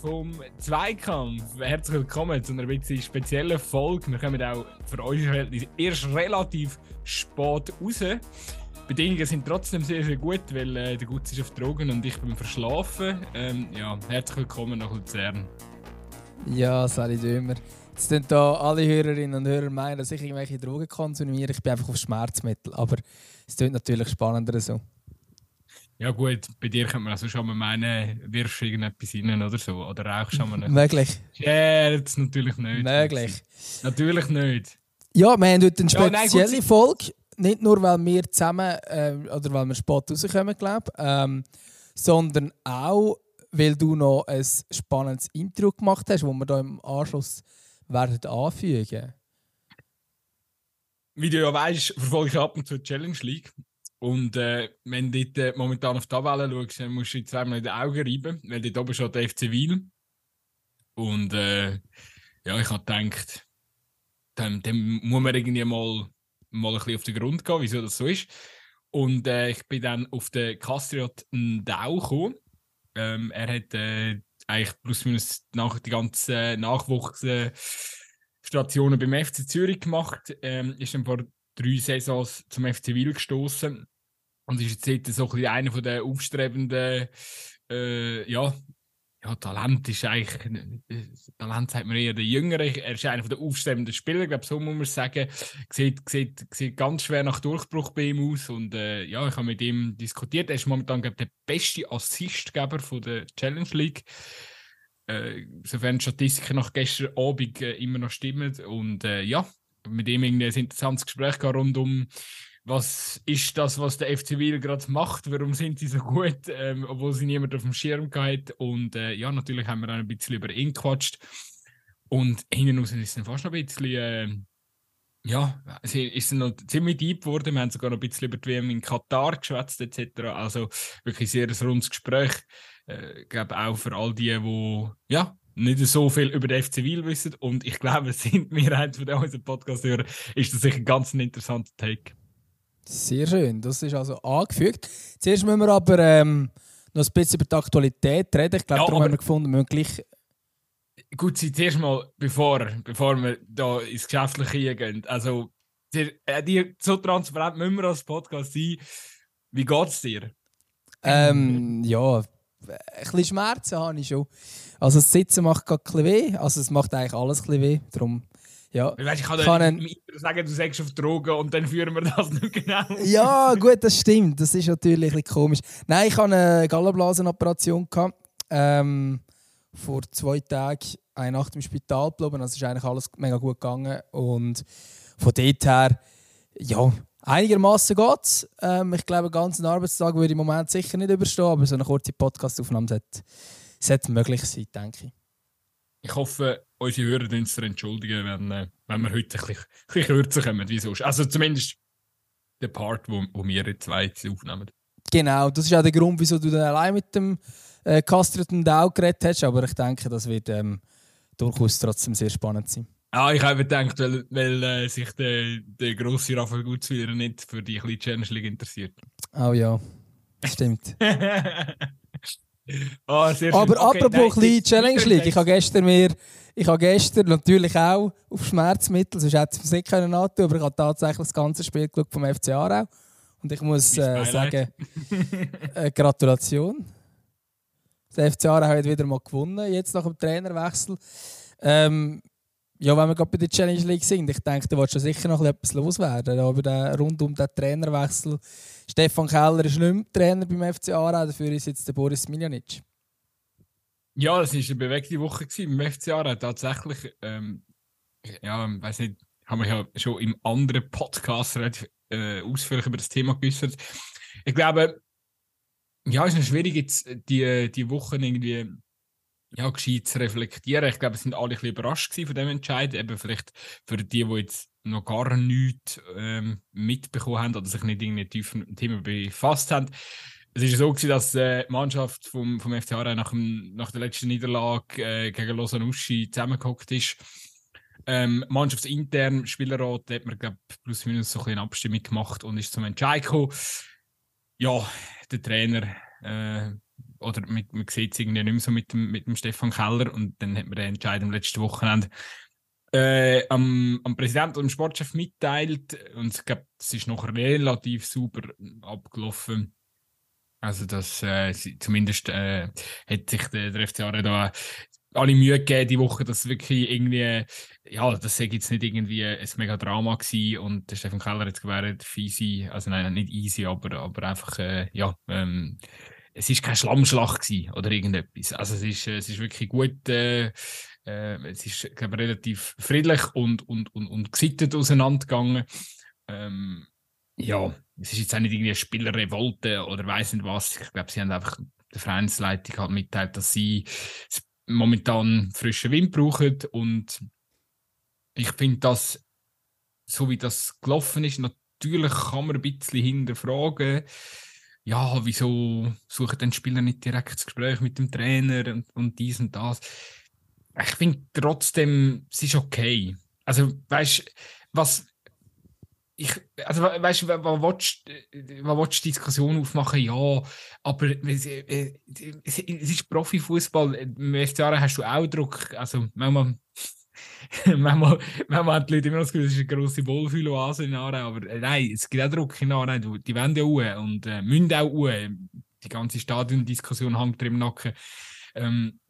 vom Zweikampf. Herzlich willkommen zu einer bisschen speziellen Folge. Wir kommen auch für euch erst relativ spät raus. Die Bedingungen sind trotzdem sehr, sehr gut, weil äh, der Gutz ist auf Drogen und ich bin verschlafen. Ähm, ja, herzlich willkommen nach Luzern. Ja, Sally Dömer. Jetzt sind da alle Hörerinnen und Hörer meinen, dass ich irgendwelche Drogen konsumiere. Ich bin einfach auf Schmerzmittel. Aber es klingt natürlich spannender so. Ja gut, bei dir könnte man also schon mal meinen, wirfst du irgendetwas rein oder so. Oder rauchst du mal Möglich. Scherz, natürlich nicht. Möglich. Natürlich nicht. Ja, wir haben heute eine spezielle ja, nein, Folge. Nicht nur, weil wir zusammen, äh, oder weil wir spät rauskommen, glaube ähm, sondern auch, weil du noch ein spannendes Intro gemacht hast, das wir hier im Anschluss werden anfügen Wie du ja weißt, verfolge ich ab und zu die Challenge League. Und äh, wenn du dort äh, momentan auf die Tabelle schaust, dann musst du zweimal in die Augen reiben, weil dort oben schon der FC Wiel. Und äh, ja, ich habe gedacht, dann, dann muss man irgendwie mal, mal ein bisschen auf den Grund gehen, wieso das so ist. Und äh, ich bin dann auf den Castriot Ndau gekommen. Ähm, er hat äh, eigentlich plus minus nach die ganzen Nachwuchsstationen beim FC Zürich gemacht. Ähm, ist dann vor drei Saisons zum FC Wil gestoßen und ist jetzt so ein einer der aufstrebenden, äh, ja, ja, Talent ist eigentlich, äh, Talent sagt man eher der Jüngere. Er ist einer der aufstrebenden Spieler, glaube, so muss man sagen. Sieht, sieht, sieht ganz schwer nach Durchbruch bei ihm aus. Und äh, ja, ich habe mit ihm diskutiert. Er ist momentan, glaube ich, der beste Assistgeber von der Challenge League. Äh, sofern Statistiken nach gestern Abend äh, immer noch stimmen. Und äh, ja, mit ihm ein interessantes Gespräch rund um was ist das, was der FC Wiel gerade macht, warum sind sie so gut, ähm, obwohl sie niemand auf dem Schirm hat. Und äh, ja, natürlich haben wir auch ein bisschen über ihn gequatscht. Und hinten raus ist es fast noch ein bisschen, äh, ja, es ist noch ziemlich deep geworden. Wir haben sogar noch ein bisschen über die WM in Katar geschwätzt, etc. Also wirklich sehr ein rundes Gespräch. Äh, ich glaube auch für all die, die ja, nicht so viel über den FC Wiel wissen. Und ich glaube, sind wir eins von unseren Podcast-Hörern, ist das sicher ein ganz interessanter Take. Sehr schön, das ist also angefügt. Zuerst müssen wir aber ähm, noch ein bisschen über die Aktualität reden. Ich glaube, ja, darum haben wir gefunden, wir müssen gleich Gut, zuerst mal, bevor, bevor wir da ins Geschäftliche gehen, also die, äh, die, so transparent müssen wir als Podcast sein. Wie geht es dir? Ähm, ja, ein bisschen Schmerzen habe ich schon. Also das Sitzen macht gerade ein bisschen weh. Also es macht eigentlich alles ein bisschen weh. Darum, ja. Weißt, ich kann, kann sagen, du sagst auf Drogen und dann führen wir das nicht genau. ja, gut, das stimmt. Das ist natürlich ein bisschen komisch. Nein, ich hatte eine Gallenblasenoperation. Ähm, vor zwei Tagen eine Nacht im Spital geblieben. Also ist eigentlich alles mega gut gegangen. Und von dort her, ja, einigermaßen geht es. Ähm, ich glaube, einen ganzen Arbeitstag würde ich im Moment sicher nicht überstehen, aber so eine kurze Podcastaufnahme sollte sollte möglich sein, denke ich. Ich hoffe, unsere Hörer uns entschuldigen, wenn, äh, wenn wir heute ein bisschen, ein bisschen kürzer kommen, wie sonst. Also zumindest der Part, wo, wo wir jetzt zwei aufnehmen. Genau, das ist auch der Grund, wieso du dann allein mit dem äh, Castret und Dow geredet hast, aber ich denke, das wird ähm, durchaus trotzdem sehr spannend sein. Ah, ich habe gedacht, weil, weil äh, sich der, der grosse Raphael Gutzwiller nicht für die kleine Challenge League interessiert. Oh ja, stimmt. Oh, Aber okay, apropos kleine Challenge League, ich habe gestern mir, ich habe gestern natürlich auch auf Schmerzmittel, sonst hätte ich es nicht können antun, aber ich habe tatsächlich das ganze Spiel geschaut vom FC Aarau. Und ich muss äh, sagen, äh, Gratulation. Der FC Aarau hat wieder mal gewonnen, jetzt nach dem Trainerwechsel. Ähm, ja, wenn wir gerade bei der Challenge League sind, ich denke, da wird schon sicher noch etwas loswerden. Aber der, rund um den Trainerwechsel. Stefan Keller ist nicht mehr Trainer beim FC Aarau, dafür ist jetzt der Boris Miljanic. Ja, das war eine bewegte Woche beim FC Aarau. Tatsächlich, ähm, ja, ich weiß nicht, haben wir ja schon im anderen Podcast äh, ausführlich über das Thema geäußert. Ich glaube, ja, es ist schwierig, jetzt die, die Wochen irgendwie ja, gescheit zu reflektieren. Ich glaube, es sind alle ein bisschen überrascht von dem Entscheid. Eben vielleicht für die, die jetzt noch gar nichts ähm, mitbekommen haben oder sich nicht irgendwie tief mit dem Thema befasst haben. Es ist so gewesen, dass äh, die Mannschaft vom, vom FC nach, nach der letzten Niederlage äh, gegen Lausanne Uschi zusammengehockt ist. Ähm, mannschaftsintern, Spielerrat, hat man, glaube plus minus so ein bisschen Abstimmung gemacht und ist zum Entscheid gekommen. Ja, der Trainer äh, oder man, man sieht es irgendwie nicht mehr so mit dem, mit dem Stefan Keller und dann hat man den Entscheid am letzten Wochenende äh, am, am Präsidenten und dem Sportchef mitteilt und ich glaube, es ist noch relativ super abgelaufen. Also das äh, zumindest äh, hat sich der, der FCA da alle Mühe gegeben die Woche, dass wirklich irgendwie, ja, das sei jetzt nicht irgendwie ein mega Drama gewesen und der Stefan Keller hat gewährt, easy, also nein, nicht easy, aber, aber einfach, äh, ja, ähm, es ist kein Schlammschlag gewesen oder irgendetwas. Also es ist, es ist wirklich gut, äh, äh, es ist, glaube relativ friedlich und, und, und, und gesittet auseinandergegangen. Ähm, ja, es ist jetzt auch nicht irgendwie eine Spielerrevolte oder weiß nicht was. Ich glaube, sie haben einfach der Vereinsleitung halt mitteilt, dass sie momentan frischen Wind brauchen und ich finde das, so wie das gelaufen ist, natürlich kann man ein bisschen hinterfragen, ja, wieso suchen den Spieler nicht direkt das Gespräch mit dem Trainer und, und dies und das. Ich finde trotzdem, es ist okay. Also, weißt du, was, ich, also weißt du, was willst du Diskussion aufmachen? Ja, aber es, es, ist Profifußball. Im FCA hast du auch Druck. Also manchmal, manchmal, manchmal haben die Leute immer das Gefühl, es ist eine grosse Wohlfühloase in Aarau. Aber äh, nein, es gibt auch Druck in Aarau. Die wollen ja auch und äh, müssen auch auch. Die ganze Stadiondiskussion hängt im Nacken. Ähm,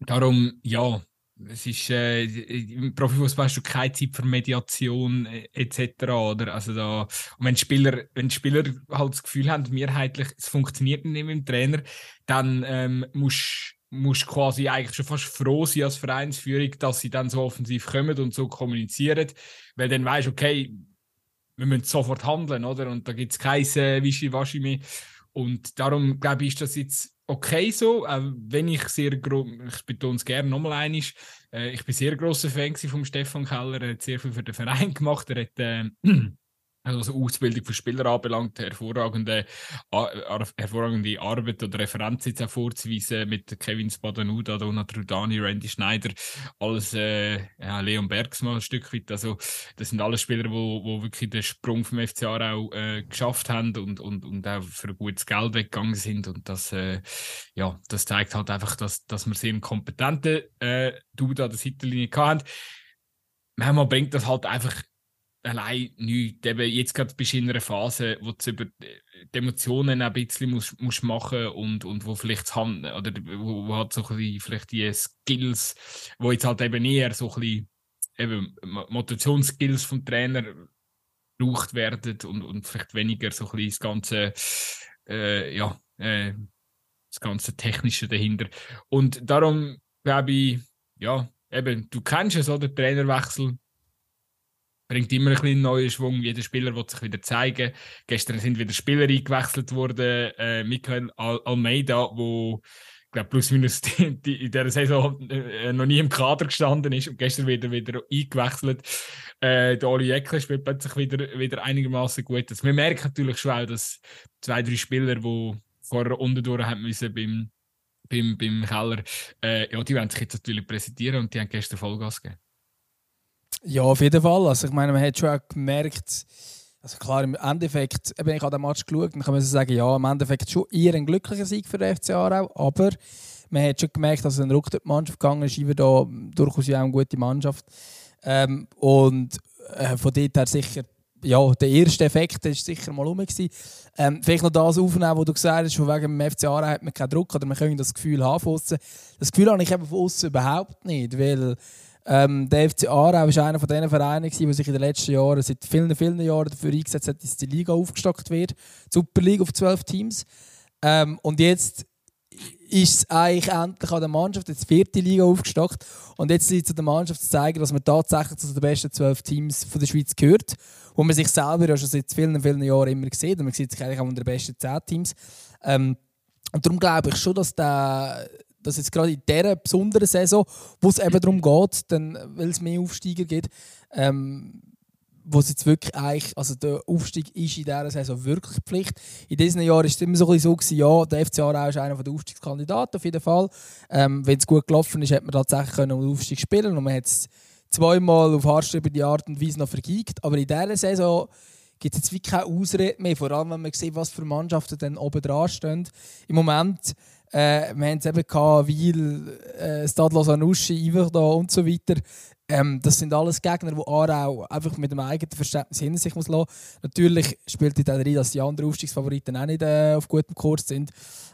darum, ja, es ist, äh, im Profifußball hast du keine Zeit für Mediation äh, etc. Oder? Also da, und wenn Spieler, wenn Spieler halt das Gefühl haben, mehrheitlich, es funktioniert nicht mit dem Trainer, dann ähm, musst musst quasi eigentlich schon fast froh sein als Vereinsführung, dass sie dann so offensiv kommen und so kommunizieren, weil dann weißt okay, wir müssen sofort handeln, oder? Und da gibt es kein äh, Wischiwaschi mehr. Und darum glaube ich, ist das jetzt okay so, auch wenn ich sehr ich betone es gerne nochmal einmal, äh, ich bin sehr großer Fan von Stefan Keller, er hat sehr viel für den Verein gemacht, er hat äh, also Ausbildung für Spieler anbelangt, hervorragende, hervorragende Arbeit oder Referenz jetzt auch vorzuweisen mit Kevin Spadenuda, Donat Trudani, Randy Schneider, alles äh, ja, Leon Bergsmann ein Stück weit. Also das sind alle Spieler, wo, wo wirklich den Sprung vom FCA auch äh, geschafft haben und, und, und auch für gutes Geld weggegangen sind. Und das, äh, ja, das zeigt halt einfach, dass, dass wir sehr einen kompetenten äh, Dude an der Seitenlinie hatten. Manchmal bringt das halt einfach allein nichts. Eben jetzt gerade bist du in einer Phase, wo du über die Emotionen ein bisschen musst, musst machen und, und wo vielleicht Hand, oder wo, wo halt so ein bisschen vielleicht die Skills, wo jetzt halt eben eher so ein bisschen eben Motivationsskills vom Trainer gebraucht werden und, und vielleicht weniger so ein bisschen das ganze, äh, ja, äh, das ganze Technische dahinter. Und darum glaube ich, ja, eben, du kennst es, oder? Trainerwechsel bringt immer ein bisschen neuen Schwung. Jeder Spieler wird sich wieder zeigen. Gestern sind wieder Spieler eingewechselt worden. Äh, Michael Al Almeida, wo glaube plus minus die, die, in dieser Saison äh, noch nie im Kader gestanden ist und gestern wieder wieder eingewechselt. Äh, der Oli Eckler spielt plötzlich wieder, wieder einigermaßen gut. Also, man merkt natürlich schon auch, dass zwei, drei Spieler, die vorher unten haben müssen beim, beim, beim Keller, äh, ja, die werden sich jetzt natürlich präsentieren und die haben gestern Vollgas gegeben. Ja, auf jeden Fall. Also ich meine, man hat schon auch gemerkt, also klar, im Endeffekt, eben, ich habe den Match geschaut und kann man sagen, ja, im Endeffekt schon eher ein glücklicher Sieg für den FC Aarau, aber man hat schon gemerkt, dass es die Mannschaft gegangen ist, Iver da durchaus auch eine gute Mannschaft. Ähm, und äh, von dort her sicher, ja, der erste Effekt war sicher mal rum. Ähm, vielleicht noch das aufnehmen, was du gesagt hast, von wegen dem FC Aarau hat man keinen Druck oder man könnte das Gefühl haben von. Das Gefühl habe ich eben von außen überhaupt nicht, weil ähm, der FC Aarau war einer von den Vereinen, die sich in den letzten Jahren, seit vielen, vielen Jahren dafür eingesetzt hat, dass die Liga aufgestockt wird. Die Super League auf zwölf Teams. Ähm, und jetzt ist es eigentlich endlich an der Mannschaft, jetzt vierte Liga aufgestockt. Und jetzt ist es an der Mannschaft zu zeigen, dass man tatsächlich zu den besten zwölf Teams von der Schweiz gehört. Wo man sich selber ja schon seit vielen, vielen Jahren immer sieht. Und man sieht sich eigentlich auch unter den besten zehn Teams. Ähm, und darum glaube ich schon, dass der dass jetzt gerade in dieser besonderen Saison, wo es eben darum geht, weil es mehr Aufsteiger gibt, ähm, wo es jetzt wirklich eigentlich, also der Aufstieg ist in dieser Saison wirklich Pflicht. In diesen Jahren war es immer so, gewesen, ja, der FC Aarau ist einer der Aufstiegskandidaten auf jeden Fall. Ähm, Wenn es gut gelaufen ist, hat man tatsächlich können den Aufstieg spielen und man hat es zweimal auf die Art und Weise noch vergeigt. Aber in dieser Saison gibt es jetzt wie keine Ausrede mehr, vor allem wenn man sieht, was für Mannschaften dann oben dran stehen. Im Moment Äh, wir haben es eben gehabt, Weil, äh, Stadlos Anuschi, Iverdon und so weiter. Ähm, das sind alles Gegner, die Aarau einfach mit dem eigenen Verständnis hinter sich muss lassen. Natürlich spielt in rein, dass die anderen Aufstiegsfavoriten auch nicht äh, auf gutem Kurs sind.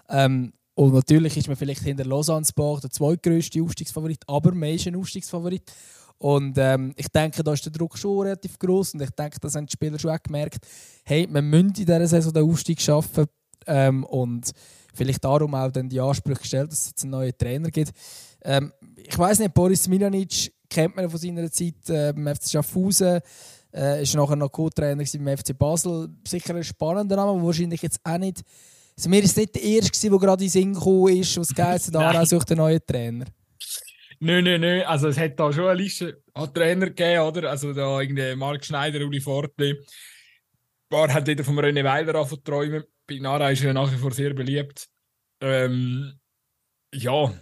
Ähm, und natürlich ist man vielleicht hinter Lausanne-Sport der zweitgrößte Aufstiegsfavorit, aber man ist ein Aufstiegsfavorit. Und ähm, ich denke, da ist der Druck schon relativ groß und ich denke, das haben die Spieler schon auch gemerkt, hey, man müssen in dieser Saison den Aufstieg schaffen ähm, und vielleicht darum auch dann die Ansprüche gestellt, dass es jetzt einen neuen Trainer gibt. Ähm, ich weiß nicht, Boris Milanic kennt man von seiner Zeit äh, beim FC Schaffhausen. Äh, ist nachher noch Co-Trainer beim FC Basel. Sicher ein spannender Name, aber wahrscheinlich jetzt auch nicht. Also mir ist nicht der Erste, der gerade in Sinn gekommen ist, was geheißen da sucht einen neuen Trainer. Nein, nein, nein. Also es hat da schon eine Liste an Trainer gegeben, oder? Also da irgendwie Marc Schneider, Uli Forte. Ein paar hat wieder vom René Weiler angefangen träumen. Bei Nara ist er nach wie vor sehr beliebt. Ähm, ja,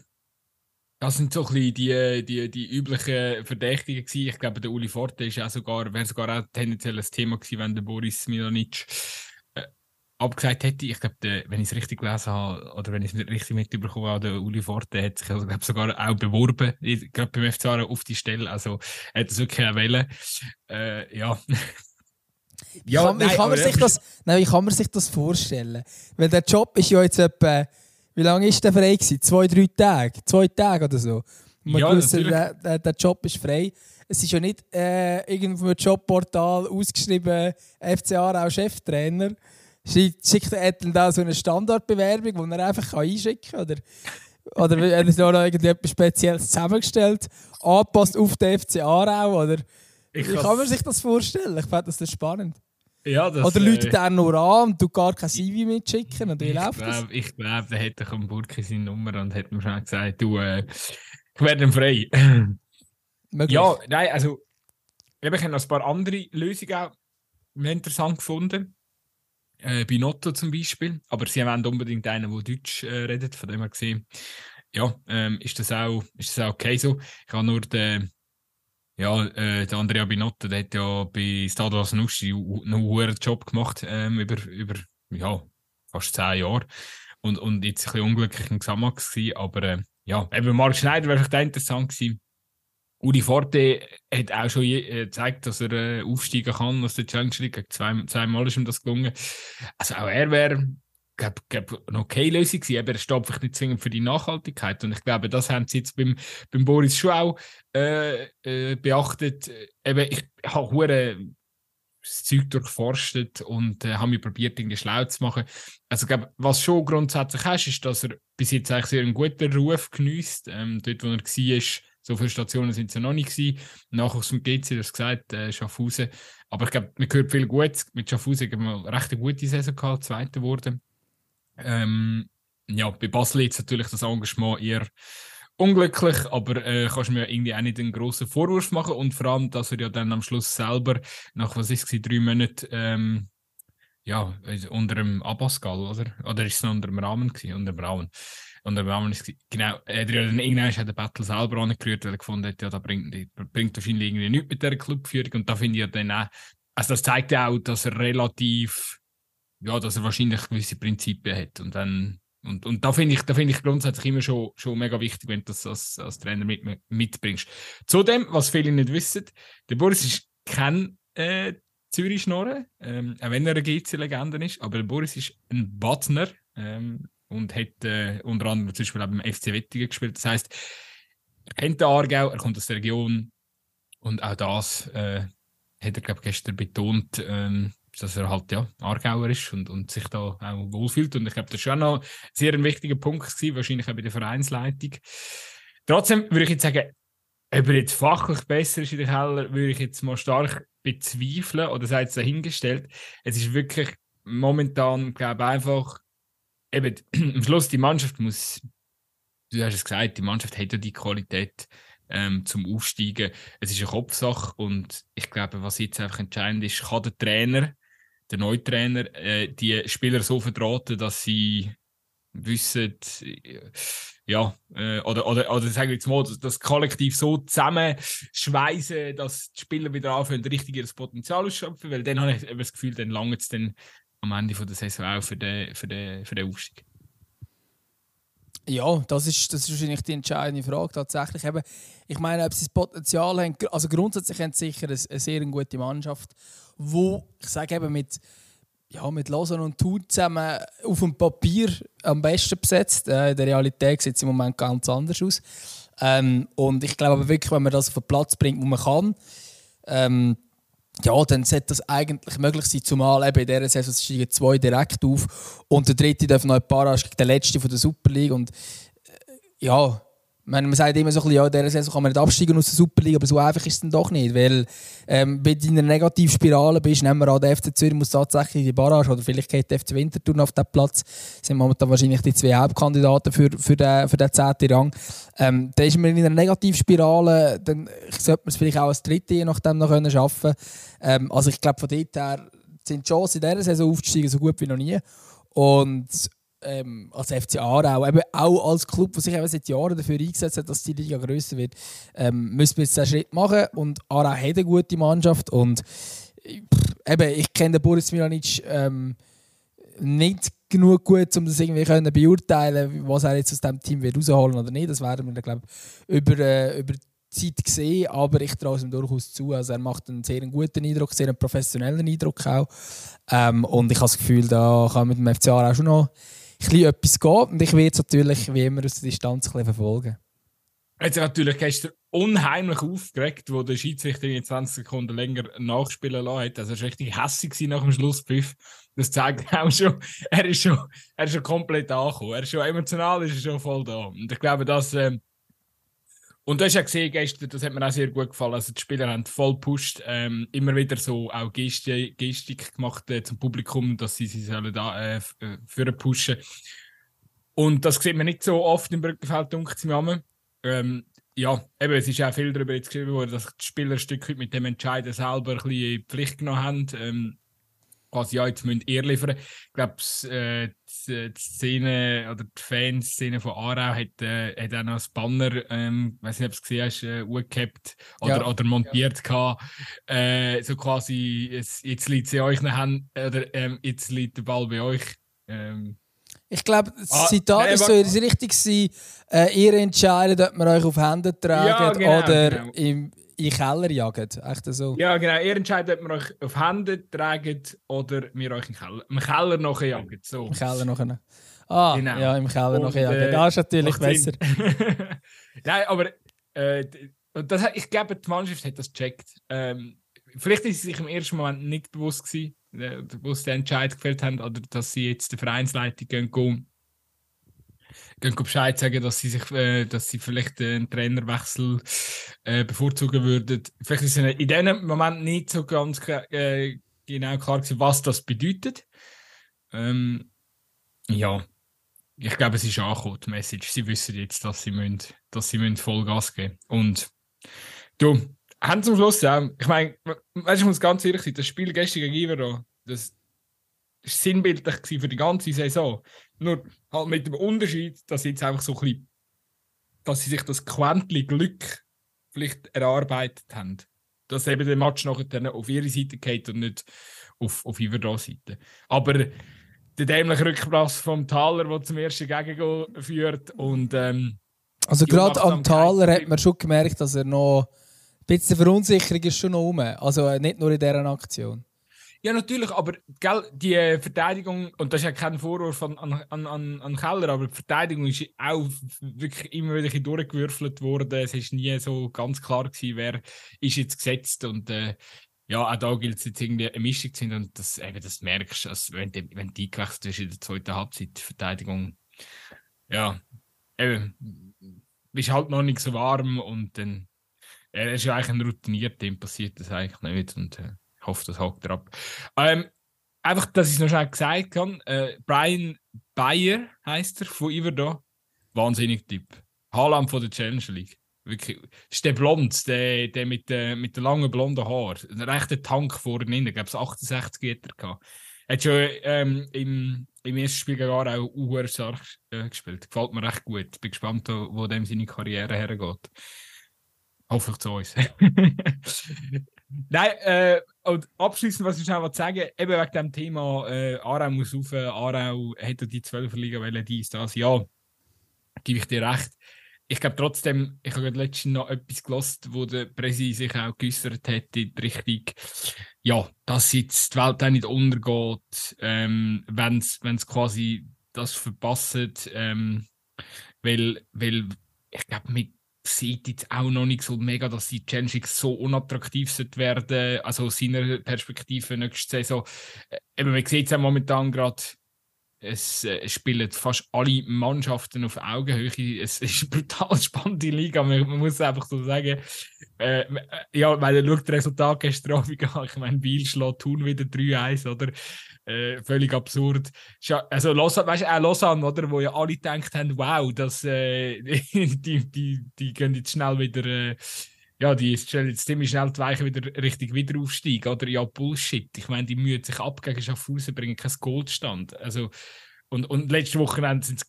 das sind so ein bisschen die, die, die üblichen Verdächtigen gewesen. Ich glaube, der Uli Forte ist auch sogar, wäre sogar auch tendenziell ein Thema gewesen, wenn der Boris Milanic äh, abgesagt hätte. Ich glaube, wenn ich es richtig gelesen habe, oder wenn ich es richtig mitbekommen habe, der Uli Forte hat sich also, glaub, sogar auch beworben, gerade beim FC auf die Stelle. Also, er hat es wirklich auch wollen. Äh, ja. ja, wie kann, nein, kann man sich das, nein, wie kann man sich das vorstellen? Weil der Job ist ja jetzt etwa wie lange ist der frei gewesen? Zwei, drei Tage? Zwei Tage oder so? Man ja, wusste, der, der, der, Job ist frei. Es ist ja nicht äh, irgendwo im Jobportal ausgeschrieben, FCA auch Cheftrainer. Schickt er dann da so eine Standardbewerbung, die er einfach einschicken kann? Oder, oder hat er noch irgendetwas Spezielles zusammengestellt, angepasst auf den FCA auch? Oder, wie kann man sich das vorstellen? Ich finde das spannend. Ja, das, Oder Leute äh, nur an und du gar kein CV mitschicken und wie läuft glaub, das? Ich glaube, der hätte am Burki seine Nummer und hat mir schon gesagt, du, äh, ich werde frei. Ja, nein, also ich habe noch ein paar andere Lösungen auch interessant gefunden. Äh, bei Notto zum Beispiel. Aber sie haben unbedingt einen, der Deutsch äh, redet. Von dem her gesehen, ja, ähm, ist, das auch, ist das auch okay so. Ich habe nur den ja, äh, der Andrea Binotto, der hat ja bei Stados Nuschi einen hohen Job gemacht, ähm, über, über ja, fast zehn Jahre. Und, und jetzt ein bisschen unglücklich im Gesamtmax gewesen, aber äh, ja, eben Marc Schneider wäre vielleicht interessant gewesen. Uli Forte hat auch schon äh, gezeigt, dass er äh, aufsteigen kann aus der Challenge League. Zwei, zweimal ist ihm das gelungen. Also auch er wäre glaube, glaub, eine okay Lösung gewesen, aber er steht vielleicht nicht zwingend für die Nachhaltigkeit. Und ich glaube, das haben sie jetzt beim, beim Boris schon auch äh, äh, beachtet. Eben, ich habe das Zeug durchforstet und äh, habe mich probiert, irgendwie schlau zu machen. Also, ich glaube, was schon grundsätzlich hast, ist, dass er bis jetzt eigentlich sehr einen guten Ruf genießt. Ähm, dort, wo er war, so viele Stationen sind es ja noch nicht gewesen. Nachher aus dem GC, das gesagt, äh, Schaffhausen. Aber ich glaube, man hört viel Gutes. Mit Schaffhausen haben wir recht eine gute Saison gehabt, Zweiter geworden. Ähm, ja, bei Basel ist natürlich das Engagement eher unglücklich, aber äh, kannst mir irgendwie auch nicht einen grossen Vorwurf machen und vor allem, dass er ja dann am Schluss selber nach, was ist es, drei Monaten, ähm, ja, unter dem Abbasgal, oder? Oder ist es noch unter dem Rahmen gewesen? Unter dem Rahmen. Unter dem Rahmen ist genau, er hat dann irgendwann den Battle selber angerührt, weil er gefunden hat, ja, da bringt, bringt wahrscheinlich irgendwie nichts mit der Clubführung und da finde ich ja dann auch, also das zeigt ja auch, dass er relativ ja, dass er wahrscheinlich gewisse Prinzipien hat. Und, dann, und, und da finde ich, find ich grundsätzlich immer schon, schon mega wichtig, wenn du das als, als Trainer mit, mitbringst. Zudem, was viele nicht wissen, der Boris ist kein äh, Zürich-Schnorren, ähm, auch wenn er eine GC-Legende ist, aber der Boris ist ein Badner ähm, und hat äh, unter anderem zum Beispiel auch beim FC Wettingen gespielt. Das heisst, er kennt den Aargau, er kommt aus der Region und auch das äh, hat er, glaube gestern betont, ähm, dass er halt ja Aargauer ist und, und sich da auch wohlfühlt. Und ich glaube, das ist schon noch sehr ein wichtiger Punkt gewesen, wahrscheinlich auch bei der Vereinsleitung. Trotzdem würde ich jetzt sagen, ob er jetzt fachlich besser ist in der Keller, würde ich jetzt mal stark bezweifeln oder sei es dahingestellt. Es ist wirklich momentan, glaube ich, einfach, eben, am Schluss die Mannschaft muss, du hast es gesagt, die Mannschaft hat ja die Qualität, ähm, zum Aufsteigen. Es ist eine Kopfsache und ich glaube, was jetzt einfach entscheidend ist, kann der Trainer der neue Trainer, äh, die Spieler so vertraten, dass sie wissen, äh, ja, äh, oder, oder, oder sagen wir jetzt mal, das, Kollektiv so zusammenschweißen, dass die Spieler wieder anfangen, richtig ihr Potenzial ausschöpfen, weil dann habe ich das Gefühl, dann langt es dann am Ende der Saison auch für den, für den, für den Aufstieg. Ja, das ist, das ist wahrscheinlich die entscheidende Frage tatsächlich. Eben, ich meine, ob sie das Potenzial haben, also grundsätzlich haben sie sicher eine, eine sehr gute Mannschaft, wo ich sage eben mit, ja, mit Lausanne und Thun zusammen auf dem Papier am besten besetzt. Äh, in der Realität sieht es im Moment ganz anders aus. Ähm, und ich glaube aber wirklich, wenn man das auf den Platz bringt, wo man kann, ähm, ja, dann sollte das eigentlich möglich sein, zumal eben in dieser Saison steigen zwei direkt auf und der dritte darf noch ein paar gegen den letzten von der Super League und äh, ja, man sagt immer so ein ja, in dieser Saison kann man nicht absteigen aus der Superliga, aber so einfach ist es dann doch nicht, weil ähm, bei deiner Negativspirale bist, nehmen wir an, der FC Zürich muss tatsächlich die Barrage oder vielleicht geht der FC Winterthur auf den Platz, sind momentan wahrscheinlich die zwei Hauptkandidaten für, für, den, für den 10. Rang. Ähm, dann ist man in einer Negativspirale, dann sollte man es vielleicht auch als Dritte je nachdem noch können ähm, Also ich glaube, von dort her sind die Chancen in dieser Saison aufzusteigen so gut wie noch nie. Und ähm, als FC Aarau, eben auch als Club, der sich eben seit Jahren dafür eingesetzt hat, dass die Liga grösser wird, ähm, müssen wir jetzt einen Schritt machen. Und Aarau hat eine gute Mannschaft. Und pff, eben, ich kenne den Boris Milanic ähm, nicht genug gut, um das irgendwie können beurteilen was er jetzt aus diesem Team wird rausholen oder nicht. Das werden wir, glaube über, äh, über Zeit gesehen, aber ich traue es ihm durchaus zu. Also er macht einen sehr guten Eindruck, sehr einen professionellen Eindruck auch. Ähm, und ich habe das Gefühl, da kann mit dem FCA auch schon noch bisschen etwas geht. Und ich werde es natürlich wie immer aus der Distanz ein verfolgen. Jetzt natürlich gestern unheimlich aufgeregt, wo der Schiedsrichter in 20 Sekunden länger nachspielen lassen Also er war richtig hässlich nach dem Schlusspfiff. Das zeigt auch schon, er ist schon, er ist schon komplett angekommen. Er ist schon emotional, ist er schon voll da. Und ich glaube, dass ähm, und du hast ja gesehen gestern, das hat mir auch sehr gut gefallen. Also die Spieler haben voll gepusht, ähm, immer wieder so auch Gesti Gestik gemacht äh, zum Publikum, dass sie sie sollen da äh, äh für pushen. Und das sieht man nicht so oft im Brückenfeld, dunkel mir ähm, ja, eben, es ist auch viel darüber jetzt geschrieben worden, dass die Spieler ein mit dem Entscheiden selber ein bisschen in die Pflicht genommen haben. Ähm, quasi, ja, jetzt müssen ihr liefern. Ich glaube, äh, die, die, Szene oder die Fanszene von Aarau hat, äh, hat auch noch ein Banner, ähm, weiß nicht, ob du es gesehen hast, äh, gehabt oder, ja. oder montiert ja. Äh, so quasi, jetzt, jetzt liegt sie euch Hand, oder ähm, jetzt liegt der Ball bei euch. Ähm, ich glaube, das ah, Zitat nee, ist so richtig sein, äh, ihr entscheidet, ob wir euch auf Hände tragen ja, genau, oder genau. im, in den Keller jagen. Echt so. Ja, genau. Ihr entscheidet, ob wir euch auf Hände tragen oder wir euch im Keller, im Keller nachher jagen. So. Im Keller nachher. Ah, genau. ja, im Keller Und, nachher jagen. Äh, das ist natürlich besser. Nein, aber äh, das, ich glaube, die Mannschaft hat das gecheckt. Ähm, vielleicht ist sie sich im ersten Moment nicht bewusst gewesen, äh, wo sie den Entscheid gefällt haben, oder dass sie jetzt der Vereinsleitung gehen, gehen gehen Bescheid sagen, dass sie sich, äh, dass sie vielleicht einen Trainerwechsel äh, bevorzugen würden. Vielleicht ist es in diesem Moment nicht so ganz äh, genau klar gewesen, was das bedeutet. Ähm, ja, ich glaube, es ist angekommen, die Message. Sie wissen jetzt, dass sie, müssen, dass sie müssen Vollgas geben Und du, haben zum Schluss ja, ich meine, ich muss ganz ehrlich sein, das Spiel gestern gegen Ivero, das war sinnbildlich für die ganze Saison. Nur halt mit dem Unterschied, dass sie jetzt einfach so ein bisschen, dass sie sich das Quäntchen Glück vielleicht erarbeitet haben. Dass eben der Match nachher auf ihre Seite geht und nicht auf, auf ihre Seite. Aber der dämliche Rückpass vom Taler, der zum ersten Gegengoal führt und ähm, also gerade am Taler hat man schon gemerkt, dass er noch ein bisschen Verunsicherung ist schon noch rum. Also äh, nicht nur in dieser Aktion. Ja, natürlich, aber gell, die äh, Verteidigung, und das ist ja kein Vorwurf an, an, an, an Keller, aber die Verteidigung ist auch wirklich immer wieder durchgewürfelt worden. Es ist nie so ganz klar gewesen, wer ist jetzt gesetzt. Und äh, ja, auch da gilt es jetzt irgendwie eine Mischung zu sein und das, eben, das merkst du, also wenn, die, wenn die gewechselt ist in der zweiten Halbzeit, die Verteidigung, ja, eben, bist halt noch nicht so warm. Und dann, er ist ja eigentlich ein routinierter, dem passiert das eigentlich nicht. Und äh, ich hoffe, das hakt er ab. Ähm, einfach, dass ich es noch schnell gesagt habe. Äh, Brian Bayer heißt er von Iverdo. Wahnsinnig Typ. Haaland von der Challenge League. Wirklich. Das ist der Blond, der, der mit, der, mit den langen blonden Haaren. Ein rechter Tank vorne Ich glaube, es 68 Meter gehabt. Er hat schon ähm, im, im ersten Spiel gegen auch Uhr stark äh, gespielt. Gefällt mir recht gut. Bin gespannt, wo dem seine Karriere hergeht. Hoffentlich zu uns. Nein, äh, und abschließend, was ich noch sagen eben wegen dem Thema, äh, Aarau muss rauf, Aarau hätte die 12 Liga wollen, dies, das, ja. gebe ich dir recht. Ich glaube trotzdem, ich habe letztens noch etwas gelost, wo der Präsident sich auch geäußert hat in die Richtung, ja, dass jetzt die Welt auch nicht untergeht, ähm, wenn es quasi das verpasst, ähm, weil, weil ich glaube, mit sieht jetzt auch noch nicht so mega, dass die Challenge so unattraktiv werden also aus seiner Perspektive nächste Saison. Äh, eben, man sieht es ja momentan gerade, es äh, spielen fast alle Mannschaften auf Augenhöhe. Es ist eine brutal spannende Liga, man, man muss einfach so sagen. Äh, äh ja, weil er schaut das Resultat gestern Abend an. Ich meine, Biel schlägt Thun wieder 3-1, oder? Äh, völlig absurd. Also Lausanne, weißt du, auch Lausanne, oder, wo ja alle gedacht haben, wow, das, äh, die, die, die gehen jetzt schnell wieder, ja, die stellen jetzt ziemlich schnell die Weichen wieder richtig wieder aufsteigen, oder? Ja, Bullshit. Ich meine, die mühen sich ab gegen Schaffhausen, bringen keinen Goldstand. Also, und, und letzte Woche sind sie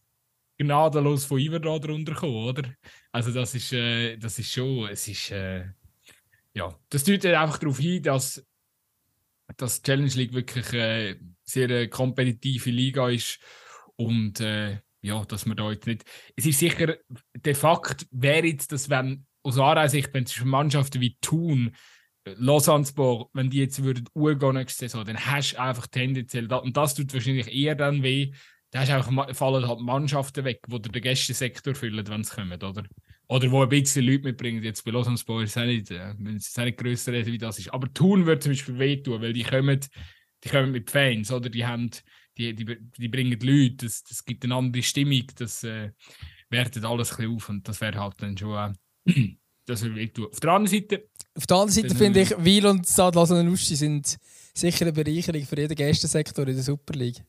gnadenlos von Iverdra drunter gekommen, oder? Also das ist, äh, das ist schon, es ist, äh, ja, das deutet einfach darauf hin, dass dass Challenge League wirklich äh, sehr eine kompetitive Liga ist und äh, ja, dass man da jetzt nicht. Es ist sicher, de facto wäre jetzt, dass wenn aus Aarau-Sicht, wenn es Mannschaften wie Thun, äh, Lausanne-Sport, wenn die jetzt würden urgehen nächste Saison, dann hast du einfach tendenziell, und das tut wahrscheinlich eher dann weh, da hast einfach, fallen halt Mannschaften weg, die den Gästesektor füllen, wenn sie kommen, oder? Oder wo ein bisschen Leute mitbringen. Jetzt bei Lausanne Sport ist es nicht, äh, es nicht grösser reden, wie das ist. Aber Thun wird zum Beispiel wehtun, weil die kommen, die kommen mit Fans, oder? Die, haben, die, die, die bringen Leute, das, das gibt eine andere Stimmung, das äh, wertet alles ein bisschen auf und das wäre halt dann schon äh, das wehtun. Auf der anderen Seite... Auf der anderen Seite finde ich, Wiel und Lausanne sind sicher eine Bereicherung für jeden Gästensektor in der Super League.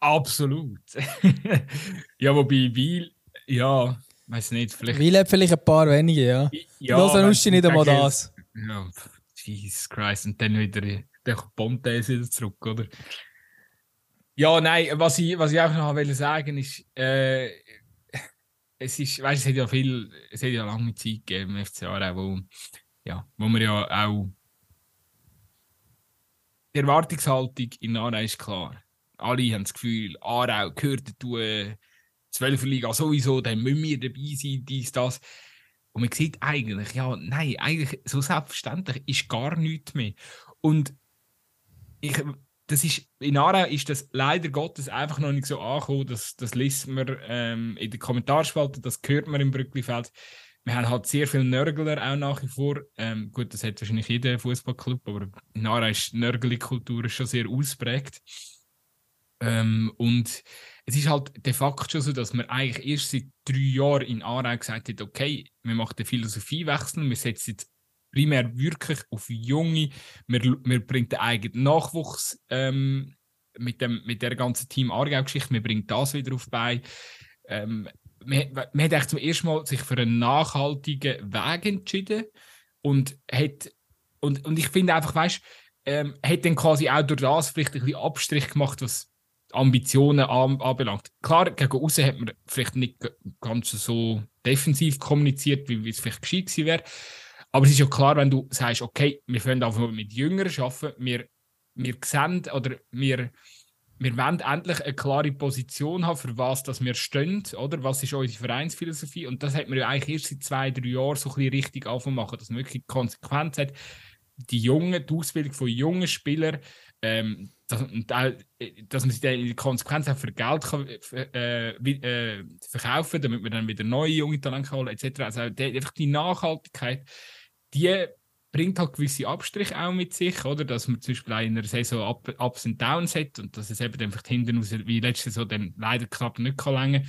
Absolut. ja, wobei Wiel, ja, weiß nicht, vielleicht. Wiel hat vielleicht ein paar wenige, ja. ja ist nicht einmal das. Ja, Jesus Christ, und dann wieder der Pontes wieder zurück, oder? Ja, nein, was ich, was ich auch noch will sagen ist, äh, es ist, weißt, es hat ja viel, es hat ja lange Zeit gegeben im FCA, wo, ja, wo man ja auch die Erwartungshaltung in Aarau ist klar. Alle haben das Gefühl, Aarau gehört dazu, 12er Liga sowieso, dann müssen wir dabei sein, dies, das. Und man sieht eigentlich, ja, nein, eigentlich so selbstverständlich ist gar nichts mehr. Und ich, das ist, in Aarau ist das leider Gottes einfach noch nicht so angekommen, das, das liest man ähm, in den Kommentarspalte, das hört man im Brücklifeld. Wir haben halt sehr viele Nörgler auch nach wie vor. Ähm, gut, das hat wahrscheinlich jeder Fußballclub, aber in Aarau ist Nörgeli-Kultur schon sehr ausprägt. Ähm, und es ist halt de facto schon so, dass man eigentlich erst seit drei Jahren in Aarau gesagt hat, okay, wir machen den Philosophiewechsel, wir setzen jetzt primär wirklich auf Junge, wir, bringen den eigenen Nachwuchs ähm, mit, dem, mit der ganzen Team Aargau-Geschichte, wir bringen das wieder auf bei. Man, hat zum ersten Mal sich für einen nachhaltigen Weg entschieden und hat und, und ich finde einfach, weißt, ähm, hat dann quasi auch durch das vielleicht ein bisschen Abstrich gemacht, was Ambitionen anbelangt. Klar, gegen außen hat man vielleicht nicht ganz so defensiv kommuniziert, wie es vielleicht gescheit gewesen wäre. Aber es ist ja klar, wenn du sagst, okay, wir können einfach mit Jüngeren arbeiten, wir, wir sehen oder wir, wir wollen endlich eine klare Position haben, für was dass wir stehen, oder? Was ist unsere Vereinsphilosophie? Und das hat man ja eigentlich erst seit zwei, drei Jahren so ein bisschen richtig anfangen machen, dass man wirklich Konsequenz hat. Die Jungen, die Ausbildung von jungen Spielern, ähm, dass, dass man sich dann in der Konsequenz auch für Geld kann, äh, äh, verkaufen damit man dann wieder neue junge Talente holen etc. Also einfach die Nachhaltigkeit, die bringt halt gewisse Abstriche auch mit sich, oder? Dass man zum Beispiel in einer Saison Up, Ups und Downs hat und dass es eben einfach hinten raus, wie letzte Saison dann leider knapp nicht kann länger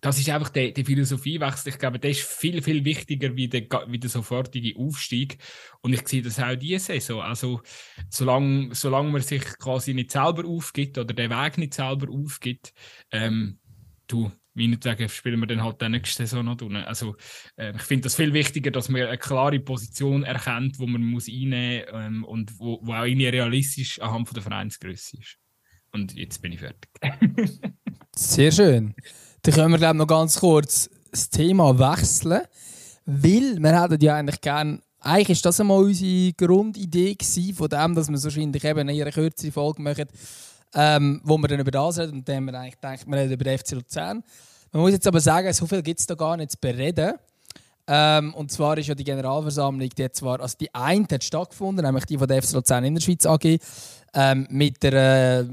das ist einfach der, der Philosophiewechsel. Ich glaube, der ist viel, viel wichtiger wie der, wie der sofortige Aufstieg. Und ich sehe das auch diese Saison. Also, solange, solange man sich quasi nicht selber aufgibt oder den Weg nicht selber aufgibt, ähm, du, meinetwegen spielen wir dann halt die nächste Saison noch drin. Also, äh, ich finde das viel wichtiger, dass man eine klare Position erkennt, wo man muss einnehmen ähm, und wo, wo auch irgendwie realistisch anhand von der Vereinsgröße ist. Und jetzt bin ich fertig. Sehr schön. Dann können wir, glaube noch ganz kurz das Thema wechseln. Weil wir hätten ja eigentlich gerne eigentlich ist das einmal unsere Grundidee von dem, dass wir wahrscheinlich eben eine kürzere Folge machen, ähm, wo wir dann über das reden und dann wir eigentlich denken, wir reden über den FC Luzern. Man muss jetzt aber sagen, so viel gibt es da gar nicht zu bereden. Ähm, und zwar ist ja die Generalversammlung, die zwar, also die eine hat stattgefunden, nämlich die von der FC Luzern in der Schweiz AG, ähm, mit, der, äh,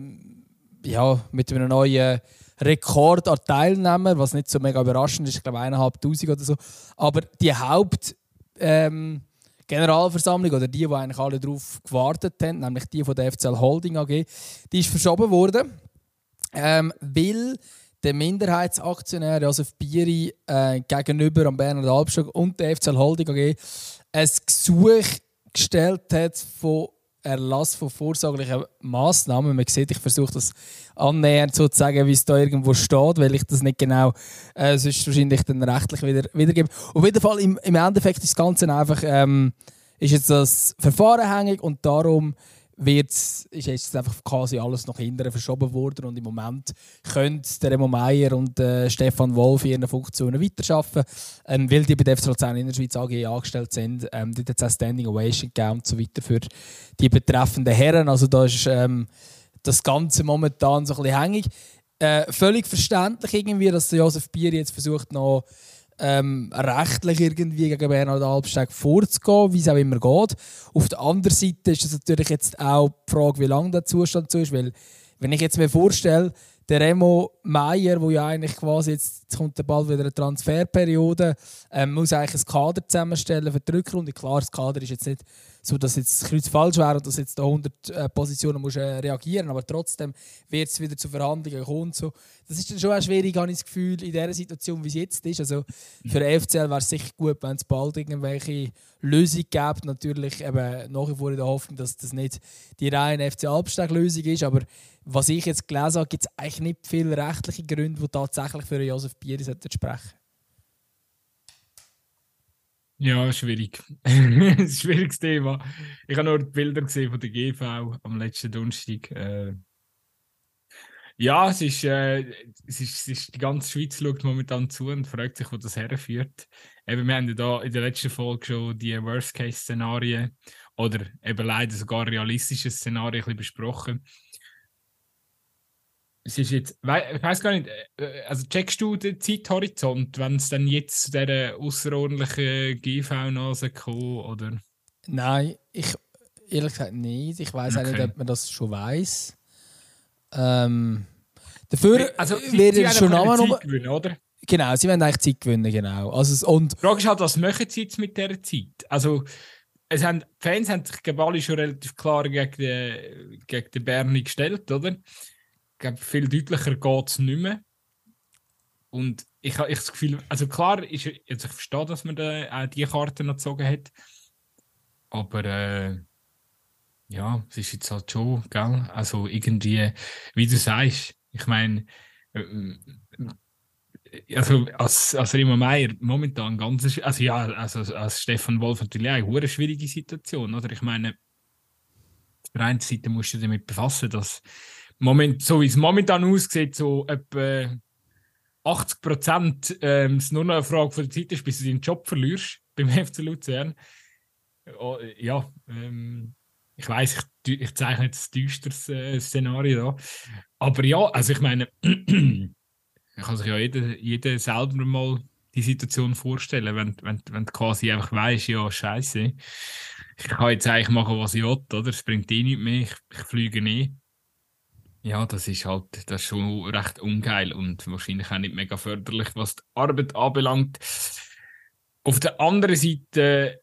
ja, mit einem neuen Rekord an Teilnehmern, was nicht so mega überraschend ist, ich glaube eineinhalbtausend oder so. Aber die Haupt ähm, Generalversammlung oder die, die eigentlich alle darauf gewartet haben, nämlich die von der FCL Holding AG, die ist verschoben worden, ähm, weil der Minderheitsaktionär Josef Bieri äh, gegenüber am Bernhard Albstock und der FCL Holding AG ein Gesuch gestellt hat von Erlass von vorsorglichen Massnahmen. Man sieht, ich versuche das annähernd so zu sagen, wie es da irgendwo steht, weil ich das nicht genau äh, sonst wahrscheinlich dann rechtlich wieder wiedergebe. Auf jeden Fall, im, im Endeffekt ist das Ganze einfach, ähm, ist jetzt das Verfahren hängig und darum wird, ist jetzt einfach quasi alles nach hinten verschoben worden und im Moment können der Remo Meier und äh, Stefan Wolf in ihren Funktionen weiterarbeiten, ähm, weil die bei der FC Luzern in der Schweiz AG angestellt sind. Ähm, die hat es Standing Ovation gegeben und so weiter für die betreffenden Herren. Also da ist ähm, das Ganze momentan so ein bisschen hängig. Äh, völlig verständlich irgendwie, dass Josef Bier jetzt versucht noch ähm, rechtlich irgendwie gegen Bernhard Albsteg vorzugehen, wie es auch immer geht. Auf der anderen Seite ist es natürlich jetzt auch die Frage, wie lange der Zustand so ist, weil wenn ich jetzt mir vorstelle, der Remo Meier, wo ja eigentlich quasi jetzt, jetzt kommt bald wieder eine Transferperiode, ähm, muss eigentlich ein Kader zusammenstellen für die Rückrunde. Klar, das Kader ist jetzt nicht so, dass jetzt das Kreuz falsch wäre und dass jetzt da 100 äh, Positionen muss, äh, reagieren aber trotzdem wird es wieder zu Verhandlungen kommen. So. Das ist dann schon auch schwierig, habe ich das Gefühl, in der Situation, wie es jetzt ist. Also für den FCL wäre es sicher gut, wenn es bald irgendwelche Lösungen gibt. Natürlich eben nach wie vor in der Hoffnung, dass das nicht die reine FC Albsteg-Lösung ist, aber was ich jetzt gelesen habe, gibt es eigentlich nicht viele rechtliche Gründe, die tatsächlich für Josef Bieri sprechen ja, schwierig. ein schwieriges Thema. Ich habe nur die Bilder gesehen von der GV am letzten Donnerstag. Äh, ja, es ist, äh, es, ist, es ist, die ganze Schweiz schaut momentan zu und fragt sich, wo das herführt. Eben, wir haben ja da in der letzten Folge schon die Worst-Case-Szenarien oder eben leider sogar realistische Szenarien ein bisschen besprochen es ist jetzt, ich weiß gar nicht, äh, also checkst du den Zeithorizont, wenn es dann jetzt zu dieser außerordentlichen GV-Nase kommt, oder? Nein, ich ehrlich gesagt nicht. Ich weiß okay. auch nicht, ob man das schon weiß. Ähm, dafür also, wird schon Namen Zeit gewinnen, oder? Genau, sie werden eigentlich Zeit gewinnen, genau. Also, und die Frage ist halt, was machen sie jetzt mit dieser Zeit? Also, es haben, die Fans haben sich alle schon relativ klar gegen den, gegen den Berni gestellt, oder? Glaube, viel deutlicher geht es nicht mehr. Und ich habe das Gefühl, also klar, ist, also ich verstehe, dass man da auch die Karte noch gezogen hat. Aber äh, ja, es ist jetzt halt schon, gell? Also irgendwie, wie du sagst, ich meine, äh, also als, als Remo Meier momentan ganz, also ja, also als Stefan Wolf natürlich auch eine schwierige Situation, oder? Ich meine, auf der einen Seite musst du damit befassen, dass Moment, so wie es momentan aussieht, so etwa 80 Prozent ähm, es nur noch eine Frage von der Zeit ist, bis du deinen Job verlierst beim FC Luzern. Oh, ja, ähm, ich weiß, ich, ich zeichne jetzt ein düsteres äh, Szenario da. Aber ja, also ich meine, kann sich ja jeder, jeder selber mal die Situation vorstellen, wenn, wenn, wenn du quasi einfach weißt, ja, scheiße, ich kann jetzt eigentlich machen, was ich will, oder? Es bringt eh nichts mehr, ich, ich fliege nie. Ja, das ist halt das ist schon recht ungeil und wahrscheinlich auch nicht mega förderlich, was die Arbeit anbelangt. Auf der anderen Seite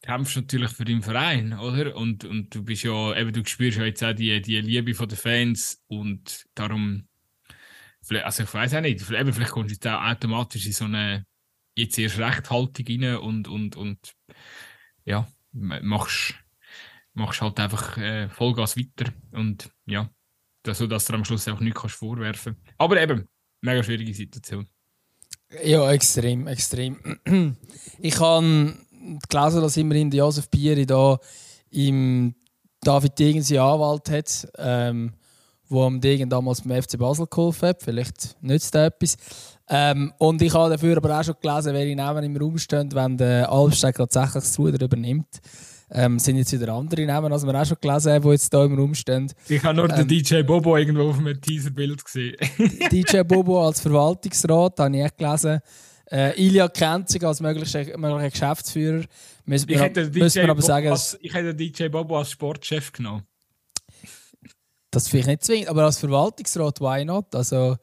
kämpfst du natürlich für deinen Verein, oder? Und, und du bist ja, eben, du spürst ja jetzt auch die, die Liebe den Fans und darum, also ich weiß auch nicht, eben, vielleicht kommst du jetzt auch automatisch in so eine jetzt erst Rechthaltung rein und, und, und ja, machst machst halt einfach äh, Vollgas weiter und ja, so dass du am Schluss auch nichts kannst vorwerfen Aber eben, mega schwierige Situation. Ja, extrem, extrem. Ich habe gelesen, dass immerhin Josef Bieri da im David Degen seinen Anwalt hat, ähm, wo am Degen damals beim FC Basel geholfen hat. Vielleicht nützt er etwas. Ähm, und ich habe dafür aber auch schon gelesen, welche Namen im Raum stehen, wenn der Albsteg tatsächlich das Ruder übernimmt Ähm, sind jetzt wieder andere Namen, als wir auch schon gelesen haben, die jetzt hier im Raum stehen. Ich habe nur ähm, den DJ Bobo irgendwo auf einem Teaserbild gesehen. DJ Bobo als Verwaltungsrat, habe ich auch gelesen. Äh, Ilya Kenzig als möglicher, möglicher Geschäftsführer. Müssen ich, hätte DJ aber sagen, als, ich hätte DJ Bobo als Sportchef genommen. Das finde ich nicht zwingend, aber als Verwaltungsrat, why not? Also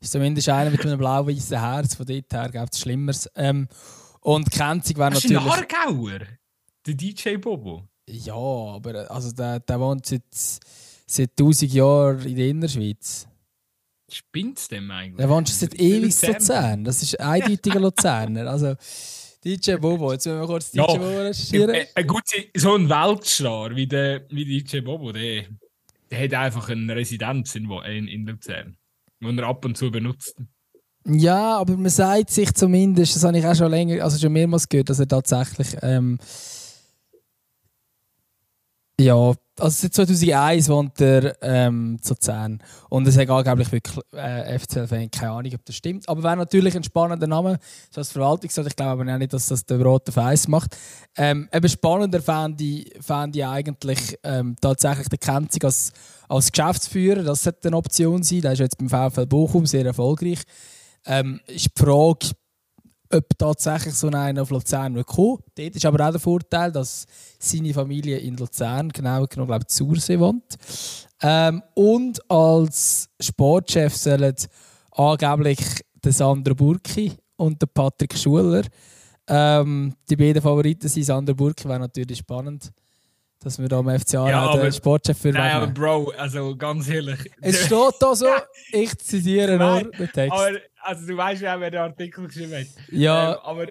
ist zumindest einer mit einem blau-weißen Herz, von dort her gibt es Schlimmeres. Ähm, und Kenzig wäre natürlich... Ist ein Aargauer, der DJ Bobo. Ja, aber also der, der wohnt seit, seit 1000 Jahren in der Innerschweiz. Spinnt es dem eigentlich? Der wohnt schon seit ewig in Luzern. Das ist eindeutiger Luzerner. Also, DJ Bobo, jetzt müssen wir kurz DJ ja, Bobo recherchieren. Äh, äh, gut, so ein Weltstar wie, der, wie DJ Bobo, der, der hat einfach eine Residenz in, in, in Luzern, die er ab und zu benutzt. Ja, aber man sagt sich zumindest, das habe ich auch schon länger, also schon mehrmals gehört, dass er tatsächlich ähm, ja, also seit 2001 wohnt er ähm, zu 10 und es hat angeblich wirklich äh, FCL-Fan, keine Ahnung, ob das stimmt. Aber wäre natürlich ein spannender Name, so als Verwaltungsrat. Ich glaube aber auch nicht, dass das der rote Feiss macht. Ähm, eben spannender fände ich, ich eigentlich ähm, tatsächlich den Kenzig als, als Geschäftsführer. Das sollte eine Option sein. Der ist jetzt beim VfL Bochum sehr erfolgreich. Ähm, ist die Frage, ob tatsächlich so einer auf Luzern wird kommen. Dort ist aber auch der Vorteil, dass seine Familie in Luzern, genau genommen, glaube ich, Zursee wohnt. Ähm, und als Sportchef sollen angeblich der Sandro Burki und der Patrick Schuler ähm, die beiden Favoriten sind. Sandro Burki wäre natürlich spannend dass wir da am FCA ja, den Sportchef für Nein, aber Bro, also ganz ehrlich. Es steht da so, ich zitiere nur den Text. Aber also du weißt ja, wer den Artikel geschrieben hat. Ja, ähm, aber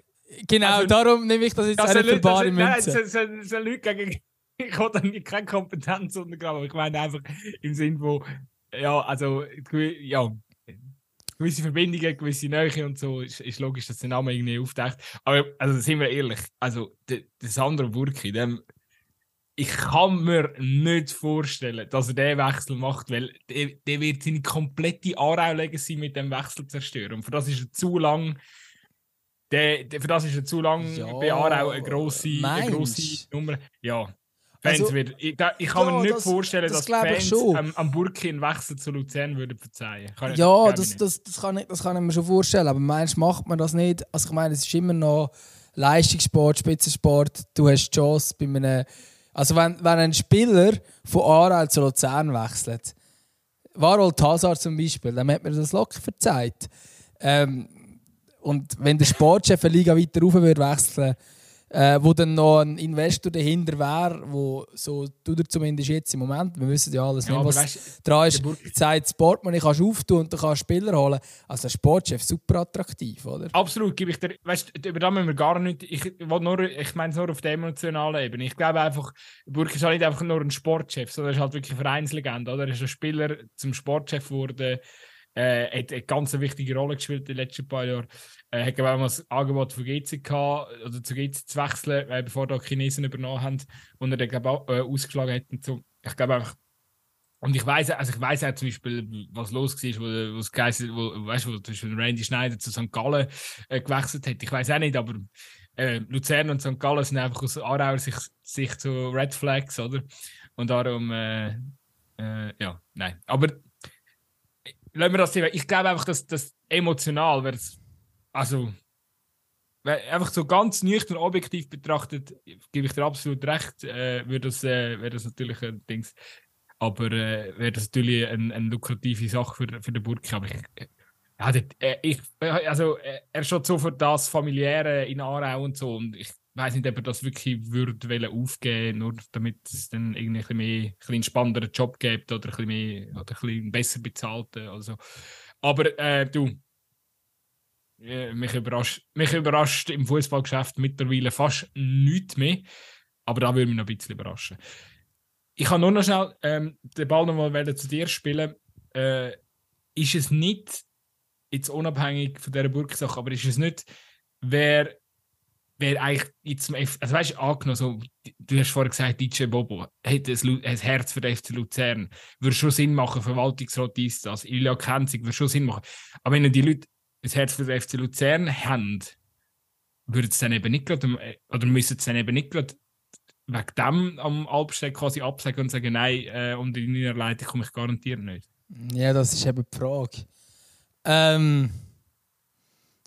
genau, also, darum nehme ich das jetzt das für bare Münze. Nein, so, so, Leute gegen... Ich habe dann keine Kompetenz untergraben, aber ich meine einfach im Sinn von, ja, also, ja, gewisse Verbindungen, gewisse Nähe und so, ist, ist logisch, dass der Name irgendwie auftaucht. Aber, also, sind wir ehrlich, also, der, der Sandro Burki, dem ich kann mir nicht vorstellen, dass er diesen Wechsel macht, weil der, der wird seine komplette Aarau-Legacy mit dem Wechsel zerstören. Und für das ist er zu lang. Der, der, für das ist er zu lang ja, bei Aarau eine grosse, eine grosse Nummer. Ja, Fans also, wird, ich, ich kann ja, mir nicht das, vorstellen, das dass Fans am, am Burki einen Wechsel zu Luzern würden verzeihen. Kann ja, das, das, das, kann ich, das kann ich mir schon vorstellen. Aber meinst macht man das nicht? Also ich meine, es ist immer noch Leistungssport, Spitzensport. Du hast die Chance bei einem also wenn, wenn ein Spieler von Aarau zu Luzern wechselt, Warol Hazard zum Beispiel, dann hat mir das locker verzeiht. Ähm, und wenn der Sportchef eine Liga weiter rauf würde wechseln äh, wo dann noch ein Investor dahinter wäre, wo so tut er zumindest jetzt im Moment, wir wissen ja alles ja, nicht, was weißt, dran ist, sagt Sportman, ich kannst auftun und du kannst Spieler holen. Also der Sportchef super attraktiv, oder? Absolut, gebe ich dir, weißt, über das müssen wir gar nicht, ich, nur, ich meine es nur auf der emotionalen Ebene. Ich glaube einfach, Burg ist halt nicht einfach nur ein Sportchef, sondern er ist halt wirklich Vereinslegende, oder? Er ist ein Spieler zum Sportchef geworden, äh, hat eine ganz wichtige Rolle gespielt in den letzten paar Jahren. Äh, hat auch mal das Angebot von GC gehabt, oder zu GC zu wechseln, äh, bevor da Chinesen übernommen haben, und er dann glaub, äh, ausgeschlagen hat. Und so. Ich glaube einfach, und ich weiß, also ich weiß auch zum Beispiel, was los war, wo, wo es geheißen, wo, weißt wo zum Beispiel Randy Schneider zu St. Gallen äh, gewechselt hat. Ich weiß auch nicht, aber äh, Luzern und St. Gallen sind einfach aus Aarauer Sicht, Sicht so Red Flags, oder? Und darum, äh, äh, ja, nein. Aber lassen wir das Thema. Ich glaube einfach, dass das emotional wird. Also, einfach so ganz nüchtern objektiv betrachtet, gebe ich dir absolut recht, äh, wäre das, äh, wär das natürlich ein Dings. Aber äh, wäre das natürlich eine, eine lukrative Sache für, für den Burki. Aber ich, ja, das, äh, ich, also, äh, er schaut so für das Familiäre in Aarau und so. Und ich weiß nicht, ob er das wirklich würde aufgeben nur damit es dann irgendwie ein bisschen mehr ein bisschen Job gibt oder ein bisschen mehr oder ein besser bezahlten. Also. Aber äh, du, äh, mich, überrascht, mich überrascht im Fußballgeschäft mittlerweile fast nichts mehr. Aber da würde mich noch ein bisschen überraschen. Ich kann nur noch schnell ähm, den Ball noch mal zu dir spielen. Äh, ist es nicht, jetzt unabhängig von dieser Burgsache, aber ist es nicht, wer wäre eigentlich jetzt also weißt du, so, du hast vorhin gesagt, DJ Bobo hat ein, ein Herz für den FC Luzern, würde schon Sinn machen, Verwaltungsrat ist das, Ilja Kenzig würde schon Sinn machen. Aber wenn die Leute ein Herz für den FC Luzern haben, würde es dann eben nicht gerade, oder müssen es dann eben nicht gerade wegen dem am Albsteg quasi absagen und sagen, nein, äh, die neue Leitung komme ich garantiert nicht? Ja, das ist eben die Frage. Ähm,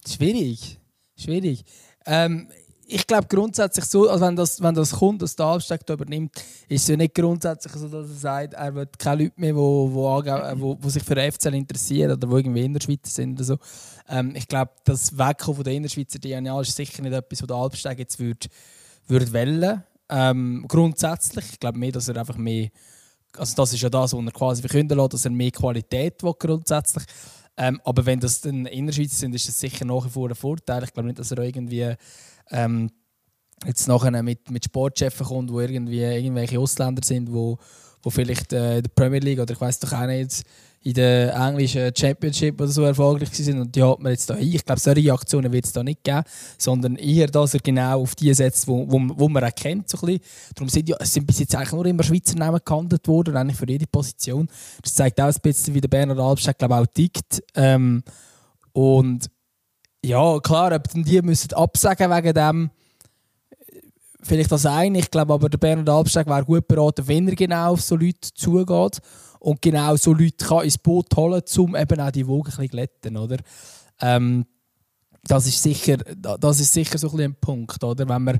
schwierig. Schwierig. Ähm, ich glaube grundsätzlich so, also wenn, das, wenn das kommt, dass der Albsteg übernimmt, ist es ja nicht grundsätzlich so, dass er sagt, er will keine Leute mehr, die wo, wo, wo, wo sich für den FCL interessieren oder die irgendwie in der Schweiz sind oder so. Ähm, ich glaube, das Wegkommen der Innerschweizer DNA ist sicher nicht etwas, was der Albsteg jetzt würde würd wählen. Ähm, grundsätzlich, ich glaube mehr, dass er einfach mehr, also das ist ja das, was er quasi verkünden lässt, dass er mehr Qualität will, grundsätzlich. Ähm, aber wenn das dann Innerschweizer sind, ist das sicher nach wie vor ein Vorteil. Ich glaube nicht, dass er irgendwie ähm, jetzt nachher mit, mit Sportchefen kommt, wo irgendwie irgendwelche Ausländer sind, wo, wo vielleicht äh, in der Premier League oder ich weiß doch auch nicht in der englischen Championship oder so erfolgreich sind und die hat man jetzt da. Ich glaube, solche Aktionen wird es da nicht geben, sondern eher, dass er genau auf die setzt, wo, wo, wo man erkennt. So Darum sind ja, sind bis jetzt eigentlich nur immer Schweizer Namen gehandelt worden, eigentlich für jede Position. Das zeigt auch ein bisschen, wie der Bernhard Albsteg glaube auch tickt. Ähm, und ja, klar, ob die müssen absagen wegen dem, vielleicht das eine. Ich glaube aber, der Bernhard Albsteg wäre gut beraten, wenn er genau auf so Leute zugeht und genau so Leute kann ins Boot holen um eben auch die Wogen ein glätten, oder? Ähm, das ist sicher, das ist sicher so ein, ein Punkt, oder? Wenn man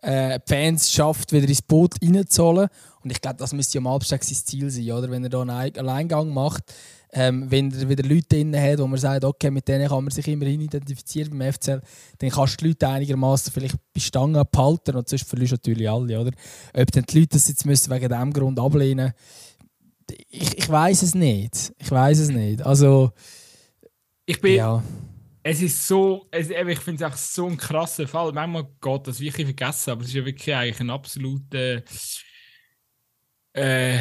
äh, Fans schafft, wieder ins Boot reinzuholen. Und ich glaube, das müsste am Albsteg sein Ziel sein, oder? Wenn er da einen Alleingang macht, ähm, wenn er wieder Leute drin hat, wo man sagt, okay, mit denen kann man sich immerhin identifizieren beim FCL, dann kannst du die Leute einigermaßen vielleicht bei Stangen behalten und sonst verlierst du natürlich alle, oder? Ob dann die Leute das jetzt müssen wegen diesem Grund ablehnen ich, ich weiß es nicht. Ich weiß es nicht. Also, ich bin... Ja. Es ist so, es, ich finde es auch so ein krasser Fall. Manchmal geht das wirklich vergessen, aber es ist ja wirklich eigentlich ein absoluter... Äh,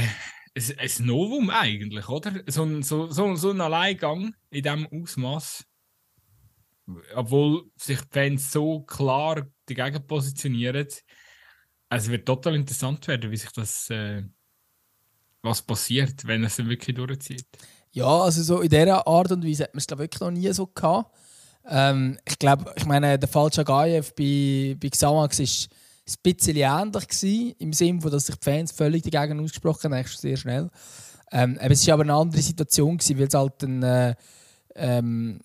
ein, ein Novum eigentlich, oder? So ein, so, so, so ein Alleingang in diesem Ausmaß. Obwohl sich die Fans so klar dagegen positionieren. Es wird total interessant werden, wie sich das. Äh, was passiert, wenn es wirklich durchzieht. Ja, also so in dieser Art und Weise hat man es wirklich noch nie so gehabt. Ähm, ich glaube, ich meine, der Fall Chagayev bei, bei Xamax war ein bisschen ähnlich gewesen, im Sinne, dass sich die Fans völlig dagegen ausgesprochen haben, sehr schnell. Ähm, es war aber eine andere Situation, gewesen, weil es halt ein. Äh, ähm,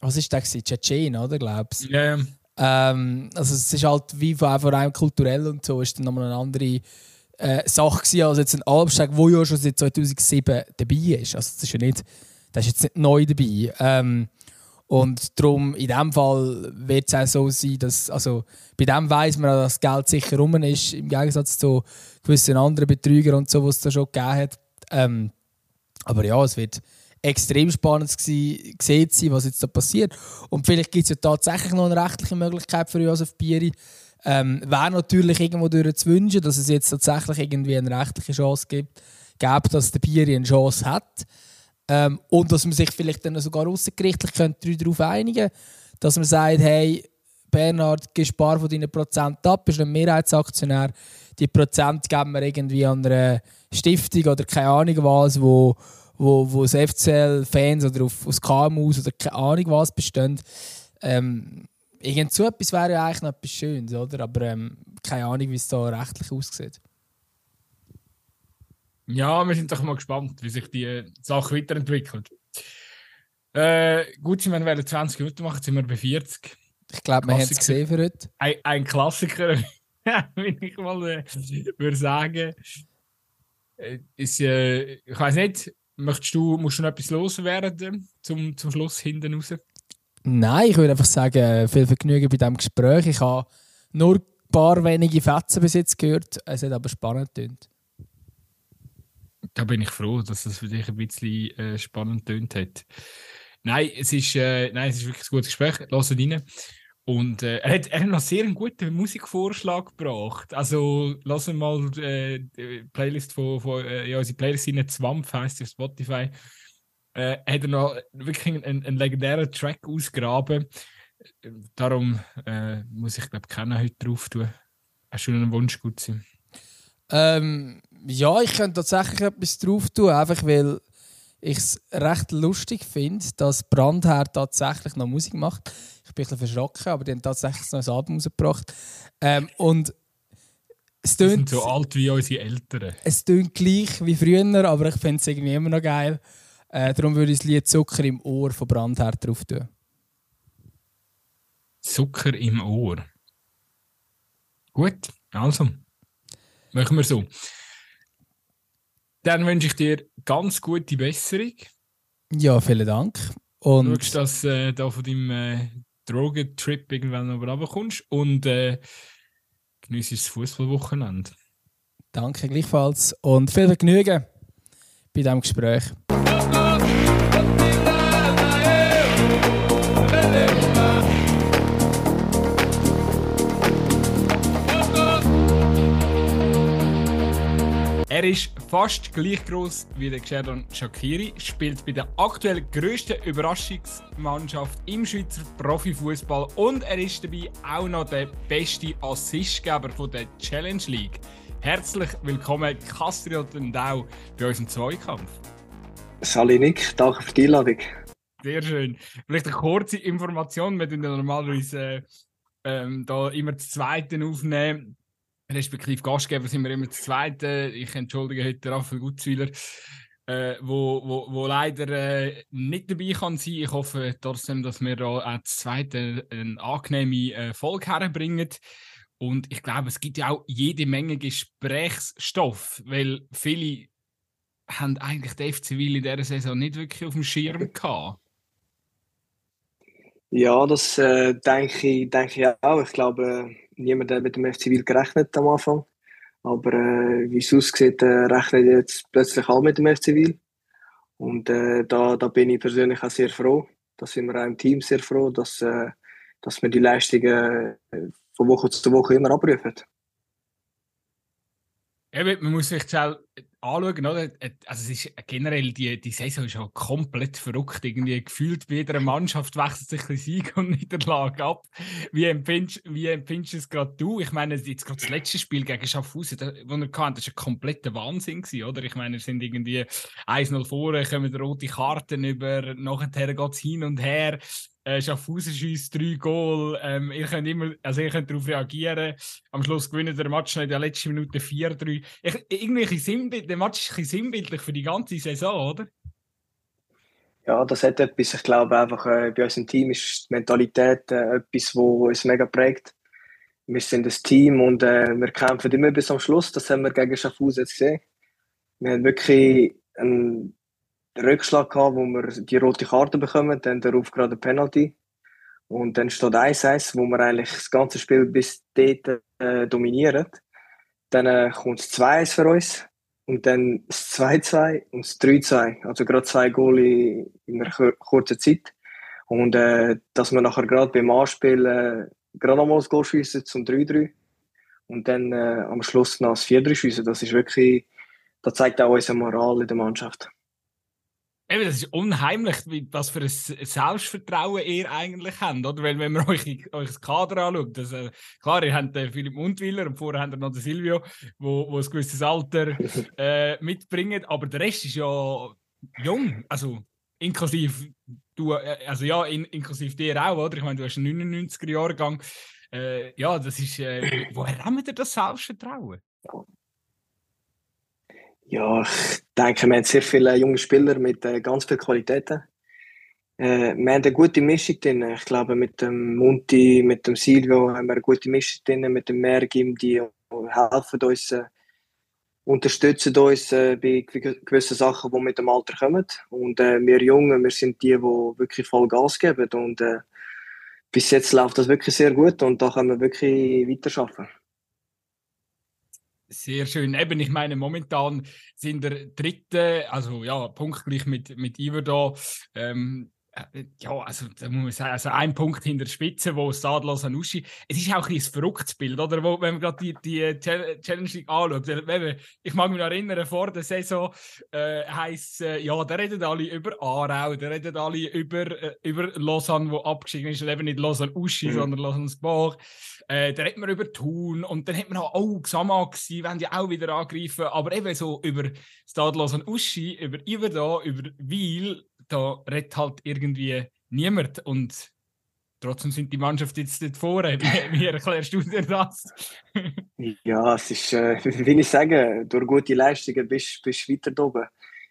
was ist das? Tschetschen, oder? Glaubst du? Ja. Ähm, also, es ist halt wie von einem kulturell und so, ist dann nochmal eine andere äh, Sache gewesen, als jetzt ein Albstag, der ja schon seit 2007 dabei ist. Also, das ist ja nicht, das ist jetzt nicht neu dabei. Ähm, und darum, in diesem Fall wird es auch so sein, dass, also bei dem weiß man, dass das Geld sicher rum ist, im Gegensatz zu gewissen anderen Betrügern und so, was es da schon gegeben hat. Ähm, aber ja, es wird extrem spannend gesehen sein, was jetzt da passiert. Und vielleicht gibt es ja tatsächlich noch eine rechtliche Möglichkeit für Josef Bieri. Ähm, Wäre natürlich irgendwo durch zu wünschen, dass es jetzt tatsächlich irgendwie eine rechtliche Chance gibt, gäbe, dass der Bieri eine Chance hat. Ähm, und dass man sich vielleicht dann sogar außergerichtlich könnte darauf einigen dass man sagt, hey, Bernhard, ein paar von deinen Prozent ab, bist ein Mehrheitsaktionär, die Prozent geben wir irgendwie an einer Stiftung oder keine Ahnung was, wo, wo, wo das FCL-Fans oder auf, aus KMUs oder keine Ahnung was bestehen. Ähm, irgend so etwas wäre ja eigentlich noch etwas Schönes, oder? Aber ähm, keine Ahnung, wie es da rechtlich aussieht. Ja, wir sind doch mal gespannt, wie sich die Sache weiterentwickelt. Äh, gut, wir werden 20 Minuten machen, sind wir bei 40. Ich glaube, wir haben es gesehen für heute. Ein, ein Klassiker, wenn ich mal äh, würde sagen. Äh, ist, äh, ich weiß nicht, möchtest du, musst du noch etwas loswerden zum, zum Schluss hinten raus? Nein, ich würde einfach sagen, viel Vergnügen bei diesem Gespräch. Ich habe nur ein paar wenige Fetzen bis jetzt gehört. Es hat aber spannend tönt da bin ich froh, dass das für dich ein bisschen äh, spannend tönt hat. Nein, es ist, äh, nein, es ist wirklich ein gutes Gespräch. Lass rein. Und äh, er, hat, er hat noch sehr einen guten Musikvorschlag gebracht. Also lassen mal äh, die Playlist von, von äh, ja, unsere Playlist in Zwampf heisst auf Spotify. Äh, hat er noch wirklich einen, einen legendären Track ausgraben. Darum äh, muss ich glaube keinen heute drauf tun. Hast du einen Wunsch gut sein? Ähm, ja, ich könnte tatsächlich etwas drauf tun, einfach weil ich es recht lustig finde, dass Brandherr tatsächlich noch Musik macht. Ich bin ein bisschen verschrocken, aber die haben tatsächlich noch ein Album rausgebracht. Ähm, und es tönt, so alt wie unsere Eltern. Es klingt gleich wie früher, aber ich finde es irgendwie immer noch geil. Äh, darum würde ich das Lied Zucker im Ohr von Brandherd drauf tun. Zucker im Ohr. Gut, also. Machen wir so. Dann wünsche ich dir ganz gute Besserung. Ja, vielen Dank. Und du schaust, dass äh, du von deinem äh, Drogentrip irgendwann noch runterkommst und äh, genießt das Fußballwochenende. Danke gleichfalls und viel Vergnügen bei diesem Gespräch. Er ist fast gleich groß wie der Xherdan Shakiri, spielt bei der aktuell grössten Überraschungsmannschaft im Schweizer Profifußball und er ist dabei auch noch der beste Assistgeber der Challenge League. Herzlich willkommen, Castriel Tendau, bei unserem Zweikampf. Sali Nick, danke für die Einladung. Sehr schön. Vielleicht eine kurze Information. Wir tun normalerweise äh, ähm, da immer das Zweite aufnehmen respektive Gastgeber sind wir immer das Zweite. Ich entschuldige heute Raphael Gutzwiller, äh, wo, wo, wo leider äh, nicht dabei kann sein. Ich hoffe trotzdem, dass wir auch das Zweite eine angenehme äh, Folge herbringen. Und ich glaube, es gibt ja auch jede Menge Gesprächsstoff, weil viele haben eigentlich den FC Wil in dieser Saison nicht wirklich auf dem Schirm gehabt. Ja, das äh, denke, ich, denke ich auch. Ich glaube, niemand hat mit dem FC Wil gerechnet am Anfang. Aber äh, wie es aussieht, äh, rechnen jetzt plötzlich alle mit dem FC Wil. Und äh, da, da bin ich persönlich auch sehr froh. Da sind wir auch im Team sehr froh, dass, äh, dass wir die Leistungen äh, von Woche zu Woche immer abrufen. Eben, man muss sich anschauen, oder? Also es ist generell, die, die Saison ist auch komplett verrückt. Irgendwie gefühlt bei jeder Mannschaft wechselt sich ein Sieg und Niederlage ab. Wie empfindest, wie empfindest du es gerade du? Ich meine, jetzt gerade das letzte Spiel gegen Schaffhausen, das, das wir hatten, das war ein kompletter Wahnsinn, gewesen, oder? Ich meine, es sind irgendwie 1-0 vor, kommen rote Karten über, nachher geht es hin und her äh, Schaffhausen schießt drei Goal. Ähm, ihr könnt immer, also ihr könnt darauf reagieren. Am Schluss gewinnt der Match in der letzten Minute 4-3. Irgendwie Sinnbild, der Match ist ein sinnbildlich für die ganze Saison, oder? Ja, das hat etwas. Ich glaube einfach, äh, bei unserem Team ist die Mentalität äh, etwas, wo uns mega prägt. Wir sind ein Team und äh, wir kämpfen immer bis zum Schluss. Das haben wir gegen Schaffhausen jetzt gesehen. Wir haben wirklich einen Rückschlag gehabt, wo wir die rote Karte bekommen, dann darauf gerade eine Penalty. Und dann steht 1-1, wo wir eigentlich das ganze Spiel bis dort äh, dominieren. Dann äh, kommt es 2-1 für uns. Und dann das 2-2 und das 3-2. Also gerade zwei Goal in einer kurzen Zeit. Und äh, dass wir nachher gerade beim Anspiel äh, gerade nochmal das Goal schiessen zum 3-3. Und dann äh, am Schluss noch das 4-3 schiessen. Das ist wirklich, das zeigt auch unsere Moral in der Mannschaft. Eben, das ist unheimlich, was für ein Selbstvertrauen ihr eigentlich habt, oder? Weil, wenn man euch, euch das Kader anschaut, das, äh, klar, ihr habt den Philipp Mundwiller und vorher habt ihr noch den Silvio, wo, wo ein gewisses Alter äh, mitbringt, aber der Rest ist ja jung, also inklusive du, äh, also ja, in, inklusive dir auch, oder? Ich meine, du hast einen 99er-Jahrgang. Äh, ja, das ist, äh, woher haben wir das Selbstvertrauen? Ja, ich denke, wir haben sehr viele junge Spieler mit äh, ganz vielen Qualitäten. Äh, wir haben eine gute Mischung drin. Ich glaube, mit dem Munti, mit dem Silvio haben wir eine gute Mischung drin, mit dem Mergim, die helfen uns, äh, unterstützen uns äh, bei gewissen Sachen, die mit dem Alter kommen. Und äh, wir Jungen, wir sind die, die wirklich voll Gas geben. Und äh, bis jetzt läuft das wirklich sehr gut und da können wir wirklich weiterarbeiten. Sehr schön. Eben, ich meine, momentan sind der dritte, also ja, punktgleich mit, mit Iver da. Ähm, äh, ja, also da muss man sagen, also ein Punkt hinter der Spitze, wo Stadler Sanussi. Es ist auch ein, ein verrücktes Bild, oder? Wo, wenn man gerade die, die Challenge League anschaut. Ich mag mich noch erinnern, vor der Saison äh, heisst äh, ja, da reden alle über Aarau, da reden alle über, äh, über Lausanne, wo abgestiegen ist, eben nicht Lausanne Uschi, mhm. sondern Lausanne Sport. Äh, da redet man über Thun und dann hat man auch, oh, Xamax, sie wollen ja auch wieder angreifen, aber eben so über Stadlos und Uschi, über Iverda, über Wiel, da redet halt irgendwie niemand und trotzdem sind die Mannschaft jetzt dort vorne. Wie, wie erklärst du dir das? ja, es ist, äh, wie ich sage, durch gute Leistungen bist du weiter oben.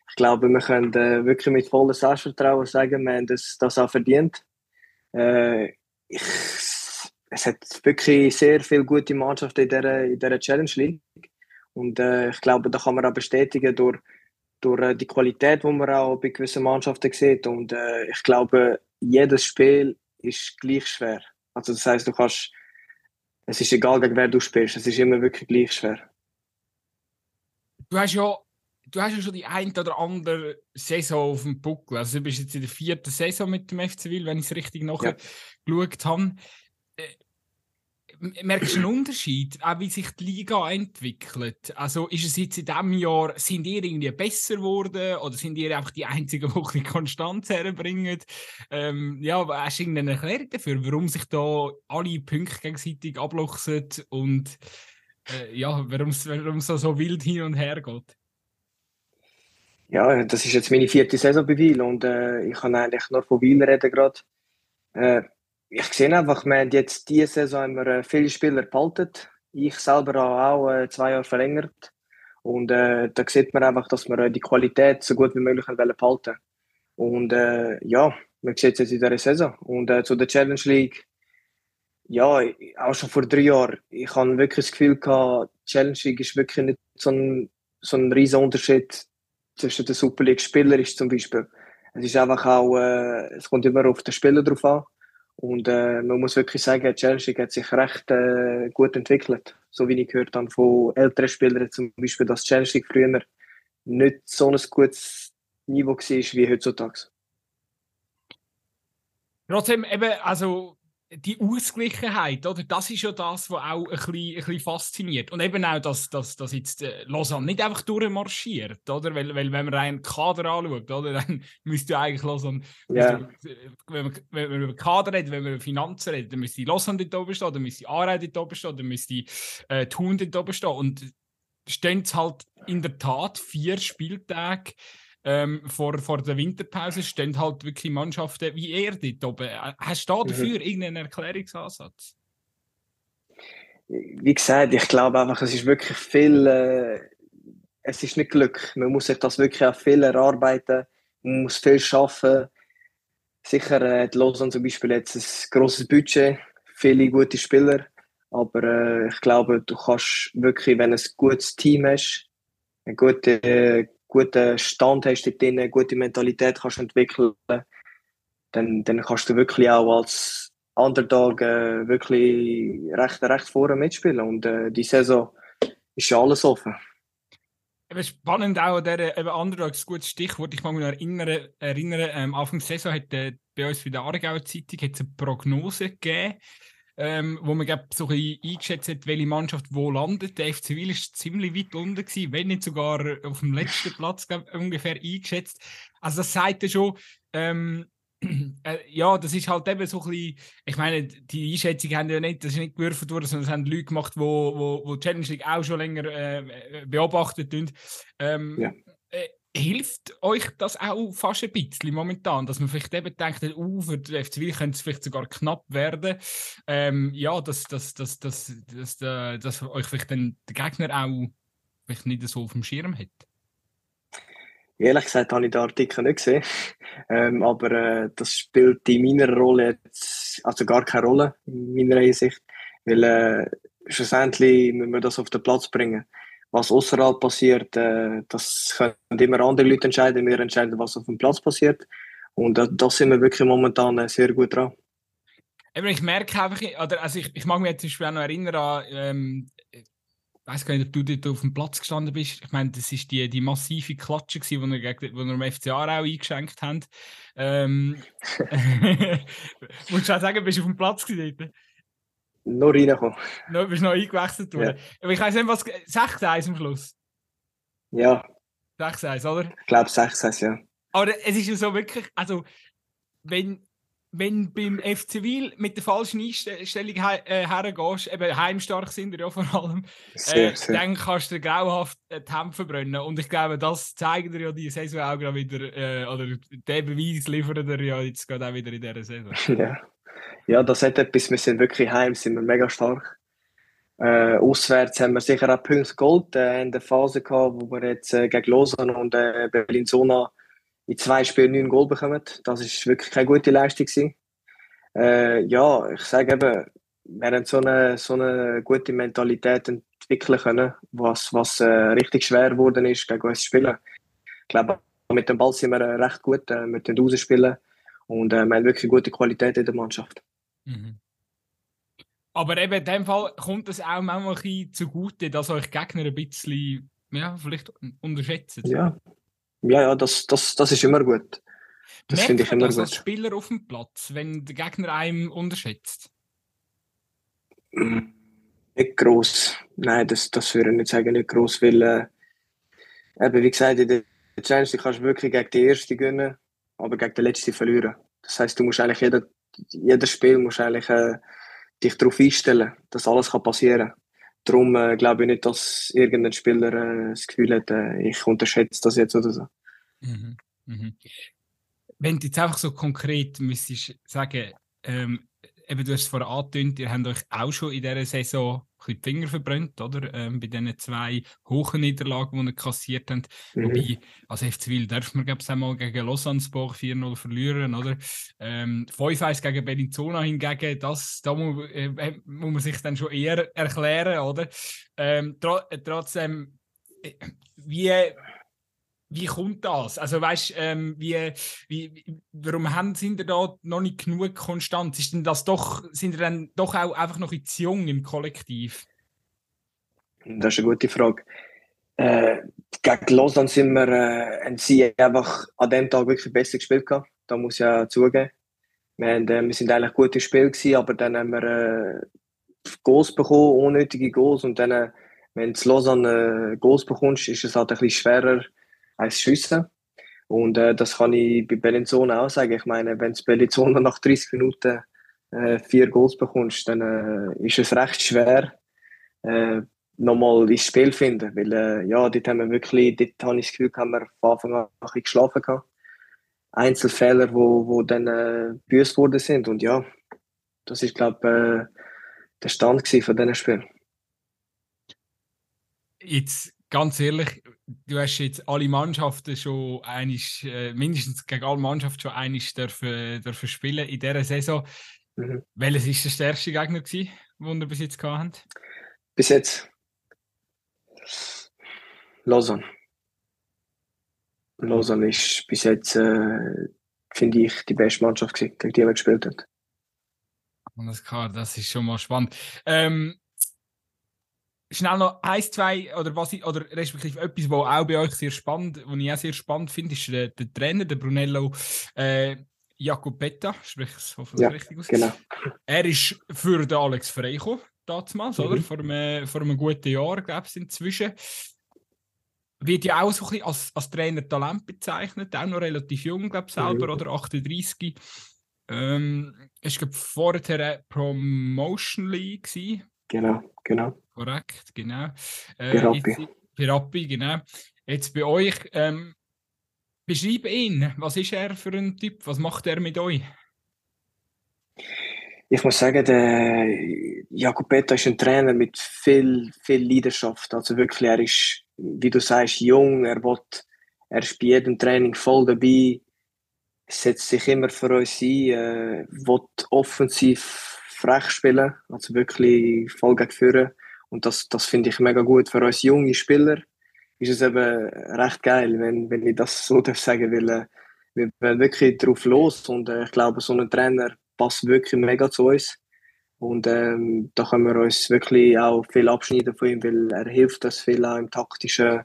Ich glaube, wir können äh, wirklich mit vollem Selbstvertrauen sagen, wir haben das, das auch verdient. Äh, ich, es hat wirklich sehr viele gute Mannschaften in dieser, in dieser Challenge League. Und äh, ich glaube, da kann man auch bestätigen durch, durch äh, die Qualität, die man auch bei gewissen Mannschaften sieht. Und äh, ich glaube, jedes Spiel ist gleich schwer. Also das heißt, du kannst, es ist egal, gegen wer du spielst, es ist immer wirklich gleich schwer. Du hast ja, du hast ja schon die ein oder andere Saison auf dem Buckel. Also du bist jetzt in der vierten Saison mit dem FC Will, wenn ich es richtig nachgeschaut ja. habe. Merkst du einen Unterschied, auch wie sich die Liga entwickelt? Also ist es jetzt in diesem Jahr, sind ihr irgendwie besser geworden oder sind ihr einfach die Einzigen, die die Konstanz herbringen? Ähm, ja, hast du irgendeine Erklärung dafür, warum sich da alle Punkte gegenseitig abluchsen und äh, ja, warum es so wild hin und her geht? Ja, das ist jetzt meine vierte Saison bei Wiel und äh, ich kann eigentlich nur von Wiel reden gerade. Äh, ich sehe einfach, wir haben jetzt diese Saison haben äh, viele Spieler behalten. Ich selber habe auch äh, zwei Jahre verlängert. Und äh, da sieht man einfach, dass wir äh, die Qualität so gut wie möglich behalten Und äh, ja, man sieht es jetzt in dieser Saison. Und äh, zu der Challenge League, ja, auch schon vor drei Jahren, ich habe wirklich das Gefühl gehabt, die Challenge League ist wirklich nicht so ein, so ein riesen Unterschied zwischen den Super League Spielern zum Beispiel. Es ist einfach auch, äh, es kommt immer auf den Spieler drauf an. Und äh, man muss wirklich sagen, Chelsea hat sich recht äh, gut entwickelt. So wie ich gehört habe von älteren Spielern, zum Beispiel, dass Chelsea früher nicht so ein gutes Niveau war wie heutzutage. Trotzdem, eben, also die Ausgleichen oder? Das ist ja das, was auch ein bisschen, ein bisschen fasziniert. Und eben auch, dass, dass, dass jetzt äh, Lausanne nicht einfach durchmarschiert, oder? Weil, weil wenn man einen Kader anschaut, oder? Dann müsste eigentlich Lausanne, yeah. wenn, man, wenn man über Kader redet, wenn man über Finanzen redet, dann müsste Lausanne dort oben stehen, dann müsste Aarau dort oben stehen, dann müsste äh, Thun dort oben stehen. Und stehen es halt in der Tat vier Spieltage ähm, vor, vor der Winterpause stehen halt wirklich Mannschaften wie er dort oben. Hast du da mhm. dafür mhm. irgendeinen Erklärungsansatz? Wie gesagt, ich glaube einfach, es ist wirklich viel, äh, es ist nicht Glück. Man muss sich das wirklich auch viel erarbeiten, man muss viel schaffen. Sicher äh, hat Lausanne zum Beispiel jetzt ein grosses Budget, viele gute Spieler, aber äh, ich glaube, du kannst wirklich, wenn du ein gutes Team hast, eine gute, guten Stand hast dort drin, gute Mentalität kannst entwickeln, dann, dann kannst du wirklich auch als Underdog äh, wirklich recht, recht vorne mitspielen. Und äh, die Saison ist ja alles offen. Eben spannend auch an dieser eben Underdog, ein gutes Stichwort. Ich mag mich noch erinnern, erinnern ähm, Anfang der Saison hat äh, bei uns bei der Aargauer Zeitung eine Prognose gegeben ähm, wo man glaub, so ein eingeschätzt hat, welche Mannschaft wo landet. Der FC Wil ist ziemlich weit unten gewesen, wenn nicht sogar auf dem letzten Platz glaub, ungefähr eingeschätzt. Also das sagt ja schon, ähm, äh, ja, das ist halt eben so ein bisschen, ich meine, die Einschätzung haben ja nicht, das ist nicht gewürfelt worden, sondern es haben Leute gemacht, die wo, wo, wo Challenge League auch schon länger äh, beobachtet haben. Ähm, ja. äh, hilft euch das auch fast ein bisschen momentan, dass man vielleicht eben denkt, uh, für den FC könnte es vielleicht sogar knapp werden. Ähm, ja, dass, dass, dass, dass, dass, dass, dass euch vielleicht dann der Gegner auch vielleicht nicht so auf dem Schirm hat. Ehrlich gesagt habe ich den Artikel nicht gesehen, ähm, aber äh, das spielt in meiner Rolle jetzt also gar keine Rolle in meiner Hinsicht, weil äh, schlussendlich müssen wir das auf den Platz bringen was außerhalb passiert, äh, das können immer andere Leute entscheiden. Wir entscheiden, was auf dem Platz passiert. Und äh, da sind wir wirklich momentan äh, sehr gut dran. Eben, ich merke einfach, oder, also ich, ich mag mich jetzt zum Beispiel auch noch erinnern an, ähm, ich weiß gar nicht, ob du dort auf dem Platz gestanden bist. Ich meine, das ist die, die massive Klatsche, die wir, gegen, wir im FC Aarau eingeschenkt haben. Ähm, Wolltest du auch sagen, bist du auf dem Platz gewesen? Noch reingekommen. No, bist noch eingewechselt worden. Ja. Aber ich weiß nicht, was. 6-1 am Schluss. Ja. 6-1, oder? Ich glaube 6-1, ja. Aber es ist ja so wirklich, also, wenn, wenn beim FC Wil mit der falschen Einstellung he äh, hergehst, eben heimstark sind wir ja vor allem, sehr, äh, sehr. dann kannst du grauhaft äh, die Hemd verbrennen. Und ich glaube, das zeigen dir ja die Saison auch gerade wieder, äh, oder der Beweis liefert er ja jetzt gerade auch wieder in dieser Saison. Ja. Ja, das hat etwas, wir sind wirklich heim, sind wir mega stark. Äh, auswärts haben wir sicher auch Punkte geholt, äh, in der Phase gehabt, wo wir jetzt äh, gegen Lausanne und äh, Berlin-Zona in zwei Spielen neun Goal bekommen. Das ist wirklich keine gute Leistung. Äh, ja, ich sage eben, wir haben so eine, so eine gute Mentalität entwickeln können, was, was äh, richtig schwer geworden ist, gegen uns zu spielen. Ich glaube, mit dem Ball sind wir äh, recht gut, äh, mit den rausspielen und äh, wir haben wirklich gute Qualität in der Mannschaft. Mhm. Aber eben in dem Fall kommt es auch manchmal zugute, dass euch Gegner ein bisschen ja, vielleicht unterschätzen. Ja, ja, ja das, das, das ist immer gut. Das finde ich immer das gut. als Spieler auf dem Platz, wenn der Gegner einem unterschätzt? Nicht gross. Nein, das, das würde ich nicht sagen, nicht gross, weil äh, eben, wie gesagt, in der Challenge kannst du wirklich gegen die Erste gewinnen, aber gegen den Letzten verlieren. Das heisst, du musst eigentlich jeder, jedes Spiel musst eigentlich, äh, dich darauf einstellen, dass alles kann passieren kann. Darum äh, glaube ich nicht, dass irgendein Spieler äh, das Gefühl hat, äh, ich unterschätze das jetzt oder so. Mhm. Mhm. Wenn du jetzt einfach so konkret müsstest sagen, ähm, eben, du hast es vorhin angetönt, ihr habt euch auch schon in dieser Saison die Finger verbrannt, oder? Ähm, bei diesen zwei hohen Niederlagen, die ihr kassiert habt. Mhm. Wobei, als FC Wil darf man, glaube ich, einmal gegen Lausanne-Sport 4-0 verlieren, oder? Ähm, 5-1 gegen Bellinzona hingegen, das, da muss, äh, muss man sich dann schon eher erklären, oder? Ähm, tro trotzdem, äh, wie wie kommt das? Also weißt ähm, wie, wie, warum haben, sind ihr da noch nicht genug konstant? Ist denn das doch, sind ihr dann doch auch einfach noch zu jung im Kollektiv? Das ist eine gute Frage. Äh, gegen Lausanne sind wir, äh, sie einfach an dem Tag wirklich besser gespielt gehabt. Da muss ich ja zugeben. Wir, haben, äh, wir sind eigentlich gut im Spiel gewesen, aber dann haben wir äh, Goals bekommen, unnötige Goals und dann, äh, wenn du Lausanne äh, Goals bekommst, ist es halt ein bisschen schwerer, eins schiessen. Und äh, das kann ich bei Bellinzona auch sagen. Ich meine, wenn du Bellinzona nach 30 Minuten äh, vier Goals bekommst, dann äh, ist es recht schwer, äh, nochmal ins Spiel zu finden. Weil, äh, ja, dort haben wir wirklich, dort habe ich das Gefühl, haben wir von Anfang an ein bisschen geschlafen gehabt. Einzelfehler, wo, wo dann äh, büßt worden sind. Und ja, das ist, glaube ich, äh, der Stand von diesen Spielen. Jetzt ganz ehrlich, du hast jetzt alle Mannschaften schon einig, äh, mindestens gegen alle Mannschaften schon einig dürfen, dürfen spielen in dieser Saison. Mhm. Welches ist der stärkste Gegner gewesen, den ihr bis jetzt gehabt habt? Bis jetzt Lausanne. Lausanne ist bis jetzt, äh, finde ich, die beste Mannschaft gewesen, gegen die wir gespielt haben. Alles klar, das ist schon mal spannend. Ähm, schnell noch eins, zwei, oder was ich, oder respektive etwas, was auch bei euch sehr spannend, was ich auch sehr spannend finde, ist der, der Trainer, der Brunello äh, Jacopetta, sprich es hoffentlich ja, richtig aus. Genau. Er ist für den Alex Frey gekommen, damals, mhm. oder? Vor einem, vor einem guten Jahr, glaube ich, inzwischen. Wird ja auch so ein bisschen als, als Trainer Talent bezeichnet, auch noch relativ jung, glaube ich, selber, mhm. oder 38. Ähm, ist, glaube vorher Promotion League gewesen. Genau, genau. Korrekt, genau. Äh, Pirappi. Pirappi, genau. Jetzt bei euch, ähm, beschreib ihn. Was ist er für ein Typ? Was macht er mit euch? Ich muss sagen, der Jacopetta ist ein Trainer mit viel, viel Leidenschaft. Also wirklich, er ist, wie du sagst, jung. Er, will, er ist bei jedem Training voll dabei. Setzt sich immer für uns ein. Äh, will offensiv frech spielen. Also wirklich voll gegen führen. Und das, das finde ich mega gut. Für uns junge Spieler ist es eben recht geil, wenn, wenn ich das so darf sagen will. Äh, wir werden wirklich drauf los und äh, ich glaube, so ein Trainer passt wirklich mega zu uns. Und ähm, da können wir uns wirklich auch viel abschneiden von ihm, weil er hilft uns viel auch im taktischen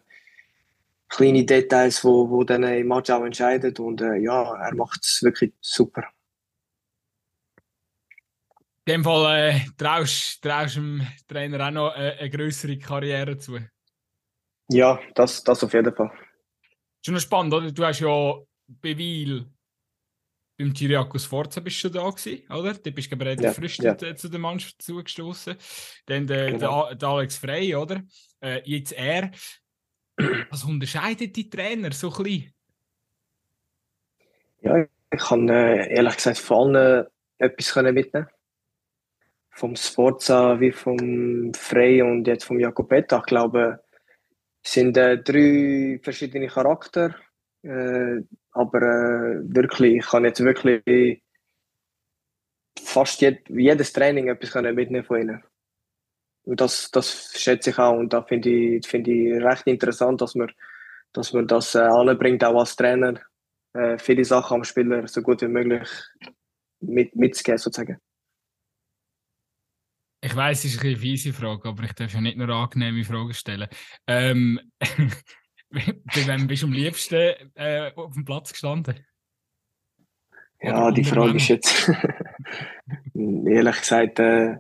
kleine Details, wo, wo dann im Match auch entscheidet. Und äh, ja, er macht es wirklich super. In dem Fall äh, traust du dem Trainer auch noch äh, eine größere Karriere zu. Ja, das, das auf jeden Fall. Schon noch spannend, oder? Du hast ja bei Wiel beim Kyriakos Forza bist du da gewesen, oder? Du bist gerade ja, frisch ja. zu der Mannschaft zugestoßen. Dann der, genau. der, der, Alex Frey, oder? Äh, jetzt er. Was unterscheidet die Trainer so ein bisschen? Ja, ich kann äh, ehrlich gesagt von allen etwas mitnehmen Vom Sforza wie vom Frey und jetzt vom Jacopetta. Ich glaube, sind äh, drei verschiedene Charaktere. Äh, aber äh, wirklich, ich kann jetzt wirklich fast jed jedes Training etwas mitnehmen von ihnen. Und das, das schätze ich auch und da finde ich, find ich recht interessant, dass man, dass man das äh, anbringt, auch als Trainer, äh, viele Sachen am Spieler so gut wie möglich mit, mitzugeben, sozusagen. Ich weiß, es ist eine fiese Frage, aber ich darf ja nicht nur angenehme Fragen stellen. Ähm, bei wem bist du am liebsten äh, auf dem Platz gestanden? Ja, die Frage ist jetzt ehrlich gesagt, äh,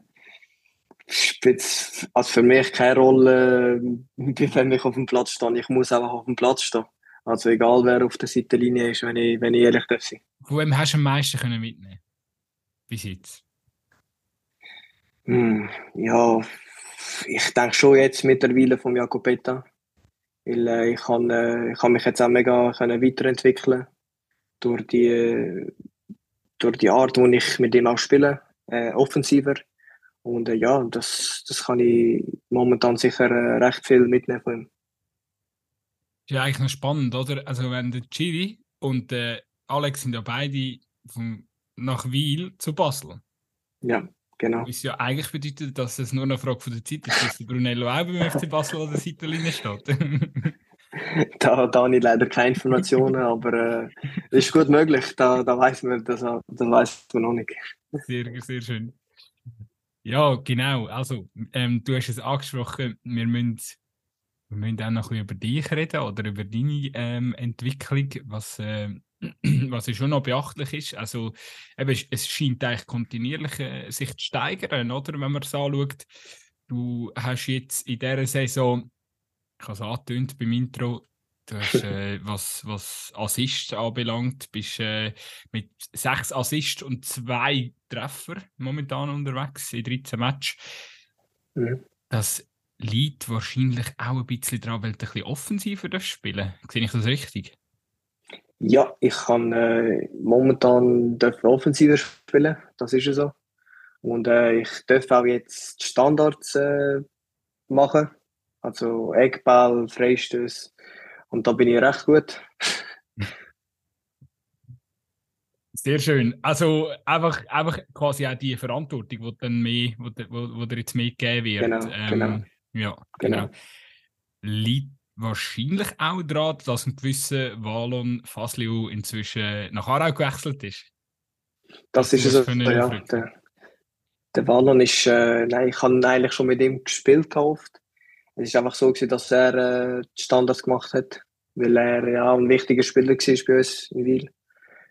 spielt also für mich keine Rolle, äh, wenn ich auf dem Platz stehe. Ich muss einfach auf dem Platz stehen. Also egal wer auf der Seitenlinie ist, wenn ich, wenn ich ehrlich darf sein. Von wem hast du am meisten können mitnehmen bis jetzt? Hm, ja, ich denke schon jetzt mittlerweile vom Jakobeta. Weil äh, ich, kann, äh, ich kann mich jetzt auch mega können weiterentwickeln durch die, durch die Art, wie ich mit ihm auch spiele, äh, offensiver. Und äh, ja, das, das kann ich momentan sicher äh, recht viel mitnehmen von ihm. Ist ja eigentlich noch spannend, oder? Also wenn der Chiri und der Alex sind ja beide von, nach Wiel zu Basel. Ja, genau. Was ja eigentlich bedeutet, dass es nur eine Frage von der Zeit ist, dass der Brunello auch beim FC Basel an der Seitenlinie steht. da, da habe ich leider keine Informationen, aber äh, ist gut möglich. Da, da weiß man, das, das weiß man noch nicht. Sehr, sehr schön. Ja, genau. Also, ähm, du hast es angesprochen, wir müssen, wir müssen auch noch ein bisschen über dich reden oder über deine ähm, Entwicklung, was, äh, was schon noch beachtlich ist. Also, eben, es scheint eigentlich kontinuierlich äh, sich zu steigern, oder? Wenn man es anschaut. Du hast jetzt in dieser Saison, ich habe es angetönt beim Intro, Du hast, äh, was, was Assists anbelangt, bist äh, mit sechs Assists und zwei Treffer momentan unterwegs in 13 Matches. Mhm. Das liegt wahrscheinlich auch ein bisschen daran, weil du ein bisschen offensiver spielen Sehe ich das richtig? Ja, ich kann äh, momentan offensiver spielen, das ist ja so. Und äh, ich darf auch jetzt die Standards äh, machen, also Eckball, Freistöße und da bin ich recht gut. Sehr schön. Also einfach, einfach quasi auch die Verantwortung, die dann mehr, wo, wo, wo dir jetzt mitgegeben wird. Genau, ähm, genau. Ja, genau. genau. Liegt wahrscheinlich auch daran, dass ein gewisser Walon Fasliu inzwischen nach Aarau gewechselt ist. Das ist es, ja. Der, der Wallon ist, äh, nein, ich habe eigentlich schon mit ihm gespielt gehofft. Es ist einfach so gewesen, dass er äh, die Standards gemacht hat, weil er ja ein wichtiger Spieler war bei uns in Wiel.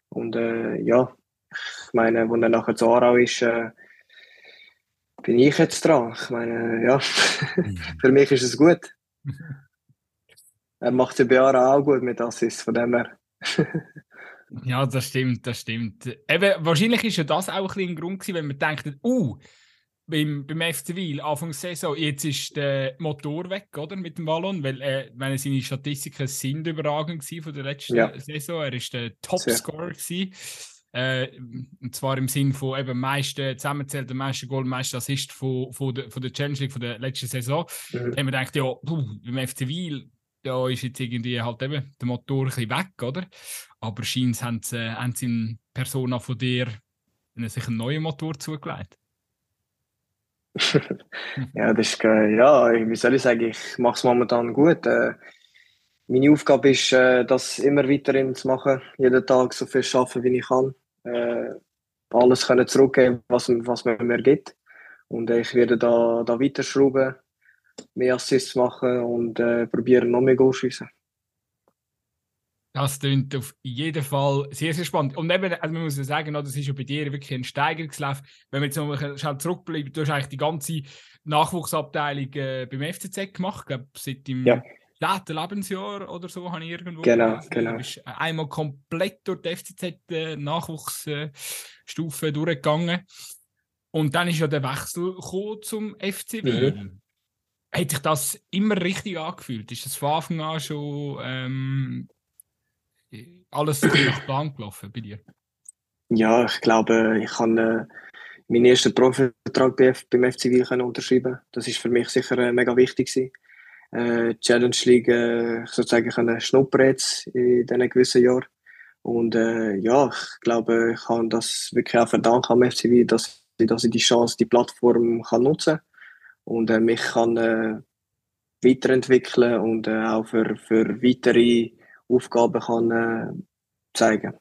Und äh, ja, ich meine, wenn er nachher zu Aarau ist, äh, bin ich jetzt dran. Ich meine, ja, für mich ist es gut. er macht es bei Aarau auch gut mit Assist, von dem her. ja, das stimmt, das stimmt. Eben, wahrscheinlich ist ja das auch ein, ein Grund gewesen, wenn man denkt, uh, beim, beim FC Wiel Anfang Saison, jetzt ist der Motor weg, oder, mit dem Ballon, weil äh, meine, seine Statistiken sind überragend von der letzten ja. Saison. Er ist der Topscorer Äh, und zwar im Sinn von eben meisten zusammenzählt, der meiste Goal, meiste Assist von, von, der, von der Challenge League von der letzten Saison. Mhm. Da haben wir gedacht, ja, puh, beim FC Wiel, da ist jetzt irgendwie halt eben der Motor ein bisschen weg, oder? Aber scheint haben sie, haben sie in Persona von dir sich einen neuen Motor zugelegt. ja, das ist, ja, wie soll ich sagen, ich mache es momentan gut. Äh, meine Aufgabe ist, äh, das immer weiterhin zu machen, jeden Tag so viel arbeiten, wie ich kann. Äh, alles können zurückgeben, was, was man mir gibt. Und ich werde da, da weiterschrauben, mehr Assists machen und äh, probieren, noch mehr Goals schießen. Das klingt auf jeden Fall sehr, sehr spannend. Und eben, also man muss ja sagen, das ist ja bei dir wirklich ein Steigerungslauf. Wenn wir jetzt noch zurückbleiben, du hast eigentlich die ganze Nachwuchsabteilung äh, beim FCZ gemacht, ich glaube, seit dem ja. zehnten Lebensjahr oder so habe ich irgendwo. Genau, gelesen. genau. Du bist einmal komplett durch die FCZ-Nachwuchsstufe äh, durchgegangen. Und dann ist ja der Wechsel zum FC Wien. Mhm. Hat dich das immer richtig angefühlt? Ist das von Anfang an schon ähm, alles nach Plan gelaufen bei dir? Ja, ich glaube, ich kann äh, meinen ersten Profivertrag beim FC können unterschreiben. Das ist für mich sicher äh, mega wichtig gewesen. Äh, Challenge League äh, sozusagen können schnuppern jetzt in diesen gewissen Jahren. Und äh, ja, ich glaube, ich kann das wirklich auch verdanken am FC Wiel, dass, dass ich die Chance, die Plattform kann nutzen und äh, mich kann äh, weiterentwickeln und äh, auch für, für weitere Aufgaben kann äh, zeigen.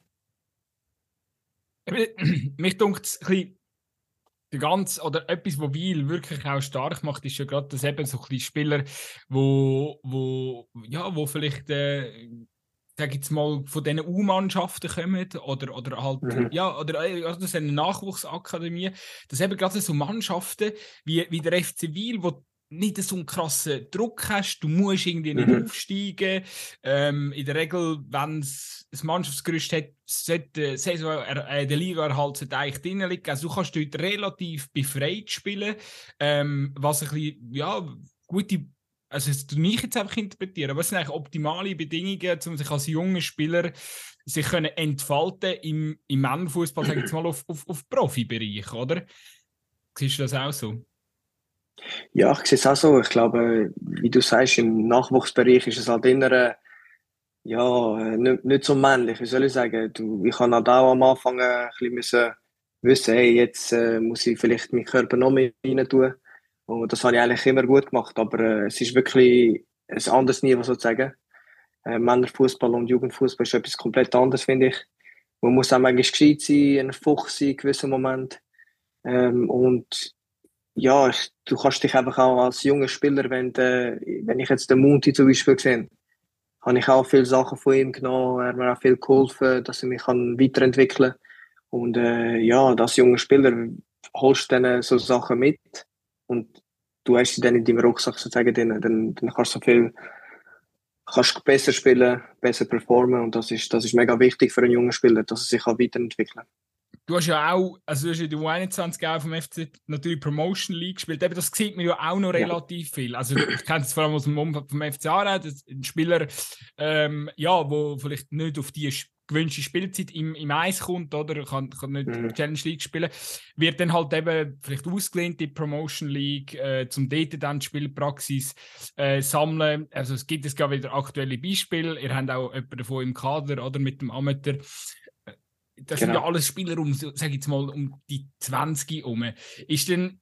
Mich dunkt es ganz, oder etwas, was Wiel wirklich auch stark macht, ist ja gerade, dass eben so ein Spieler, wo, wo, ja, wo vielleicht, äh, sag jetzt mal, von diesen U-Mannschaften kommen oder, oder halt, mhm. ja, oder also das ist eine Nachwuchsakademie, dass eben gerade so Mannschaften wie, wie der FC Wiel, wo nicht so einen krassen Druck hast, du musst irgendwie nicht mhm. aufsteigen. Ähm, in der Regel, wenn es ein Mannschaftsgerüst hat, sollte Saison äh, der Liga erhalten eigentlich drin liegen. Also du kannst dort relativ befreit spielen, ähm, was ein bisschen, ja, gute also das tue ich jetzt einfach interpretieren, was sind eigentlich optimale Bedingungen, um sich als junger Spieler sich können entfalten im, im Männerfußball, sage ich jetzt mal, auf, auf, auf Profibereich, oder? Siehst du das auch so? Ja, ich sehe es auch so. Ich glaube, wie du sagst, im Nachwuchsbereich ist es halt immer ja, nicht, nicht so männlich. Wie soll ich sagen? Du, ich habe halt auch am Anfang ein bisschen wissen, hey, jetzt äh, muss ich vielleicht meinen Körper noch mehr rein tun. Und das habe ich eigentlich immer gut gemacht. Aber äh, es ist wirklich ein anderes Niveau sozusagen. Äh, Männerfußball und Jugendfußball ist etwas komplett anderes, finde ich. Man muss auch manchmal gescheit sein, ein Fuchs sein in gewissen Moment. Ähm, und ja, du kannst dich einfach auch als junger Spieler, wenn, de, wenn ich jetzt den Monti zum Beispiel sehe, habe ich auch viele Sachen von ihm genommen, er hat mir auch viel geholfen, dass ich mich kann weiterentwickeln kann. Und äh, ja, als junger Spieler holst du dann so Sachen mit und du hast sie dann in deinem Rucksack sozusagen drin, dann, dann kannst du so viel kannst besser spielen, besser performen und das ist, das ist mega wichtig für einen jungen Spieler, dass er sich auch weiterentwickeln kann du hast ja auch, also du hast in der U21 vom FC natürlich Promotion League gespielt. Eben, das sieht man ja auch noch relativ ja. viel. Also ich kenne es vor allem aus dem Umfeld vom FC Aarau, ein Spieler, ähm, ja, wo vielleicht nicht auf die gewünschte Spielzeit im, im Eis kommt, oder kann, kann nicht mhm. Challenge League spielen, wird dann halt eben vielleicht ausgelehnt in die Promotion League, äh, zum dort dann die Spielpraxis äh, sammeln. Also es gibt es gerade wieder aktuelle Beispiele. Ihr habt auch jemanden davon im Kader oder mit dem Amateur das genau. sind ja alles Spieler um, sag ich jetzt mal, um die 20 herum. Ist denn,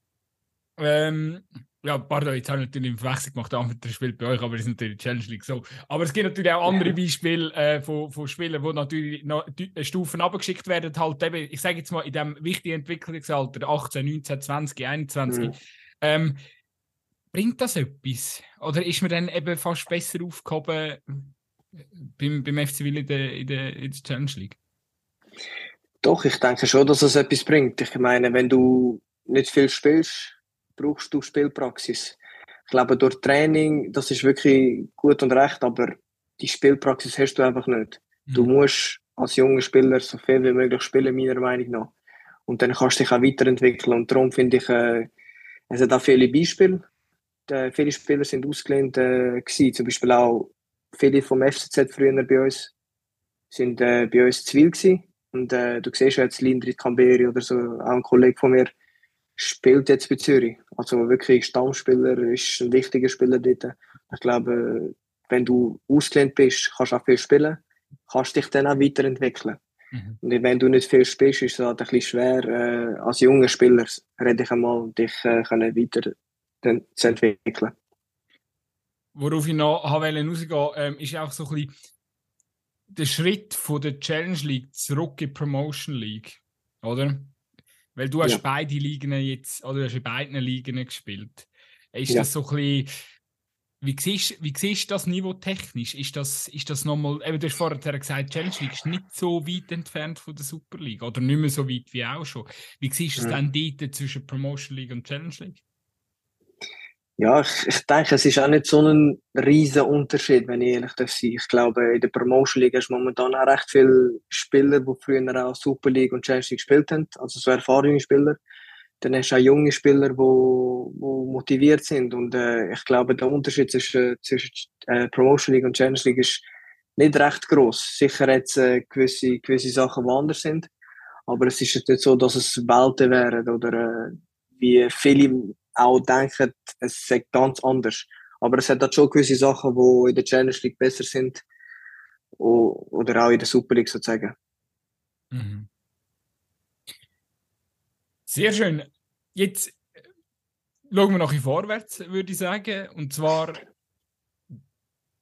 ähm, ja, pardon, jetzt habe ich natürlich einen Verwechslung gemacht, der spielt bei euch, aber das ist natürlich Challenge League so. Aber es gibt natürlich auch andere Beispiele äh, von, von Spielern, die natürlich noch Stufen abgeschickt werden, halt eben, ich sage jetzt mal, in diesem wichtigen Entwicklungsalter, 18, 19, 20, 21. Mhm. Ähm, bringt das etwas? Oder ist man dann eben fast besser aufgehoben beim, beim FC Will in der, in der, in der Challenge League? Doch, ich denke schon, dass es etwas bringt. Ich meine, wenn du nicht viel spielst, brauchst du Spielpraxis. Ich glaube, durch Training, das ist wirklich gut und recht, aber die Spielpraxis hast du einfach nicht. Mhm. Du musst als junger Spieler so viel wie möglich spielen, meiner Meinung nach. Und dann kannst du dich auch weiterentwickeln. Und darum finde ich, äh, es hat auch viele Beispiele. Die, viele Spieler sind ausgelehnt äh, gewesen. Zum Beispiel auch viele vom FCZ früher bei uns sind äh, bei uns zu viel gewesen. Und äh, du siehst jetzt Lindrit Camberi oder so, auch ein Kollege von mir, spielt jetzt bei Zürich. Also wirklich Stammspieler, ist ein wichtiger Spieler dort. Ich glaube, wenn du ausgelehnt bist, kannst du auch viel spielen, kannst dich dann auch weiterentwickeln. Mhm. Und wenn du nicht viel spielst, ist es halt ein bisschen schwer, äh, als junger Spieler, rede ich einmal, dich äh, können weiter zu entwickeln. Worauf ich noch rausgehen ähm, ist auch so ein bisschen der Schritt von der Challenge League zurück in die Promotion League, oder? Weil du hast ja. beide Ligen jetzt, oder du hast in beiden Ligen gespielt. Ist ja. das so ein bisschen, wie siehst, wie siehst du das Niveau technisch? Ist das, ist das nochmal, eben du hast vorher gesagt, Challenge League ist nicht so weit entfernt von der Super League oder nicht mehr so weit wie auch schon. Wie siehst du es ja. dann dort zwischen Promotion League und Challenge League? Ja, ich, ich denke, es ist auch nicht so ein riesen Unterschied, wenn ich ehrlich darf sein. Ich glaube, in der Promotion League hast du momentan auch recht viele Spieler, die früher auch Super League und Challenge League gespielt haben, also so erfahrene Spieler. Dann hast du auch junge Spieler, die, motiviert sind. Und äh, ich glaube, der Unterschied zwischen, zwischen äh, Promotion League und Challenge League ist nicht recht groß. Sicher jetzt äh, gewisse, gewisse Sachen, die anders sind. Aber es ist jetzt nicht so, dass es Welten wären oder äh, wie viele auch denken, es sei ganz anders. Aber es hat schon gewisse Sachen, die in der Challenge League besser sind oder auch in der Super League sozusagen. Mhm. Sehr schön. Jetzt äh, schauen wir noch ein vorwärts, würde ich sagen. Und zwar,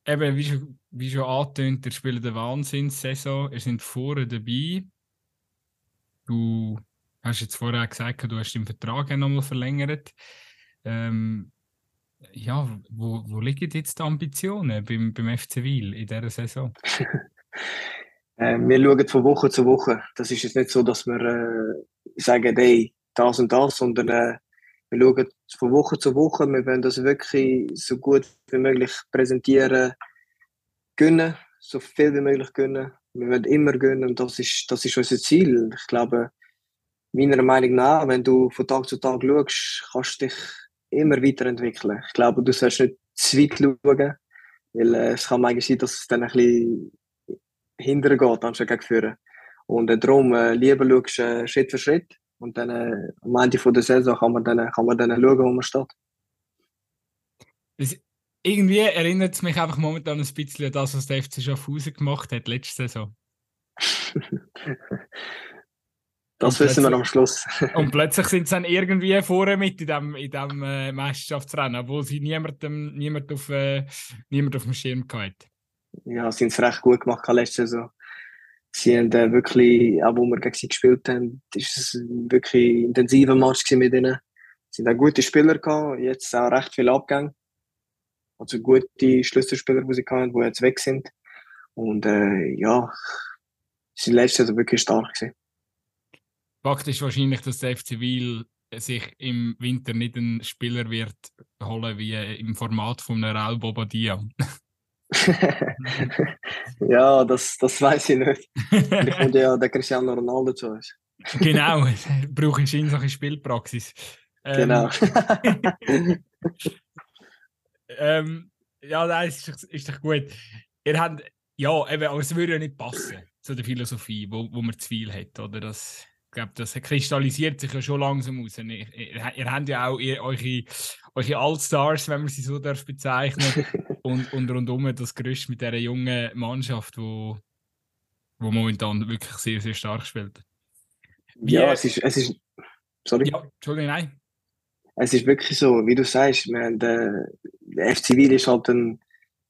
eben, wie schon, wie schon angetönt, ihr spielt eine Wahnsinnssaison. Ihr seid vorne dabei. Du hast jetzt vorher gesagt, du hast den Vertrag nochmal verlängert. Ähm, ja, wo, wo liegen jetzt die Ambitionen beim, beim FC Wil in dieser Saison? äh, wir schauen von Woche zu Woche. Das ist jetzt nicht so, dass wir äh, sagen, hey, das und das, sondern äh, wir schauen von Woche zu Woche. Wir wollen das wirklich so gut wie möglich präsentieren, gönnen, so viel wie möglich gönnen. Wir wollen immer gönnen und das ist, das ist unser Ziel. Ich glaube, meiner Meinung nach, wenn du von Tag zu Tag schaust, kannst du dich immer weiterentwickeln. Ich glaube, du sollst nicht zu weit schauen, weil äh, es kann manchmal sein, dass es dann ein bisschen hinterher geht, anstatt gegen führen. Und äh, darum, äh, lieber schaust äh, Schritt für Schritt und dann äh, am Ende von der Saison kann man dann, kann man dann schauen, wo man steht. Das, irgendwie erinnert es mich einfach momentan ein bisschen an das, was der FC Schaffhausen gemacht hat letzte Saison. Das wissen wir am Schluss. und plötzlich sind sie dann irgendwie vorne mit in diesem in dem, äh, Meisterschaftsrennen, obwohl sie niemandem, niemand, auf, äh, niemand auf dem Schirm hatten. Ja, sie haben es recht gut gemacht letzte Saison. Sie haben äh, wirklich, auch wo wir gegen sie gespielt haben, ist es ein wirklich intensiver Match mit ihnen. Sie haben auch gute Spieler gehabt, jetzt auch recht viele Abgänge. Also gute Schlüsselspieler, die sie hatten, die jetzt weg sind. Und äh, ja, sie sind letztes Jahr wirklich stark gewesen. Fakt ist wahrscheinlich, dass der FC Wiel sich im Winter nicht einen Spieler wird holen wie im Format von einem Raul Bobadilla. ja, das, das weiß ich nicht. Vielleicht kommt ja der Cristiano Ronaldo zu uns. genau, brauche ich in solche Spielpraxis. Ähm, genau. ähm, ja, das ist, ist doch gut. Ihr habt, ja, eben, aber es würde ja nicht passen zu der Philosophie, wo, wo man zu viel hat, oder? Das, ich glaube, das kristallisiert sich ja schon langsam aus. Ihr, ihr, ihr habt ja auch ihr, eure, eure Allstars, wenn man sie so darf bezeichnen und, und rundum das Gerüst mit dieser jungen Mannschaft, wo, wo momentan wirklich sehr, sehr stark spielt. Wie, ja, es ist, es ist. Sorry. Ja, Entschuldigung, nein. Es ist wirklich so, wie du sagst, wir der, der FC Wil ist halt ein,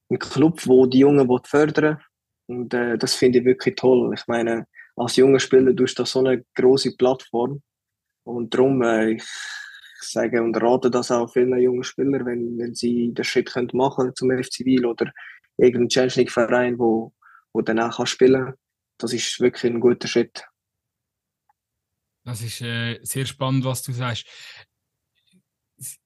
ein Club, wo die Jungen fördern Und äh, das finde ich wirklich toll. Ich meine, als junger Spieler du so eine große Plattform. Und darum, äh, ich sage und rate das auch vielen jungen Spielern, wenn, wenn sie den Schritt können machen zum FC Wiel oder irgendeinen Challenge Verein, wo, wo danach kann spielen Das ist wirklich ein guter Schritt. Das ist äh, sehr spannend, was du sagst.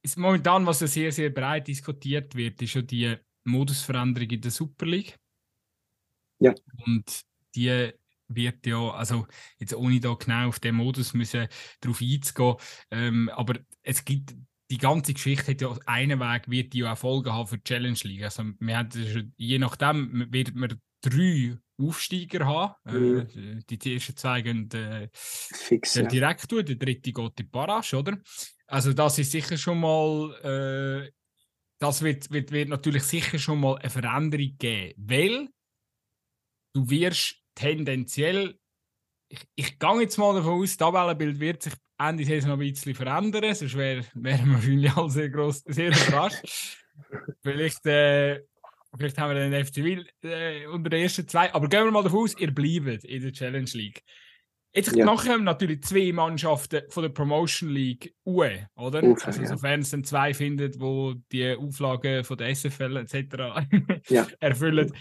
Ist momentan, was ja sehr, sehr breit diskutiert wird, ist ja die Modusveränderung in der Super League. Ja. Und die wird ja, also jetzt ohne da genau auf den Modus müssen drauf einzugehen, ähm, aber es gibt die ganze Geschichte hat ja einen Weg, wird die ja auch Folgen haben für die Challenge League. Also wir haben, je nachdem wird man drei Aufsteiger haben. Mhm. Äh, die ersten zwei gehen äh, Fix, ja. direkt durch, der dritte geht in die Barrage, oder? Also das ist sicher schon mal, äh, das wird, wird, wird natürlich sicher schon mal eine Veränderung geben, weil du wirst tendenziell, ich, ich gehe jetzt mal davon aus, das Tabellenbild wird sich Ende Saison noch ein bisschen verändern, sonst wären wär wir wahrscheinlich alle sehr, gross, sehr überrascht. vielleicht, äh, vielleicht haben wir den FC Wil äh, unter den ersten zwei, aber gehen wir mal davon aus, ihr bleibt in der Challenge League. Jetzt ja. nachher natürlich zwei Mannschaften von der Promotion League UE, oder? Ufer, also, sofern es dann zwei findet, wo die Auflagen von der SFL etc. Ja. erfüllen.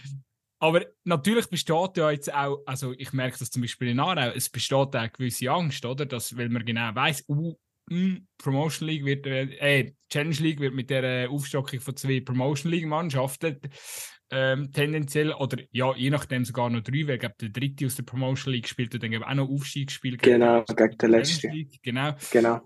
Aber natürlich besteht ja jetzt auch, also ich merke das zum Beispiel in Aarau, es besteht auch eine gewisse Angst, oder? Dass, weil man genau weiß, uh, mm, Promotion League wird, äh, Challenge League wird mit der Aufstockung von zwei Promotion League Mannschaften ähm, tendenziell, oder ja, je nachdem sogar noch drei, weil der dritte aus der Promotion League spielt und dann auch noch Aufstiegsspiel Genau, gegen den letzten. Genau. genau.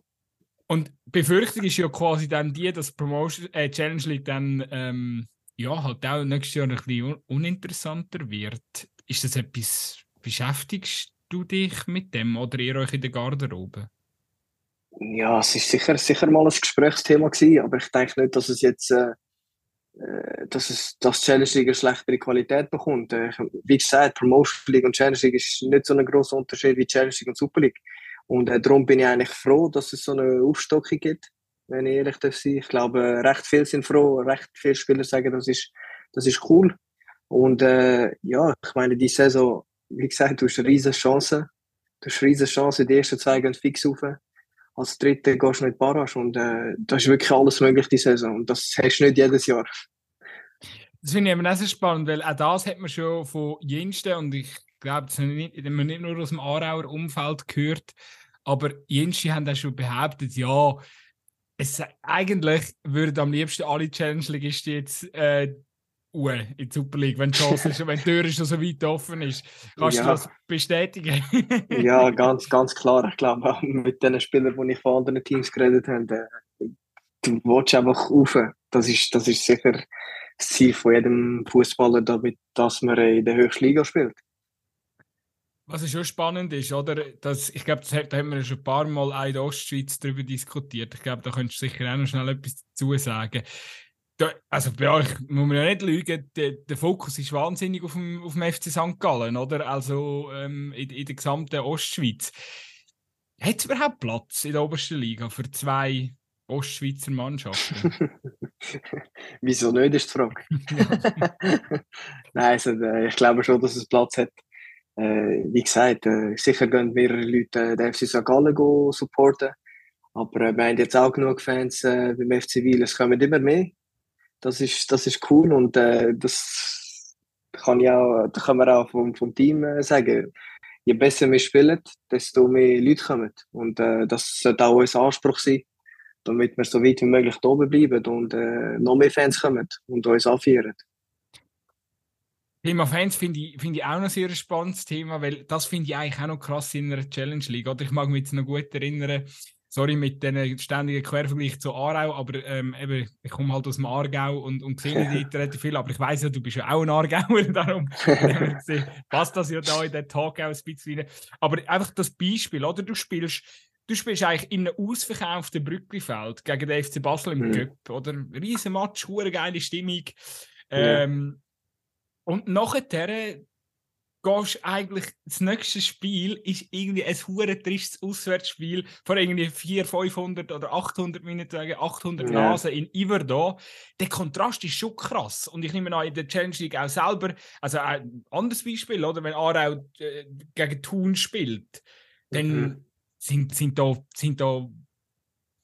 Und Befürchtung ist ja quasi dann die, dass Promotion, äh, Challenge League dann ähm, ja, halt auch nächstes Jahr ein bisschen uninteressanter wird. Ist das etwas, beschäftigst du dich mit dem oder ihr euch in der Garderobe? Ja, es ist sicher, sicher mal ein Gesprächsthema gewesen, aber ich denke nicht, dass es jetzt, äh, äh dass es, das Challenge League eine schlechtere Qualität bekommt. Äh, wie gesagt, Promotion League und Challenge League ist nicht so ein großer Unterschied wie Challenge League und Super League. Und äh, darum bin ich eigentlich froh, dass es so eine Aufstockung gibt, wenn ich ehrlich darf sein. Ich glaube, recht viele sind froh, recht viele Spieler sagen, das ist, das ist cool. Und äh, ja, ich meine, die Saison, wie gesagt, du hast riesige Chance. Du hast riesige Chance, die ersten zwei gehen fix rauf. Als Dritte gehst du nicht Barrage und äh, da ist wirklich alles möglich, die Saison. Und das hast du nicht jedes Jahr. Das finde ich eben auch sehr spannend, weil auch das hat man schon von Jensten und ich glaube, das haben wir nicht, nicht nur aus dem Aarauer Umfeld gehört, aber Jensten haben auch schon behauptet, ja, es, eigentlich würden am liebsten alle Challenge-Ligisten jetzt äh, in die Super League, wenn die Chance ist, wenn die Tür schon so weit offen ist. Kannst ja. du das bestätigen? ja, ganz, ganz klar. Ich glaube, mit den Spielern, die ich von anderen Teams geredet habe, äh, du willst einfach rauf. Das ist, das ist sicher das Ziel von jedem Fußballer, damit, dass man in der höchsten Liga spielt. Was schon spannend ist, oder? Das, ich glaube, da haben wir schon ein paar Mal auch in der Ostschweiz darüber diskutiert. Ich glaube, da könntest du sicher auch noch schnell etwas dazu sagen da, also bei euch muss man ja nicht lügen, der, der Fokus ist wahnsinnig auf dem, auf dem FC St. Gallen, oder? Also ähm, in, in, der gesamten Ostschweiz. Hat es überhaupt Platz in der obersten Liga für zwei Ostschweizer Mannschaften? Wieso nicht, ist die Frage. Nein, also, äh, ich glaube schon, dass es Platz hat. Äh, wie gesagt, äh, sicher gehen mehrere Leute äh, den FC St. Gallen supporten. Aber wir haben jetzt auch genug Fans beim FC Wiel. Es kommen immer mehr. Das ist, das ist cool und das kann ich auch, da kann man auch vom, vom Team sagen. Je besser wir spielen, desto mehr Leute kommen. Und das sollte auch unser Anspruch sein, damit wir so weit wie möglich oben bleiben und noch mehr Fans kommen und uns anführen. Thema Fans finde ich, find ich auch noch ein sehr spannendes Thema, weil das finde ich eigentlich auch noch krass in einer Challenge League. Oder ich mag mich jetzt noch gut erinnern, sorry mit den ständigen Quervergleich zu Aarau, aber ähm, eben, ich komme halt aus dem Aargau und, und sehe nicht relativ viel, aber ich weiß ja, du bist ja auch ein Aargauer, darum passt das ja da in den Tag auch ein bisschen rein. Aber einfach das Beispiel, oder? Du spielst du spielst eigentlich in einem ausverkauften Brücklifeld gegen den FC Basel im mhm. Cup, oder? Riesen Match, geile Stimmung. Ähm. Und nachher gehst eigentlich, das nächste Spiel ist irgendwie ein hure tristes Auswärtsspiel von irgendwie 400, 500 oder 800 Minuten, 800 ja. Nasen in Iverdo. Der Kontrast ist schon krass. Und ich nehme an, in der Challenge League auch selber, also ein anderes Beispiel, oder? Wenn Aarau äh, gegen Thun spielt, dann mhm. sind, sind, da, sind da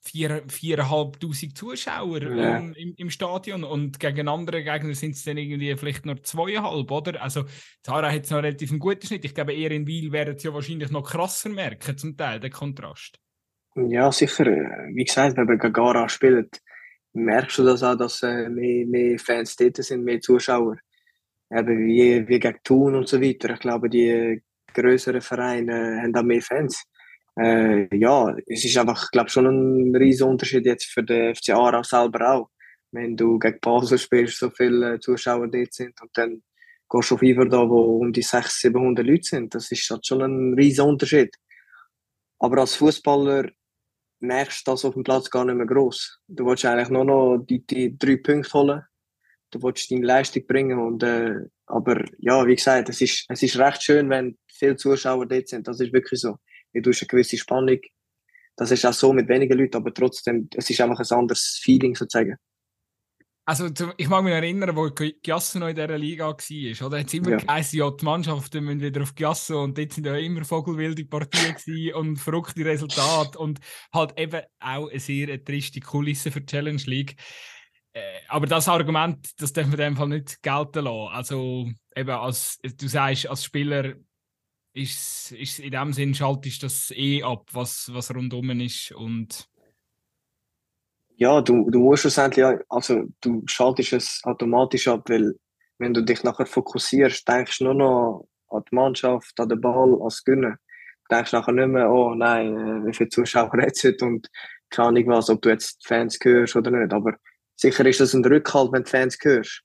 vier, viereinhalbtausend Zuschauer ja. ähm, im, im, Stadion und gegen andere Gegner sind es dann irgendwie vielleicht nur zweieinhalb, oder? Also Zara hat es noch relativ einen guten Schnitt. Ich glaube, eher in Wiel werden es ja wahrscheinlich noch krasser merken, zum Teil, der Kontrast. Ja, sicher. Wie gesagt, wenn man gegen Gara spielt, merkst du das auch, dass äh, mehr, mehr Fans dort sind, mehr Zuschauer. Eben wie, wie gegen Thun und so weiter. Ich glaube, die größeren Vereine haben auch mehr Fans. Äh, ja, es ist einfach, glaube schon ein riesiger Unterschied jetzt für den FC Aarau selber auch. Wenn du gegen Basel spielst, so viele Zuschauer dort sind und dann gehst du auf Iver da, wo um die 600, 700 Leute sind, das ist halt schon ein riesiger Unterschied. Aber als Fußballer merkst du das auf dem Platz gar nicht mehr groß. Du willst eigentlich nur noch die, die drei Punkte holen. Du willst deine Leistung bringen. Und, äh, aber ja, wie gesagt, es ist, es ist recht schön, wenn viele Zuschauer dort sind. Das ist wirklich so du hast eine gewisse Spannung. Das ist auch so mit wenigen Leuten, aber trotzdem, es ist einfach ein anderes Feeling sozusagen. Also ich mag mich erinnern, wo Giasso noch in dieser Liga war, oder? Es immer ja. geheißen, ja, die Mannschaften müssen wieder auf Giasso und dort sind ja immer vogelwilde Partien und verrückte Resultate und halt eben auch eine sehr triste Kulisse für die Challenge League. Äh, aber das Argument, das dürfen wir in dem Fall nicht gelten lassen. Also eben als, du sagst, als Spieler ist, ist in dem Sinn schaltest das eh ab, was, was rundum ist und ja, du, du musst schlussendlich, also du schaltest es automatisch ab, weil wenn du dich nachher fokussierst, denkst du nur noch an die Mannschaft, an den Ball, als Gönnen. Du denkst nachher nicht mehr, oh nein, äh, wie viele Zuschauer hat es und keine Ahnung was, ob du jetzt Fans hörst oder nicht. Aber sicher ist das ein Rückhalt, wenn du Fans hörst.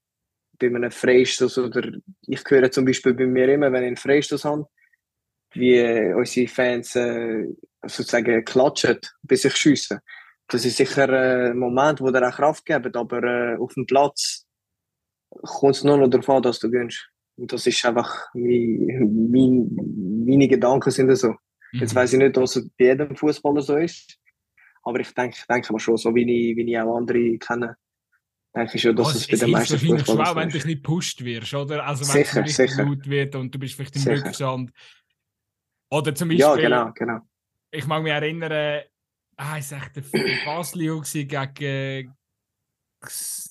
Bei einem Freistoß oder ich höre zum Beispiel bei mir immer, wenn ich einen Freistoß habe, wie unsere Fans äh, sozusagen klatschen, bis ich schiessen. Das ist sicher ein Moment, wo dir auch Kraft gibt, aber äh, auf dem Platz kommt es nur noch darauf an, dass du gönnst. Und das ist einfach, mein, mein, meine Gedanken sind so. Mhm. Jetzt weiß ich nicht, dass es bei jedem Fußballer so ist, aber ich denke, denke mal schon, so wie ich, wie ich auch andere kenne, denke ich schon, dass oh, es, bei den meisten Fußballern so ist. wenn du nicht gepusht wirst, oder? Also wenn sicher, es richtig gut wird und du bist vielleicht im sicher. Rückstand. Oder zum Beispiel, ja, genau, genau. ich mag mich erinnern, ah, ich sag, der Baslio gegen,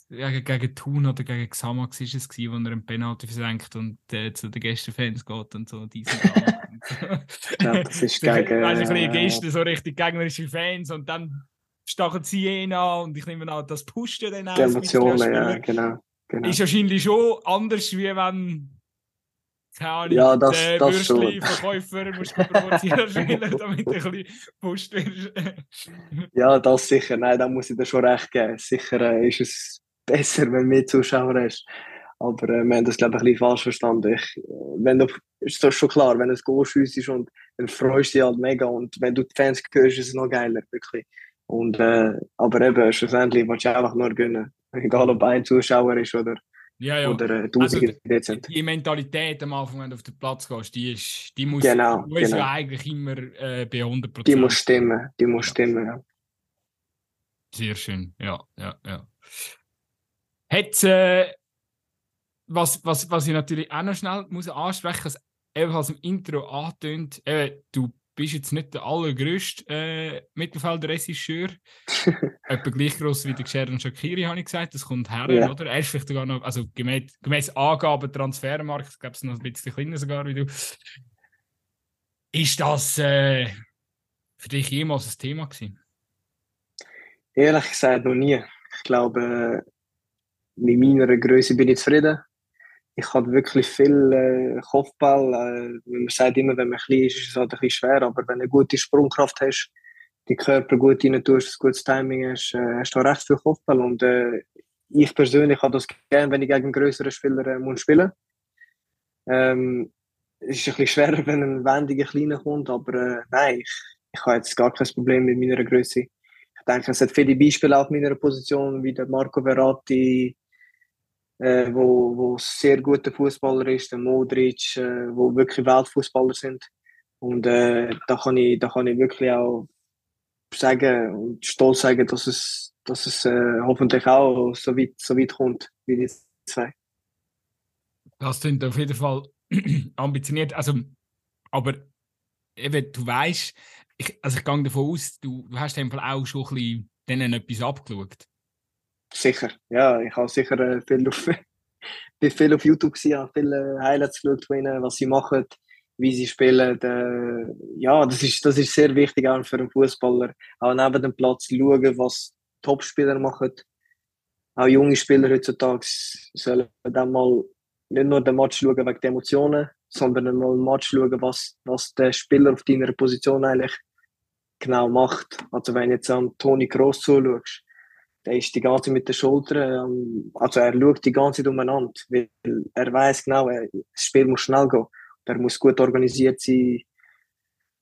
ja, gegen Thun oder gegen Xamax war es, wo er einen Penalty versenkt und äh, zu den Gästefans geht und so diesen ja, das ist gegen... Weißt, ein bisschen Gäste, so richtig gegnerische Fans und dann stachen sie ihn an und ich nehme an, das pusht ja dann auch. Die Emotionen, ja, genau, genau. Ist wahrscheinlich schon anders, wie wenn keine Ahnung, ja, das, der das Würstli-Verkäufer musst du provozieren damit du ein bisschen pusht wirst. ja, das sicher. Nein, da muss ich dir schon recht geben. Sicher äh, ist es besser, wenn du mehr Zuschauer hast. Aber äh, wir haben das, glaube ich, ein bisschen falsch verstanden. Ich, wenn du, ist das schon klar, wenn ein Goal schiessest und dann freust du dich halt mega. Und wenn du die Fans hörst, ist es noch geiler, wirklich. Und, äh, aber eben, schlussendlich willst du einfach nur gönnen. Egal, ob ein Zuschauer ist oder ja, ja. Oder äh, also, sind. Die Mentalität am Anfang, wenn du auf den Platz gehst, die, ist, die muss, genau, muss genau. ja eigentlich immer äh, bei 100%. Die muss stimmen, die muss ja. stimmen, ja. Sehr schön, ja, ja, ja. Hat, äh, was, was, was ich natürlich auch noch schnell muss ansprechen muss, ebenfalls im Intro angetönt, äh, du bist jetzt nicht der allergrößte äh, Mittelfeldregisseur. Etwa gleich groß wie der Sharon Shakiri, habe ich gesagt. Das kommt her, oder? Er ist vielleicht sogar noch, also gemäß, gemäß Angaben Transfermarkt, glaube es noch ein bisschen kleiner sogar wie du. Ist das äh, für dich jemals ein Thema gewesen? Ehrlich gesagt noch nie. Ich glaube, mit meiner Größe bin ich zufrieden ich habe wirklich viel äh, Kopfball. Äh, man sagt immer, wenn man klein ist, ist es halt ein bisschen schwer, aber wenn du eine gute Sprungkraft hast, die Körper gut rein tust, ein gutes Timing hast, äh, hast du recht viel Kopfball. Und äh, ich persönlich habe das gerne, wenn ich gegen größere Spieler äh, muss spielen ähm, Es ist ein bisschen schwerer, wenn ein wendiger Kleiner kommt, aber äh, nein, ich, ich habe jetzt gar kein Problem mit meiner Größe. Ich denke, es hat viele Beispiele auf meiner Position, wie der Marco Verratti, äh, wo, wo sehr guter Fußballer ist, der Modric, äh, wo wirklich Weltfußballer sind. Und äh, da, kann ich, da kann ich wirklich auch sagen und stolz sagen, dass es, dass es äh, hoffentlich auch so weit, so weit kommt wie die zwei. Das sind auf jeden Fall ambitioniert. Also, aber eben, du weißt, ich, also ich gehe davon aus, du, du hast einfach auch schon ein bisschen denen etwas abgeschaut. Sicher, ja, ich habe sicher äh, viel auf, bin viel auf YouTube gesehen, habe viele Highlights geschaut von ihnen, was sie machen, wie sie spielen. Äh, ja, das ist, das ist sehr wichtig auch für einen Fußballer. Auch neben dem Platz schauen, was Topspieler machen. Auch junge Spieler heutzutage sollen dann mal nicht nur den Match schauen wegen der Emotionen, sondern mal den Match schauen, was, was der Spieler auf deiner Position eigentlich genau macht. Also wenn jetzt an Toni Kroos zuschaust, der ist die ganze Zeit mit den Schultern, ähm, also er schaut die ganze Zeit umeinander, weil er weiß genau, das Spiel muss schnell gehen, er muss gut organisiert sein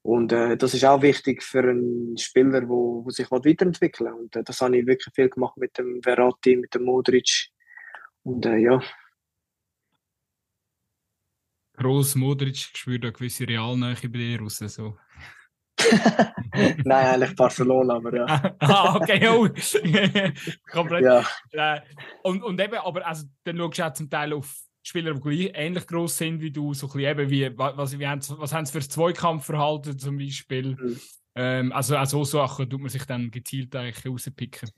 und äh, das ist auch wichtig für einen Spieler, der wo, wo sich weiterentwickeln will. Und äh, das habe ich wirklich viel gemacht mit dem Verratti, mit dem Modric und äh, ja. Groß Modric spürt eine gewisse Realnähe bei dir raus. So. Nein, eigentlich Barcelona, aber ja. ah, okay, oh. Komplett. Ja. Äh, und, und eben, aber also, dann schaust du auch zum Teil auf Spieler, die ähnlich groß sind wie du, so ein bisschen eben wie, was, wie haben, was haben sie für das Zweikampfverhalten zum Beispiel? Mhm. Ähm, also auch so Sachen tut man sich dann gezielt eigentlich rauspicken.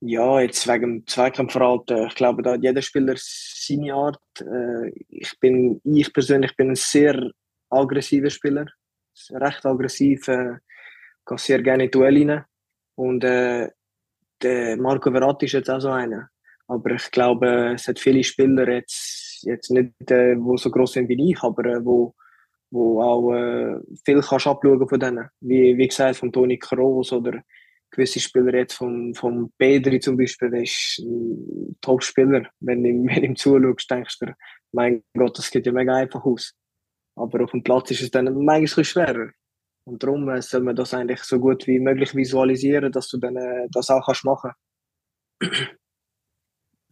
Ja, jetzt wegen dem Zweikampfverhalten. Ich glaube, da hat jeder Spieler seine Art. Äh, ich, bin, ich persönlich bin ein sehr aggressiver Spieler recht aggressiv, äh, geht sehr gerne in Duell rein. Und äh, der Marco Verratti ist jetzt auch so einer. Aber ich glaube, es hat viele Spieler jetzt, jetzt nicht, äh, wo so groß sind wie ich, aber äh, wo, wo auch äh, viel kannst abschauen von denen. Wie, wie gesagt, von Toni Kroos oder gewisse Spieler jetzt vom, vom Pedri zum Beispiel, der ist ein Top-Spieler. Wenn du ihm, wenn ihm zuschaust, denkst du, mein Gott, das geht ja mega einfach aus. Aber auf dem Platz ist es dann manchmal schwerer. Und darum äh, soll man das eigentlich so gut wie möglich visualisieren, dass du dann äh, das auch kannst machen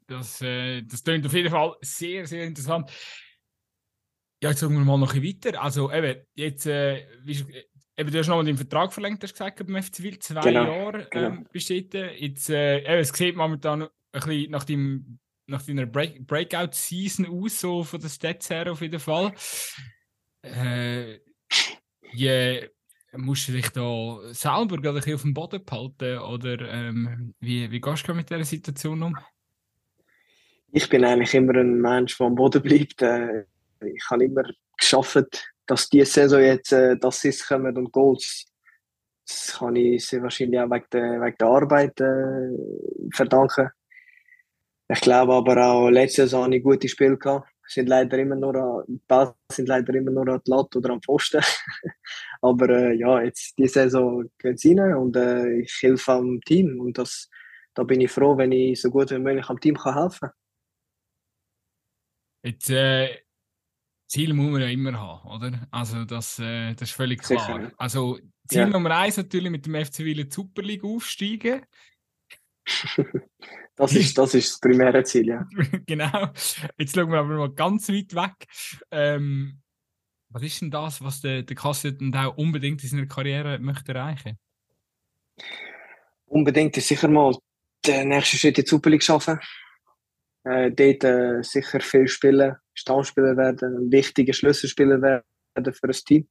das, äh, das klingt auf jeden Fall sehr, sehr interessant. Ja, jetzt sagen wir mal noch ein bisschen weiter. Also eben, jetzt, äh, wie, eben, du hast noch mal den Vertrag verlängert, hast gesagt, beim FC Wild, zwei genau, Jahre genau. ähm, besteht. Jetzt, äh, eben, es sieht momentan ein bisschen nach, dem, nach deiner Break Breakout-Season aus, so von den Stats her auf jeden Fall. Äh, yeah, musst du dich da selber ein bisschen auf dem Boden behalten oder ähm, wie, wie gehst du mit dieser Situation um? Ich bin eigentlich immer ein Mensch, der am Boden bleibt. Äh, ich habe immer geschafft, dass diese Saison jetzt äh, das Assists kommen und Goals. Das kann ich sehr wahrscheinlich auch wegen der, wegen der Arbeit äh, verdanken. Ich glaube aber auch, letzte Saison habe ich gute Spiele gehabt. Sind leider immer nur an, sind leider immer nur an die Latte oder am Pfosten. aber äh, ja, jetzt diese Saison gehen sie rein und äh, ich helfe am Team. Und das, da bin ich froh, wenn ich so gut wie möglich am Team kann helfen kann. Jetzt, äh, Ziel muss man ja immer haben, oder? Also das, äh, das ist völlig klar. Sicher. Also Ziel ja. Nummer eins natürlich mit dem FC Wien Super League aufsteigen. das, ist, das ist das primäre Ziel, ja. genau. Jetzt schauen wir aber mal ganz weit weg. Ähm, was ist denn das, was der, der Kassel auch unbedingt in seiner Karriere möchte erreichen Unbedingt ist sicher mal den nächsten Schritt in die Super League schaffen äh, dort äh, sicher viel spielen, Stammspieler werden, ein wichtiger Schlüsselspieler werden für das Team.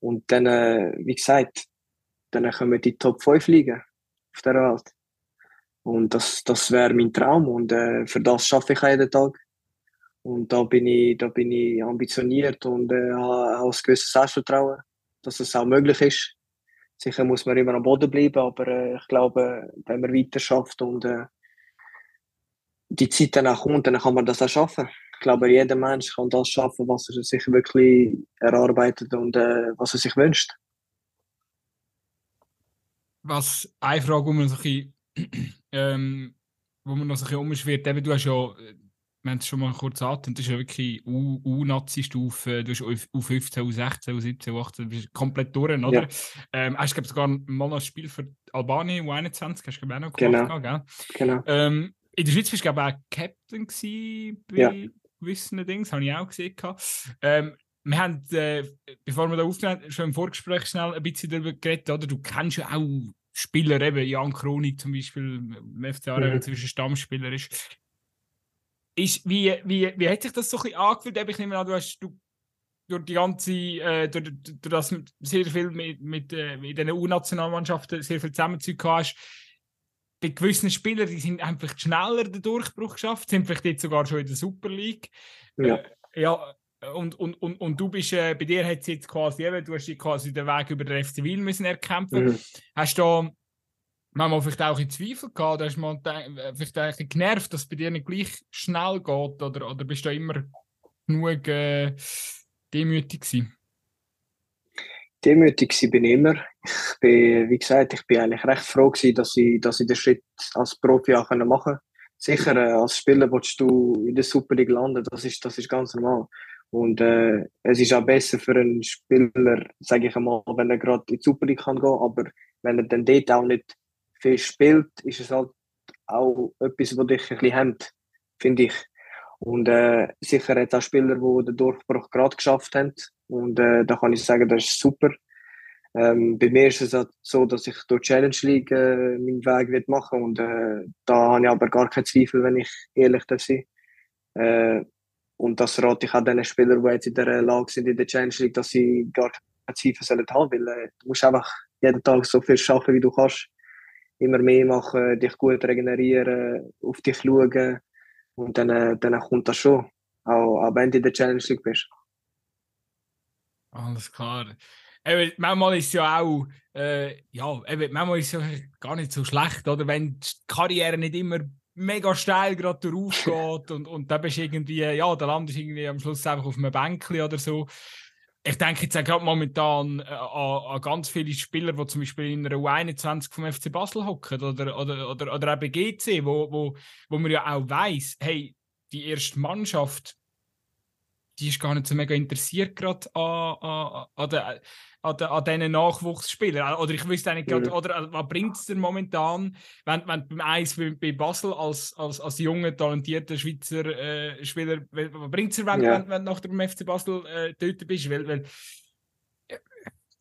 Und dann, äh, wie gesagt, dann können wir die Top 5 liegen auf der Welt. Und das, das wäre mein Traum und äh, für das schaffe ich jeden Tag. Und da bin ich, da bin ich ambitioniert und äh, habe auch ein gewisses Selbstvertrauen, dass es auch möglich ist. Sicher muss man immer am Boden bleiben, aber äh, ich glaube, wenn man weiter schafft und äh, die Zeit danach kommt, dann kann man das auch schaffen. Ich glaube, jeder Mensch kann das schaffen, was er sich wirklich erarbeitet und äh, was er sich wünscht. Was eine Frage, wo man ein ähm, wo man noch so ein bisschen umschwirrt, eben, du hast ja, wir haben es schon mal kurz angetan, das ist ja wirklich U-Nazi-Stufe, du hast U15, U16, U17, U18, du bist komplett durch, oder? Ja. Ähm, hast du sogar mal ein Spiel für Albanien, U21, hast du auch noch gemacht, genau. gell? Genau. Ähm, in der Schweiz warst du, glaube ich, auch Captain bei ja. gewissen Dingen, das habe ich auch gesehen. Ähm, wir haben, äh, bevor wir da aufnehmen, schon im Vorgespräch schnell ein bisschen darüber geredet, oder? Du kennst ja auch Spieler, eben Jan Kronig zum Beispiel, im FCA, mhm. inzwischen Stammspieler ist. ist wie, wie, wie hat sich das so ein bisschen angefühlt? Ich nehme an, du hast du, durch die ganze, äh, durch, durch das sehr viel mit, mit, äh, mit den U-Nationalmannschaften sehr viel Zusammenzeug hast, bei gewissen Spielern, die sind einfach schneller den Durchbruch geschafft, sind vielleicht jetzt sogar schon in der Super League. Ja. Äh, ja und, und, und, und du bist, äh, bei dir hat es jetzt quasi, eben, du hast quasi den Weg über den FC Wil müssen erkämpfen. Mhm. Hast du manchmal vielleicht auch in Zweifel gehabt, hast du mal äh, vielleicht ein bisschen genervt, dass es bei dir nicht gleich schnell geht oder, oder bist du immer genug äh, demütig gewesen? demütig bin ich immer. Ich bin, wie gesagt, ich bin eigentlich recht froh gewesen, dass ich, dass ich den Schritt als Profi auch machen konnte. Sicher, äh, als Spieler willst du in der Super League landen, das ist, das ist ganz normal. Und äh, es ist auch besser für einen Spieler, sage ich einmal, wenn er gerade in die Super League kann gehen, aber wenn er dann dort auch nicht viel spielt, ist es halt auch etwas, was dich ein bisschen hemmt, finde ich. Und äh, sicher es auch Spieler, die den Durchbruch gerade geschafft haben. Und äh, da kann ich sagen, das ist super. Ähm, bei mir ist es halt so, dass ich durch Challenge League äh, meinen Weg machen will. Und äh, da habe ich aber gar keinen Zweifel, wenn ich ehrlich sein. Äh, und das rate ich auch den Spielern, die jetzt in der Lage sind in der Challenge League, dass sie gar keine Zweifel sollen haben, weil äh, du musst einfach jeden Tag so viel schaffen, wie du kannst. Immer mehr machen, dich gut regenerieren, auf dich schauen und dann, äh, dann kommt das schon, auch, auch wenn du in der Challenge League bist. Alles klar. Eben, manchmal ist es ja auch, äh, ja, eben, manchmal ist es ja gar nicht so schlecht, oder? Wenn die Karriere nicht immer mega steil gerade durchgeht und, und dann bist du irgendwie, ja, der Land ist irgendwie am Schluss einfach auf einem Bänkchen oder so. Ich denke jetzt auch gerade momentan äh, an, an, ganz viele Spieler, die zum Beispiel in einer U21 vom FC Basel hocken oder, oder, oder, oder eben GC, wo, wo, wo man ja auch weiß, hey, die erste Mannschaft die ist gar nicht so mega interessiert gerade an, an, an, den, an, den, an diesen Nachwuchsspielern. Oder ich wüsste eigentlich gerade, mhm. oder äh, was bringt es dir momentan, wenn, wenn beim Eis bei, bei Basel als, als, als junger, talentierter Schweizer äh, Spieler, was bringt es dir, wenn, ja. wenn, wenn, du nach dem FC Basel äh, dort bist? Weil, weil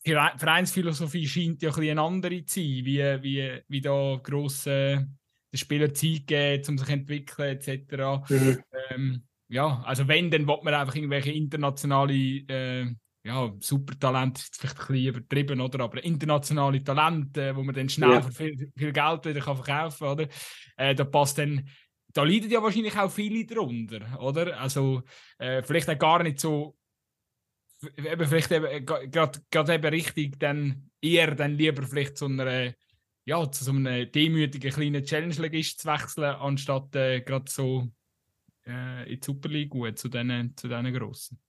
die Vereinsphilosophie scheint ja ein bisschen eine andere zu sein, wie, wie, wie da grosse äh, den Spielern Zeit geben, um sich zu entwickeln, etc. Mhm. Ähm, ja, also wenn, dann will man einfach irgendwelche internationale, äh, ja, Supertalente, vielleicht ein bisschen übertrieben, oder? Aber internationale Talente, wo man dann schnell ja. für viel, viel, Geld wieder kann verkaufen kann, oder? Äh, da passt dann, da leiden ja wahrscheinlich auch viele darunter, oder? Also äh, vielleicht auch gar nicht so, eben vielleicht eben, äh, gerade eben richtig, dann eher dann lieber vielleicht zu einer ja, zu so einem demütigen kleinen Challenge-Ligist zu wechseln, anstatt äh, gerade so äh, in die Super League gut, zu diesen zu Grossen.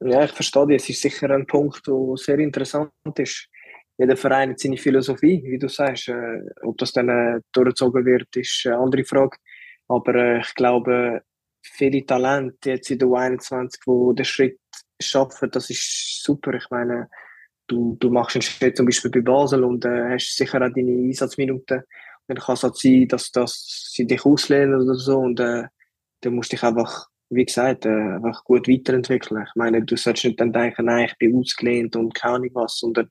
Ja, ich verstehe dich. Es ist sicher ein Punkt, der sehr interessant ist. Jeder Verein hat seine Philosophie, wie du sagst. Äh, ob das dann äh, durchgezogen wird, ist eine andere Frage. Aber äh, ich glaube, viele Talente jetzt in der U21, die den Schritt schaffen, das ist super. Ich meine, du, du machst einen Schritt zum Beispiel bei Basel und äh, hast sicher auch deine Einsatzminuten. Dann kann es halt sein, dass, dass sie dich auslehnen oder so und äh, dann musst du dich einfach, wie gesagt, äh, einfach gut weiterentwickeln. Ich meine, du solltest nicht dann denken, nein, ich bin ausgelehnt und keine Ahnung was, sondern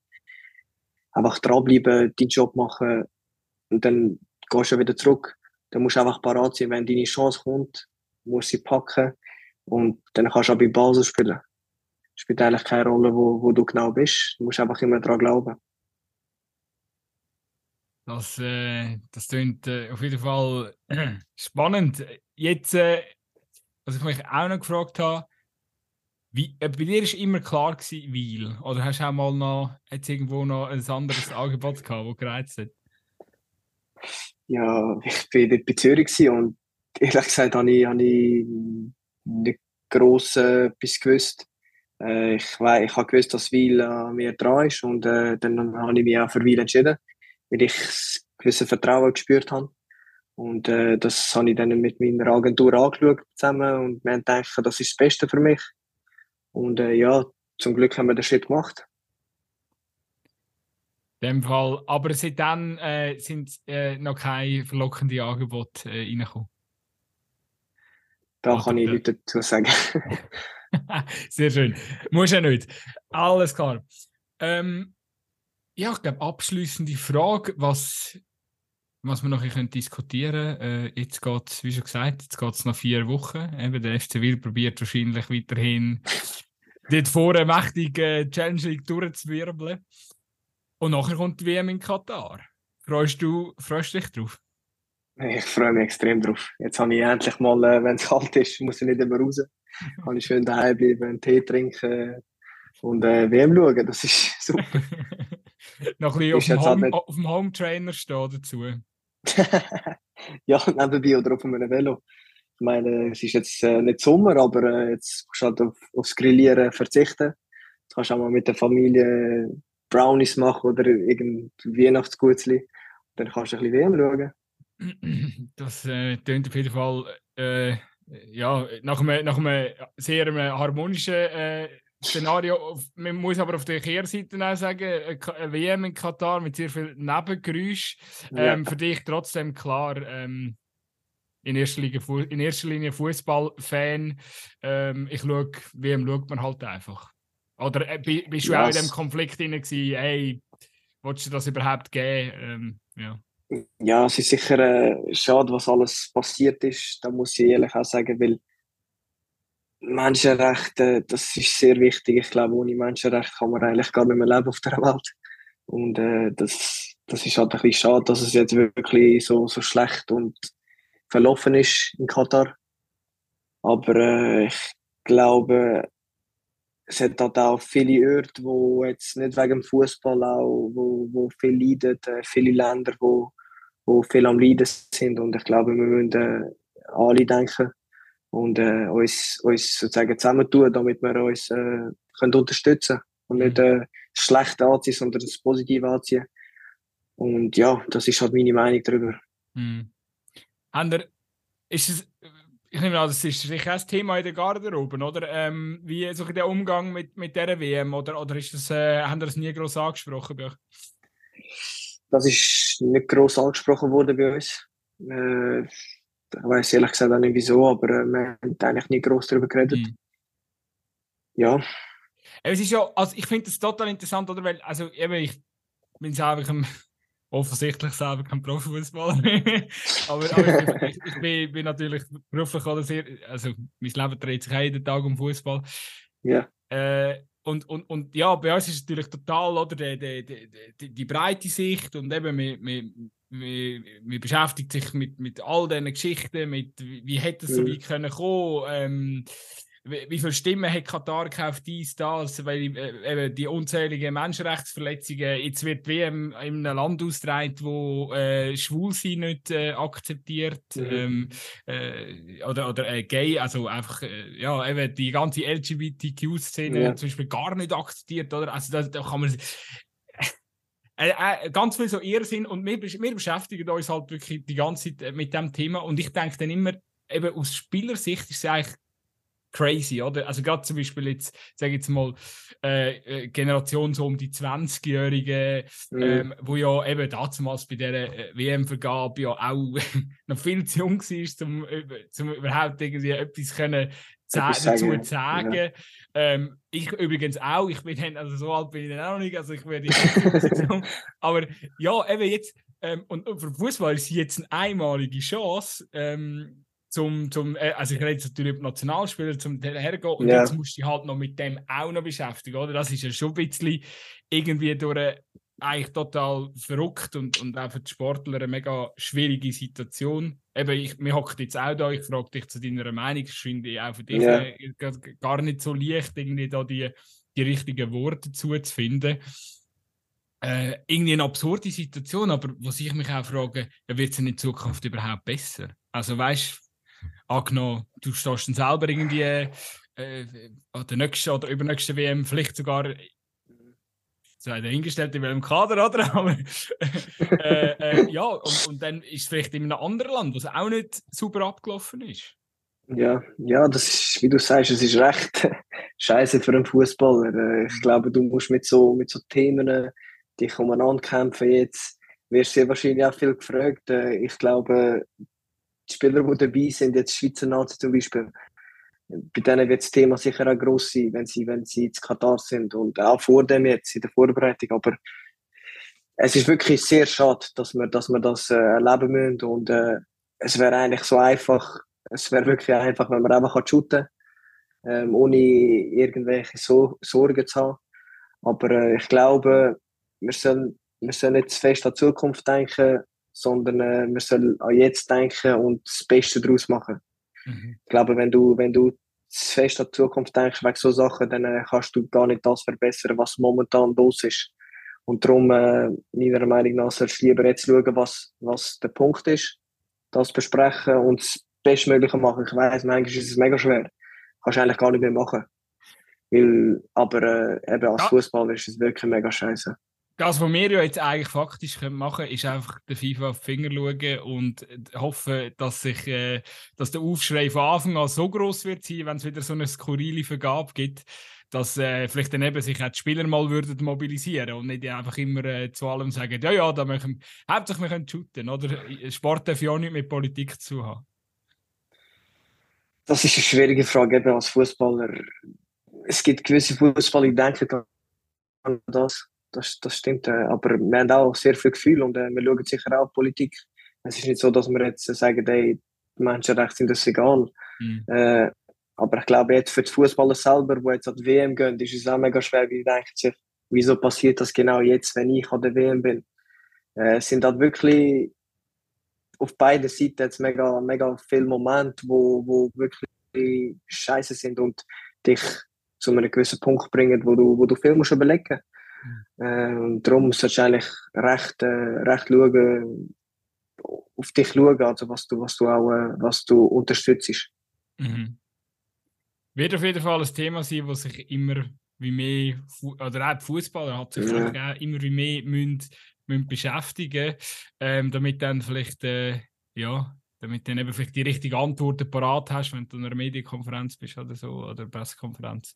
einfach dranbleiben, deinen Job machen und dann gehst du wieder zurück. Dann musst du einfach parat sein, wenn deine Chance kommt, musst du sie packen und dann kannst du auch bei Basel spielen spielt eigentlich keine Rolle, wo, wo du genau bist. Du musst einfach immer daran glauben. Das, äh, das klingt äh, auf jeden Fall spannend. Jetzt, äh, was ich mich auch noch gefragt habe, wie, äh, bei dir war immer klar weil, oder hast du auch mal noch, jetzt irgendwo noch ein anderes Angebot gehabt, das gereizt hat? Ja, ich war dort bei Zürich und ehrlich gesagt habe ich, habe ich nicht gross äh, etwas gewusst. Äh, ich, weiss, ich habe gewusst, dass Weil an mir dran ist und äh, dann habe ich mich auch für Weil entschieden, weil ich gewisse Vertrauen gespürt habe. Und äh, das habe ich dann mit meiner Agentur angeschaut zusammen und wir haben gedacht, das ist das Beste für mich. Und äh, ja, zum Glück haben wir den Schritt gemacht. In dem Fall. Aber seitdem äh, sind äh, noch keine verlockenden Angebote äh, reingekommen. Da Oder kann ich nichts dazu sagen. Sehr schön. Muss ja nicht. Alles klar. Ähm, ja, ich glaube, abschließende Frage, was, was wir noch ein diskutieren können. Äh, jetzt geht es, wie schon gesagt, jetzt geht es noch vier Wochen. Eben, der FC Will probiert wahrscheinlich weiterhin dort vorne mächtig äh, Challenge League durchzuwirbeln. Und nachher kommt die WM in Katar. Freust du, freust dich drauf? Ich freue mich extrem drauf. Jetzt habe ich endlich mal, äh, wenn es kalt ist, muss ich nicht immer raus kann ich schön daheim bleiben, einen Tee trinken und äh, WM schauen. Das ist super. Noch ein bisschen auf dem, Home, auf dem Home Trainer stehen dazu. ja, nebenbei oder auf einem Velo. Ich meine, es ist jetzt äh, nicht Sommer, aber äh, jetzt musst du halt auf, aufs Grillieren verzichten. Jetzt kannst du auch mal mit der Familie Brownies machen oder irgendein Weihnachtsgutzli. Dann kannst du ein bisschen WM schauen. Das äh, klingt auf jeden Fall äh, ja, nach einem, nach einem sehr einem harmonischen äh, Szenario. Man muss aber auf der Kehrseite auch sagen, eine WM in Katar mit sehr viel Nebengeräusch. Ähm, ja. Für dich trotzdem klar, ähm, in erster Linie, in erster Linie Fußballfan. Ähm, ich schaue, WM schaut man halt einfach. Oder äh, bist du yes. auch in dem Konflikt drin gewesen, hey, willst du das überhaupt geben? Ähm, ja. Ja, es ist sicher äh, schade, was alles passiert ist. Da muss ich ehrlich auch sagen, weil Menschenrechte, das ist sehr wichtig. Ich glaube, ohne Menschenrechte kann man eigentlich gar nicht mehr leben auf der Welt. Und äh, das, das ist halt ein bisschen schade, dass es jetzt wirklich so, so schlecht und verlaufen ist in Katar. Aber äh, ich glaube, es hat halt auch viele Orte, wo jetzt nicht wegen dem Fußball auch, wo, wo viel leiden, äh, viele Länder, wo, wo viel am Leiden sind und ich glaube, wir müssen äh, alle denken und äh, uns, uns sozusagen zusammentun, damit wir uns äh, können unterstützen und nicht mhm. äh, das Schlechte anziehen, sondern das Positive anziehen. Und ja, das ist halt meine Meinung darüber. Mhm. Ander, ist es ich nehme an, das ist sicher ein Thema in der Garderobe, oder? Ähm, wie so der Umgang mit, mit dieser WM, oder, oder ist das, äh, haben Sie das nie groß angesprochen bei euch? Das ist nicht groß angesprochen worden bei uns. Äh, weiß ehrlich gesagt auch nicht wieso, aber wir haben eigentlich nie groß darüber geredet. Mhm. Ja. Es ist ja, also ich finde das total interessant, oder? Weil, also eben, ich bin selber ein, offensichtlich selber kein Profifußballer. aber, aber ich, ich, bin, bin, natürlich beruflich oder sehr, also mein Leben dreht sich jeden Tag um Fußball. Ja. Äh, und, und, und ja, bei uns ist es natürlich total, oder, die, die, die, die breite Sicht und eben, wir, wir, wir, beschäftigt sich mit, mit all diesen Geschichten, mit wie hätte es so weit können kommen, ähm, wie, wie viele Stimmen hat Katar gekauft, dies, das, weil äh, eben die unzähligen Menschenrechtsverletzungen, jetzt wird wie in einem Land ausgetragen, wo äh, Schwulsein nicht äh, akzeptiert mhm. ähm, äh, oder, oder äh, gay, also einfach, äh, ja, eben die ganze LGBTQ-Szene ja. zum Beispiel gar nicht akzeptiert, oder? Also da, da kann man äh, äh, ganz viel so Irrsinn und wir, wir beschäftigen uns halt wirklich die ganze Zeit mit dem Thema und ich denke dann immer, eben aus Spielersicht ist es eigentlich crazy, oder? Also gerade zum Beispiel jetzt, sage ich jetzt mal, äh, äh Generation so um die 20-Jährigen, mhm. ähm, wo ja eben damals bei dieser äh, WM-Vergabe ja auch noch viel zu jung war, um, um überhaupt irgendwie etwas können dazu zu sagen. Ja. Ähm, ich übrigens auch, ich bin dann, also so alt bin ich dann auch noch nicht, also ich werde Aber ja, eben jetzt, ähm, und für Fußball ist jetzt eine einmalige Chance, ähm, zum, zum äh, also ich rede jetzt natürlich über Nationalspieler, zum hergehen und ja. jetzt musst du dich halt noch mit dem auch noch beschäftigen, oder? Das ist ja schon ein bisschen irgendwie durch eine, eigentlich total verrückt und, und auch für die Sportler eine mega schwierige Situation. Eben, ich, mir hockt jetzt auch da, ich frage dich zu deiner Meinung, das finde ich auch für dich ja. äh, gar nicht so leicht, irgendwie da die, die richtigen Worte zuzufinden. Äh, irgendwie eine absurde Situation, aber was ich mich auch frage, wird es in Zukunft überhaupt besser? Also weißt angenommen, du stehst dann selber irgendwie äh, an der nächsten oder übernächsten WM, vielleicht sogar sei dahingestellt in welchem Kader, oder? Aber, äh, äh, ja, und, und, dann ist es vielleicht in einem anderen Land, wo es auch nicht super abgelaufen ist. Ja, ja, das ist, wie du sagst, es ist recht scheiße für einen Fußballer. Äh, ich glaube, du musst mit so, mit so Themen äh, dich umeinander kämpfen. Jetzt wirst sehr wahrscheinlich auch viel gefragt. Äh, ich glaube, die Spieler, die dabei sind, jetzt Schweizer Nazi zum Beispiel, bei denen wird das Thema sicher auch gross sein, wenn sie, wenn sie in Katar sind und auch vor dem jetzt in der Vorbereitung. Aber es ist wirklich sehr schade, dass wir, dass wir das äh, erleben müssen und äh, es wäre eigentlich so einfach, es wäre wirklich einfach, wenn man einfach shooten kann, ähm, ohne irgendwelche so Sorgen zu haben. Aber äh, ich glaube, wir sollen, wir sollen nicht zu fest an die Zukunft denken, sondern äh, wir sollen an jetzt denken und das Beste daraus machen. Mhm. Ich glaube, wenn du, wenn du zu fest an die Zukunft denkst wegen so Sachen, dann äh, kannst du gar nicht das verbessern, was momentan los ist. Und darum, äh, meiner Meinung nach, sollst du lieber jetzt schauen, was, was der Punkt ist, das besprechen und das Bestmögliche machen. Ich weiß, manchmal ist es mega schwer. Kannst du eigentlich gar nicht mehr machen. Weil, aber äh, eben als ja. Fußballer ist es wirklich mega scheiße das, was wir ja jetzt eigentlich faktisch machen können, ist einfach der FIFA auf die Finger schauen und hoffen, dass sich äh, dass der Aufschrei von Anfang an so groß wird wenn es wieder so eine skurrile Vergabe gibt, dass äh, vielleicht dann eben sich auch die Spieler mal würden mobilisieren und nicht einfach immer äh, zu allem sagen, ja, ja, da möchten hauptsächlich wir können shooten, oder? Sport darf ja auch nicht mit Politik zu haben. Das ist eine schwierige Frage eben als Fußballer. Es gibt gewisse Fußballer, die denken das das, das stimmt. Äh, aber wir haben auch sehr viel Gefühl und äh, wir schauen sicher auch Politik. Es ist nicht so, dass wir jetzt sagen, ey, die Menschenrechte sind das egal. Mhm. Äh, aber ich glaube, jetzt für die Fußballer selber, die jetzt an die WM gehen, ist es auch mega schwer, wie denken sich, wieso passiert das genau jetzt, wenn ich an der WM bin. Äh, es sind halt wirklich auf beiden Seiten jetzt mega, mega viele Momente, wo, wo wirklich scheiße sind und dich zu einem gewissen Punkt bringen, wo du, wo du viel musst überlegen äh, und darum solltest du eigentlich recht, äh, recht schauen, auf dich schauen, also was du, was du auch äh, was du unterstützt. Mhm. Wird auf jeden Fall ein Thema sein, das sich immer wie mehr, oder auch die Fußballer hat sich ja. immer wie mehr müssen, müssen beschäftigen, ähm, damit dann vielleicht äh, ja, damit dann eben vielleicht die richtigen Antworten parat hast, wenn du in einer Medienkonferenz bist oder so, oder Pressekonferenz.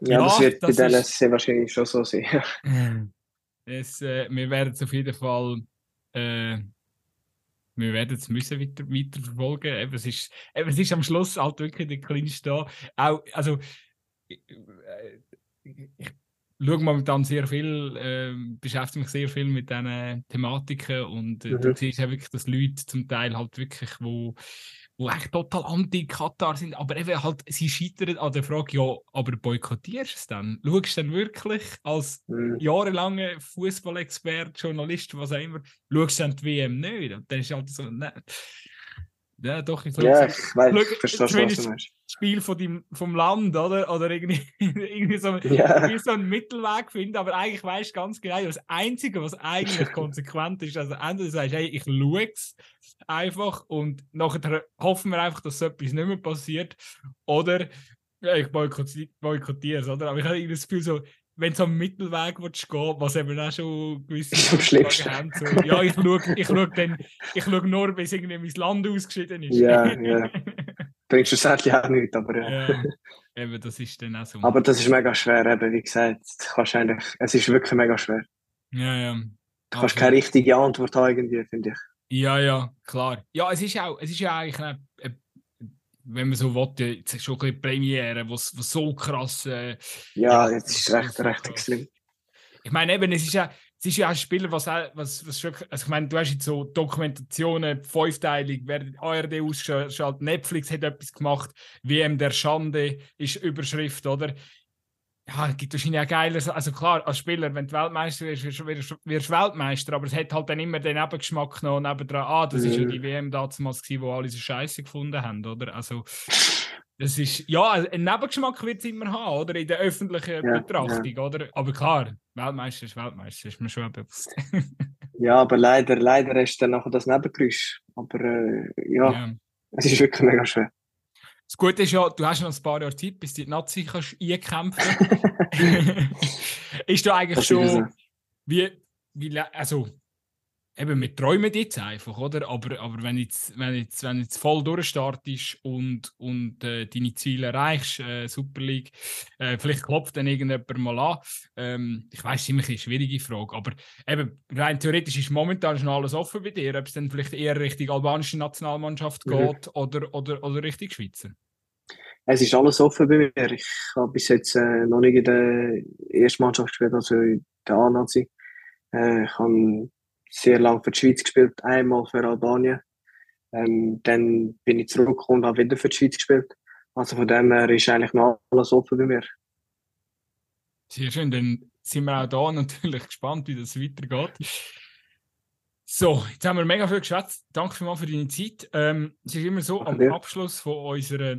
Ja, ja das wird das bei denen sehr wahrscheinlich schon so sein. es, äh, wir werden es auf jeden Fall äh, wir werden es müssen weiter, weiter verfolgen. Eben, es, ist, eben, es ist am Schluss halt wirklich der kleinste da. Auch, also, ich, ich, ich schaue momentan sehr viel, äh, beschäftige mich sehr viel mit diesen Thematiken und äh, mhm. du siehst ja wirklich, dass Leute zum Teil halt wirklich, wo die eigentlich total anti-Katar sind, aber eben halt, sie scheitern an der Frage, ja, aber boykottierst du es dann? Schaust du dann wirklich als mhm. jahrelanger Fußballexperte, Journalist, was auch immer, schaust du dann die WM nicht? Und dann ist halt so, ne, ja, doch, ich, ja, ich weiß, ich verstehe schon, was. Spiel von dem, vom Land, oder? Oder irgendwie, irgendwie, so, ja. so einen Mittelweg finden, aber eigentlich weißt du ganz genau, das Einzige, was eigentlich konsequent ist, also entweder du sagst, hey, ich schaue es einfach und nachher hoffen wir einfach, dass so etwas nicht mehr passiert, oder ja, ich boykottiere es, oder? Aber ich habe das Gefühl so, wenn du am Mittelweg willst gehen was eben auch schon gewisse Fragen haben. So, ja, ich schaue, ich dann, ich schaue nur, bis irgendwie mein Land ausgeschieden ist. Ja, ja. Bringt schlussendlich auch nichts, aber ja. ja. Eben, das ist dann auch so. Aber das ist mega schwer, eben, wie gesagt. Wahrscheinlich, es ist wirklich mega schwer. Ja, ja. Du kannst keine richtige Antwort haben, irgendwie, finde ich. Ja, ja, klar. Ja, es ist auch, es ist ja eigentlich eine, eine wenn man so will, jetzt schon ein bisschen Premiere, was, was so krass. Äh, ja, jetzt ist es recht, recht extrem. Ich meine, eben, es ist ja, es ist ja ein Spieler, was, was, was schon, also ich meine, du hast jetzt so Dokumentationen, fünfteilig, werden ARD ausgeschaltet, Netflix hat etwas gemacht, WM der Schande ist Überschrift, oder? Ja, es gibt wahrscheinlich auch geiles. Also klar, als Spieler, wenn du Weltmeister wirst, wirst, wirst Weltmeister, aber es hat halt dann immer den Nebengeschmack noch nebendran. Ah, das ist ja die WM damals, gewesen, wo alle so Scheiße gefunden haben, oder? Also, das ist, ja, ein Nebengeschmack wird es immer haben, oder? In der öffentlichen ja, Betrachtung, ja. oder? Aber klar, Weltmeister ist Weltmeister, ist mir schon bewusst. ja, aber leider, leider ist dann nachher das Nebengeräusch. Aber äh, ja, ja, es ist wirklich mega schwer. Das Gute ist ja, du hast noch ein paar Jahre Zeit, bis du die Nazi kannst einkämpfen Ist da eigentlich schon, wie, wie, also, eben, wir träumen jetzt einfach, oder? Aber, aber wenn jetzt, wenn jetzt, wenn jetzt voll durchstartest und, und äh, deine Ziele erreichst, äh, Super League, äh, vielleicht klopft dann irgendjemand mal an. Ähm, ich weiß, ziemlich eine schwierige Frage, aber eben, rein theoretisch ist momentan schon alles offen bei dir, ob es dann vielleicht eher Richtung albanische Nationalmannschaft mhm. geht oder, oder, oder Richtung Schweizer. Es ist alles offen bei mir. Ich habe bis jetzt äh, noch nicht in der ersten Mannschaft gespielt, also in der A-Nazi. Äh, ich habe sehr lange für die Schweiz gespielt, einmal für Albanien. Ähm, dann bin ich zurückgekommen und habe wieder für die Schweiz gespielt. Also von dem her ist eigentlich noch alles offen bei mir. Sehr schön, dann sind wir auch da natürlich gespannt, wie das weitergeht. So, jetzt haben wir mega viel geschwätzt. Danke vielmals für deine Zeit. Ähm, es ist immer so, am Abschluss von unserer,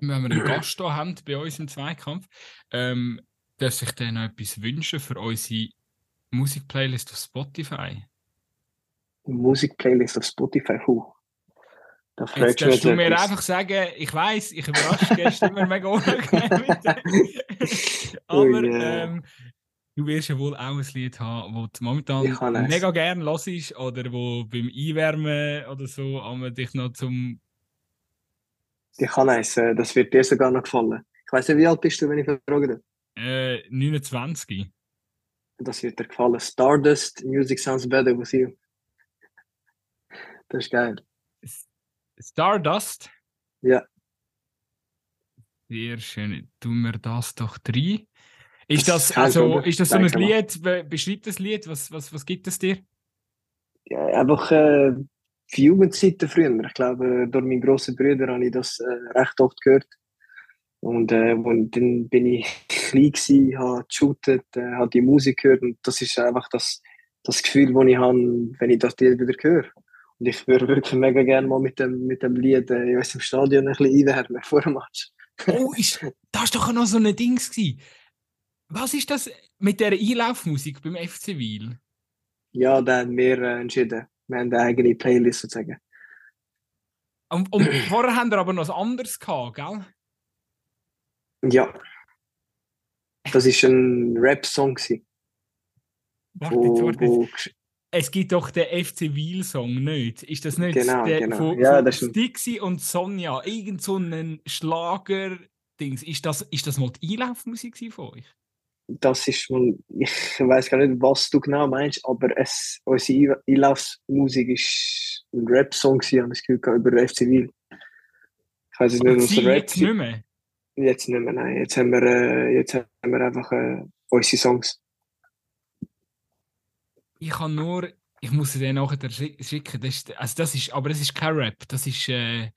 wenn wir einen Gast da haben bei uns im Zweikampf, ähm, darf sich dann noch etwas wünschen für unsere Musikplaylist auf Spotify? Musikplaylist auf Spotify, huh. Da Jetzt darfst du mir etwas. einfach sagen, ich weiß, ich überrasche gestern immer mega unangenehm. Aber oh ähm, du wirst ja wohl auch ein Lied haben, das du momentan mega gerne hörst oder wo beim Einwärmen oder so dich noch zum. Ich kann äh, das wird dir sogar noch gefallen. Ich weiß nicht, wie alt bist du, wenn ich fragen darf? Äh, 29. Das wird dir gefallen. Stardust, Music Sounds Better with You. Das ist geil. Stardust? Ja. Sehr schön. Tun wir das doch drin. Ist das, das also, ist das so ein Lied? Beschreibt das Lied? Was, was, was gibt es dir? Ja, einfach äh, die Jugendzeiten früher. Ich glaube, durch meine grossen Brüder habe ich das äh, recht oft gehört. Und, äh, und dann bin ich klein gewesen, habe geshootet, äh, habe die Musik gehört und das ist einfach das, das Gefühl, das ich habe, wenn ich das Lied wieder höre. Und ich würde wirklich mega gerne mal mit dem, mit dem Lied äh, in unserem Stadion ein bisschen einwärmen vor dem Match. oh, ist, das war doch noch so ein Ding. Gewesen. Was ist das mit der Einlaufmusik beim FC Wiel? Ja, da haben wir äh, entschieden. Wir haben eine eigene Playlist sozusagen. Und, und vorher haben wir aber noch was anderes gehabt, gell? Ja. Das war ein Rap-Song. Warte, wo, warte. Wo... es gibt doch den FC Wiel-Song nicht. Ist das nicht Genau, der genau. von, Ja, von das. Dixie und Sonja? Irgend so ein Schlager-Dings. Ist das, ist das mal die Einlaufmusik von euch? Das ist mal, ich weiß gar nicht, was du genau meinst, aber es, unsere Einlaufsmusik ist ein Rap-Song habe ich das Gefühl über FC Wil. Ich weiß nicht, was Rap jetzt nicht mehr. Jetzt nicht mehr, nein. Jetzt haben wir, äh, jetzt haben wir einfach äh, unsere Songs. Ich kann nur, ich muss dir den nachher schi- schicken. Das ist, also das ist, aber das ist kein Rap. Das ist, äh,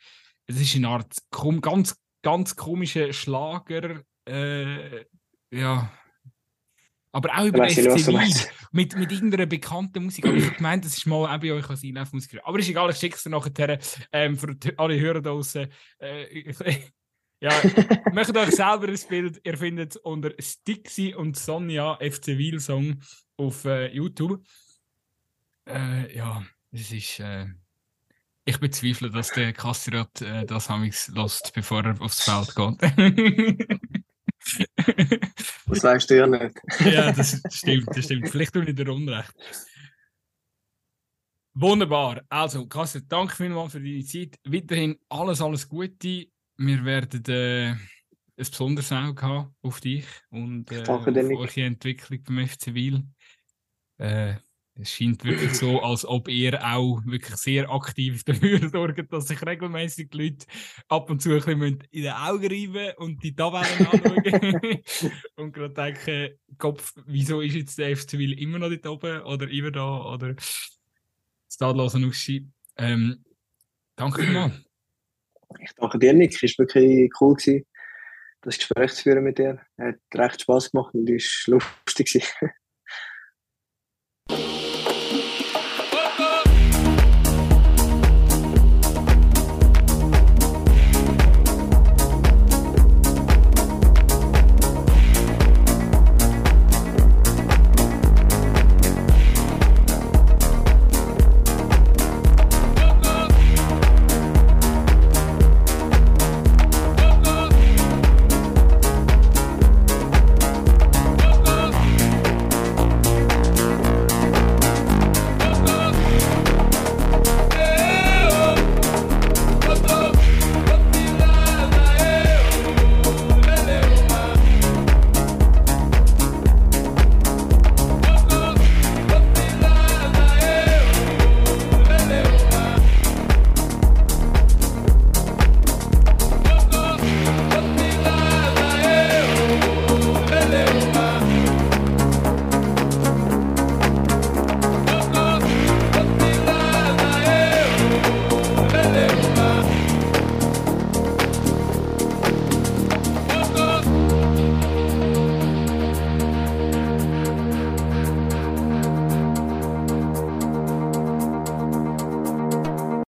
das ist eine Art ganz, ganz komischer Schlager. Äh, ja. Aber auch über FC meinst. Mit, mit irgendeiner bekannten Musik. Aber ich habe gemeint, das ist mal auch bei euch als Einlaufmusik. Aber ist egal, ich schicke es dir nachher. Ähm, für alle Hörer da draußen. Äh, ja, macht euch selber ein Bild. Ihr findet es unter Stixi und Sonja FC Wiel Song auf äh, YouTube. Äh, ja, es ist. Äh, ich bezweifle, dass der Kassirat äh, das Hamix lässt, bevor er aufs Feld geht. Das weißt du ja nicht. ja, das stimmt, das stimmt. Vielleicht tue ich dir Unrecht. Wunderbar. Also, Kassirat, danke vielmals für deine Zeit. Weiterhin alles, alles Gute. Wir werden äh, ein besonderes Auge haben auf dich und äh, auf eure Entwicklung beim FC Wil. Äh, es scheint wirklich so, als ob ihr auch wirklich sehr aktiv dafür sorgt, dass sich regelmäßig die Leute ab und zu ein bisschen in die Augen reiben und die Tabellen anschauen und gerade denken, Kopf, wieso ist jetzt der FC Wil immer noch dort oben oder immer da oder stadlosen Ausscheid. Ähm, danke vielmals. Ich danke dir, Nick. Es war wirklich cool, das Gespräch zu führen mit dir. Hat recht Spaß gemacht und es war lustig.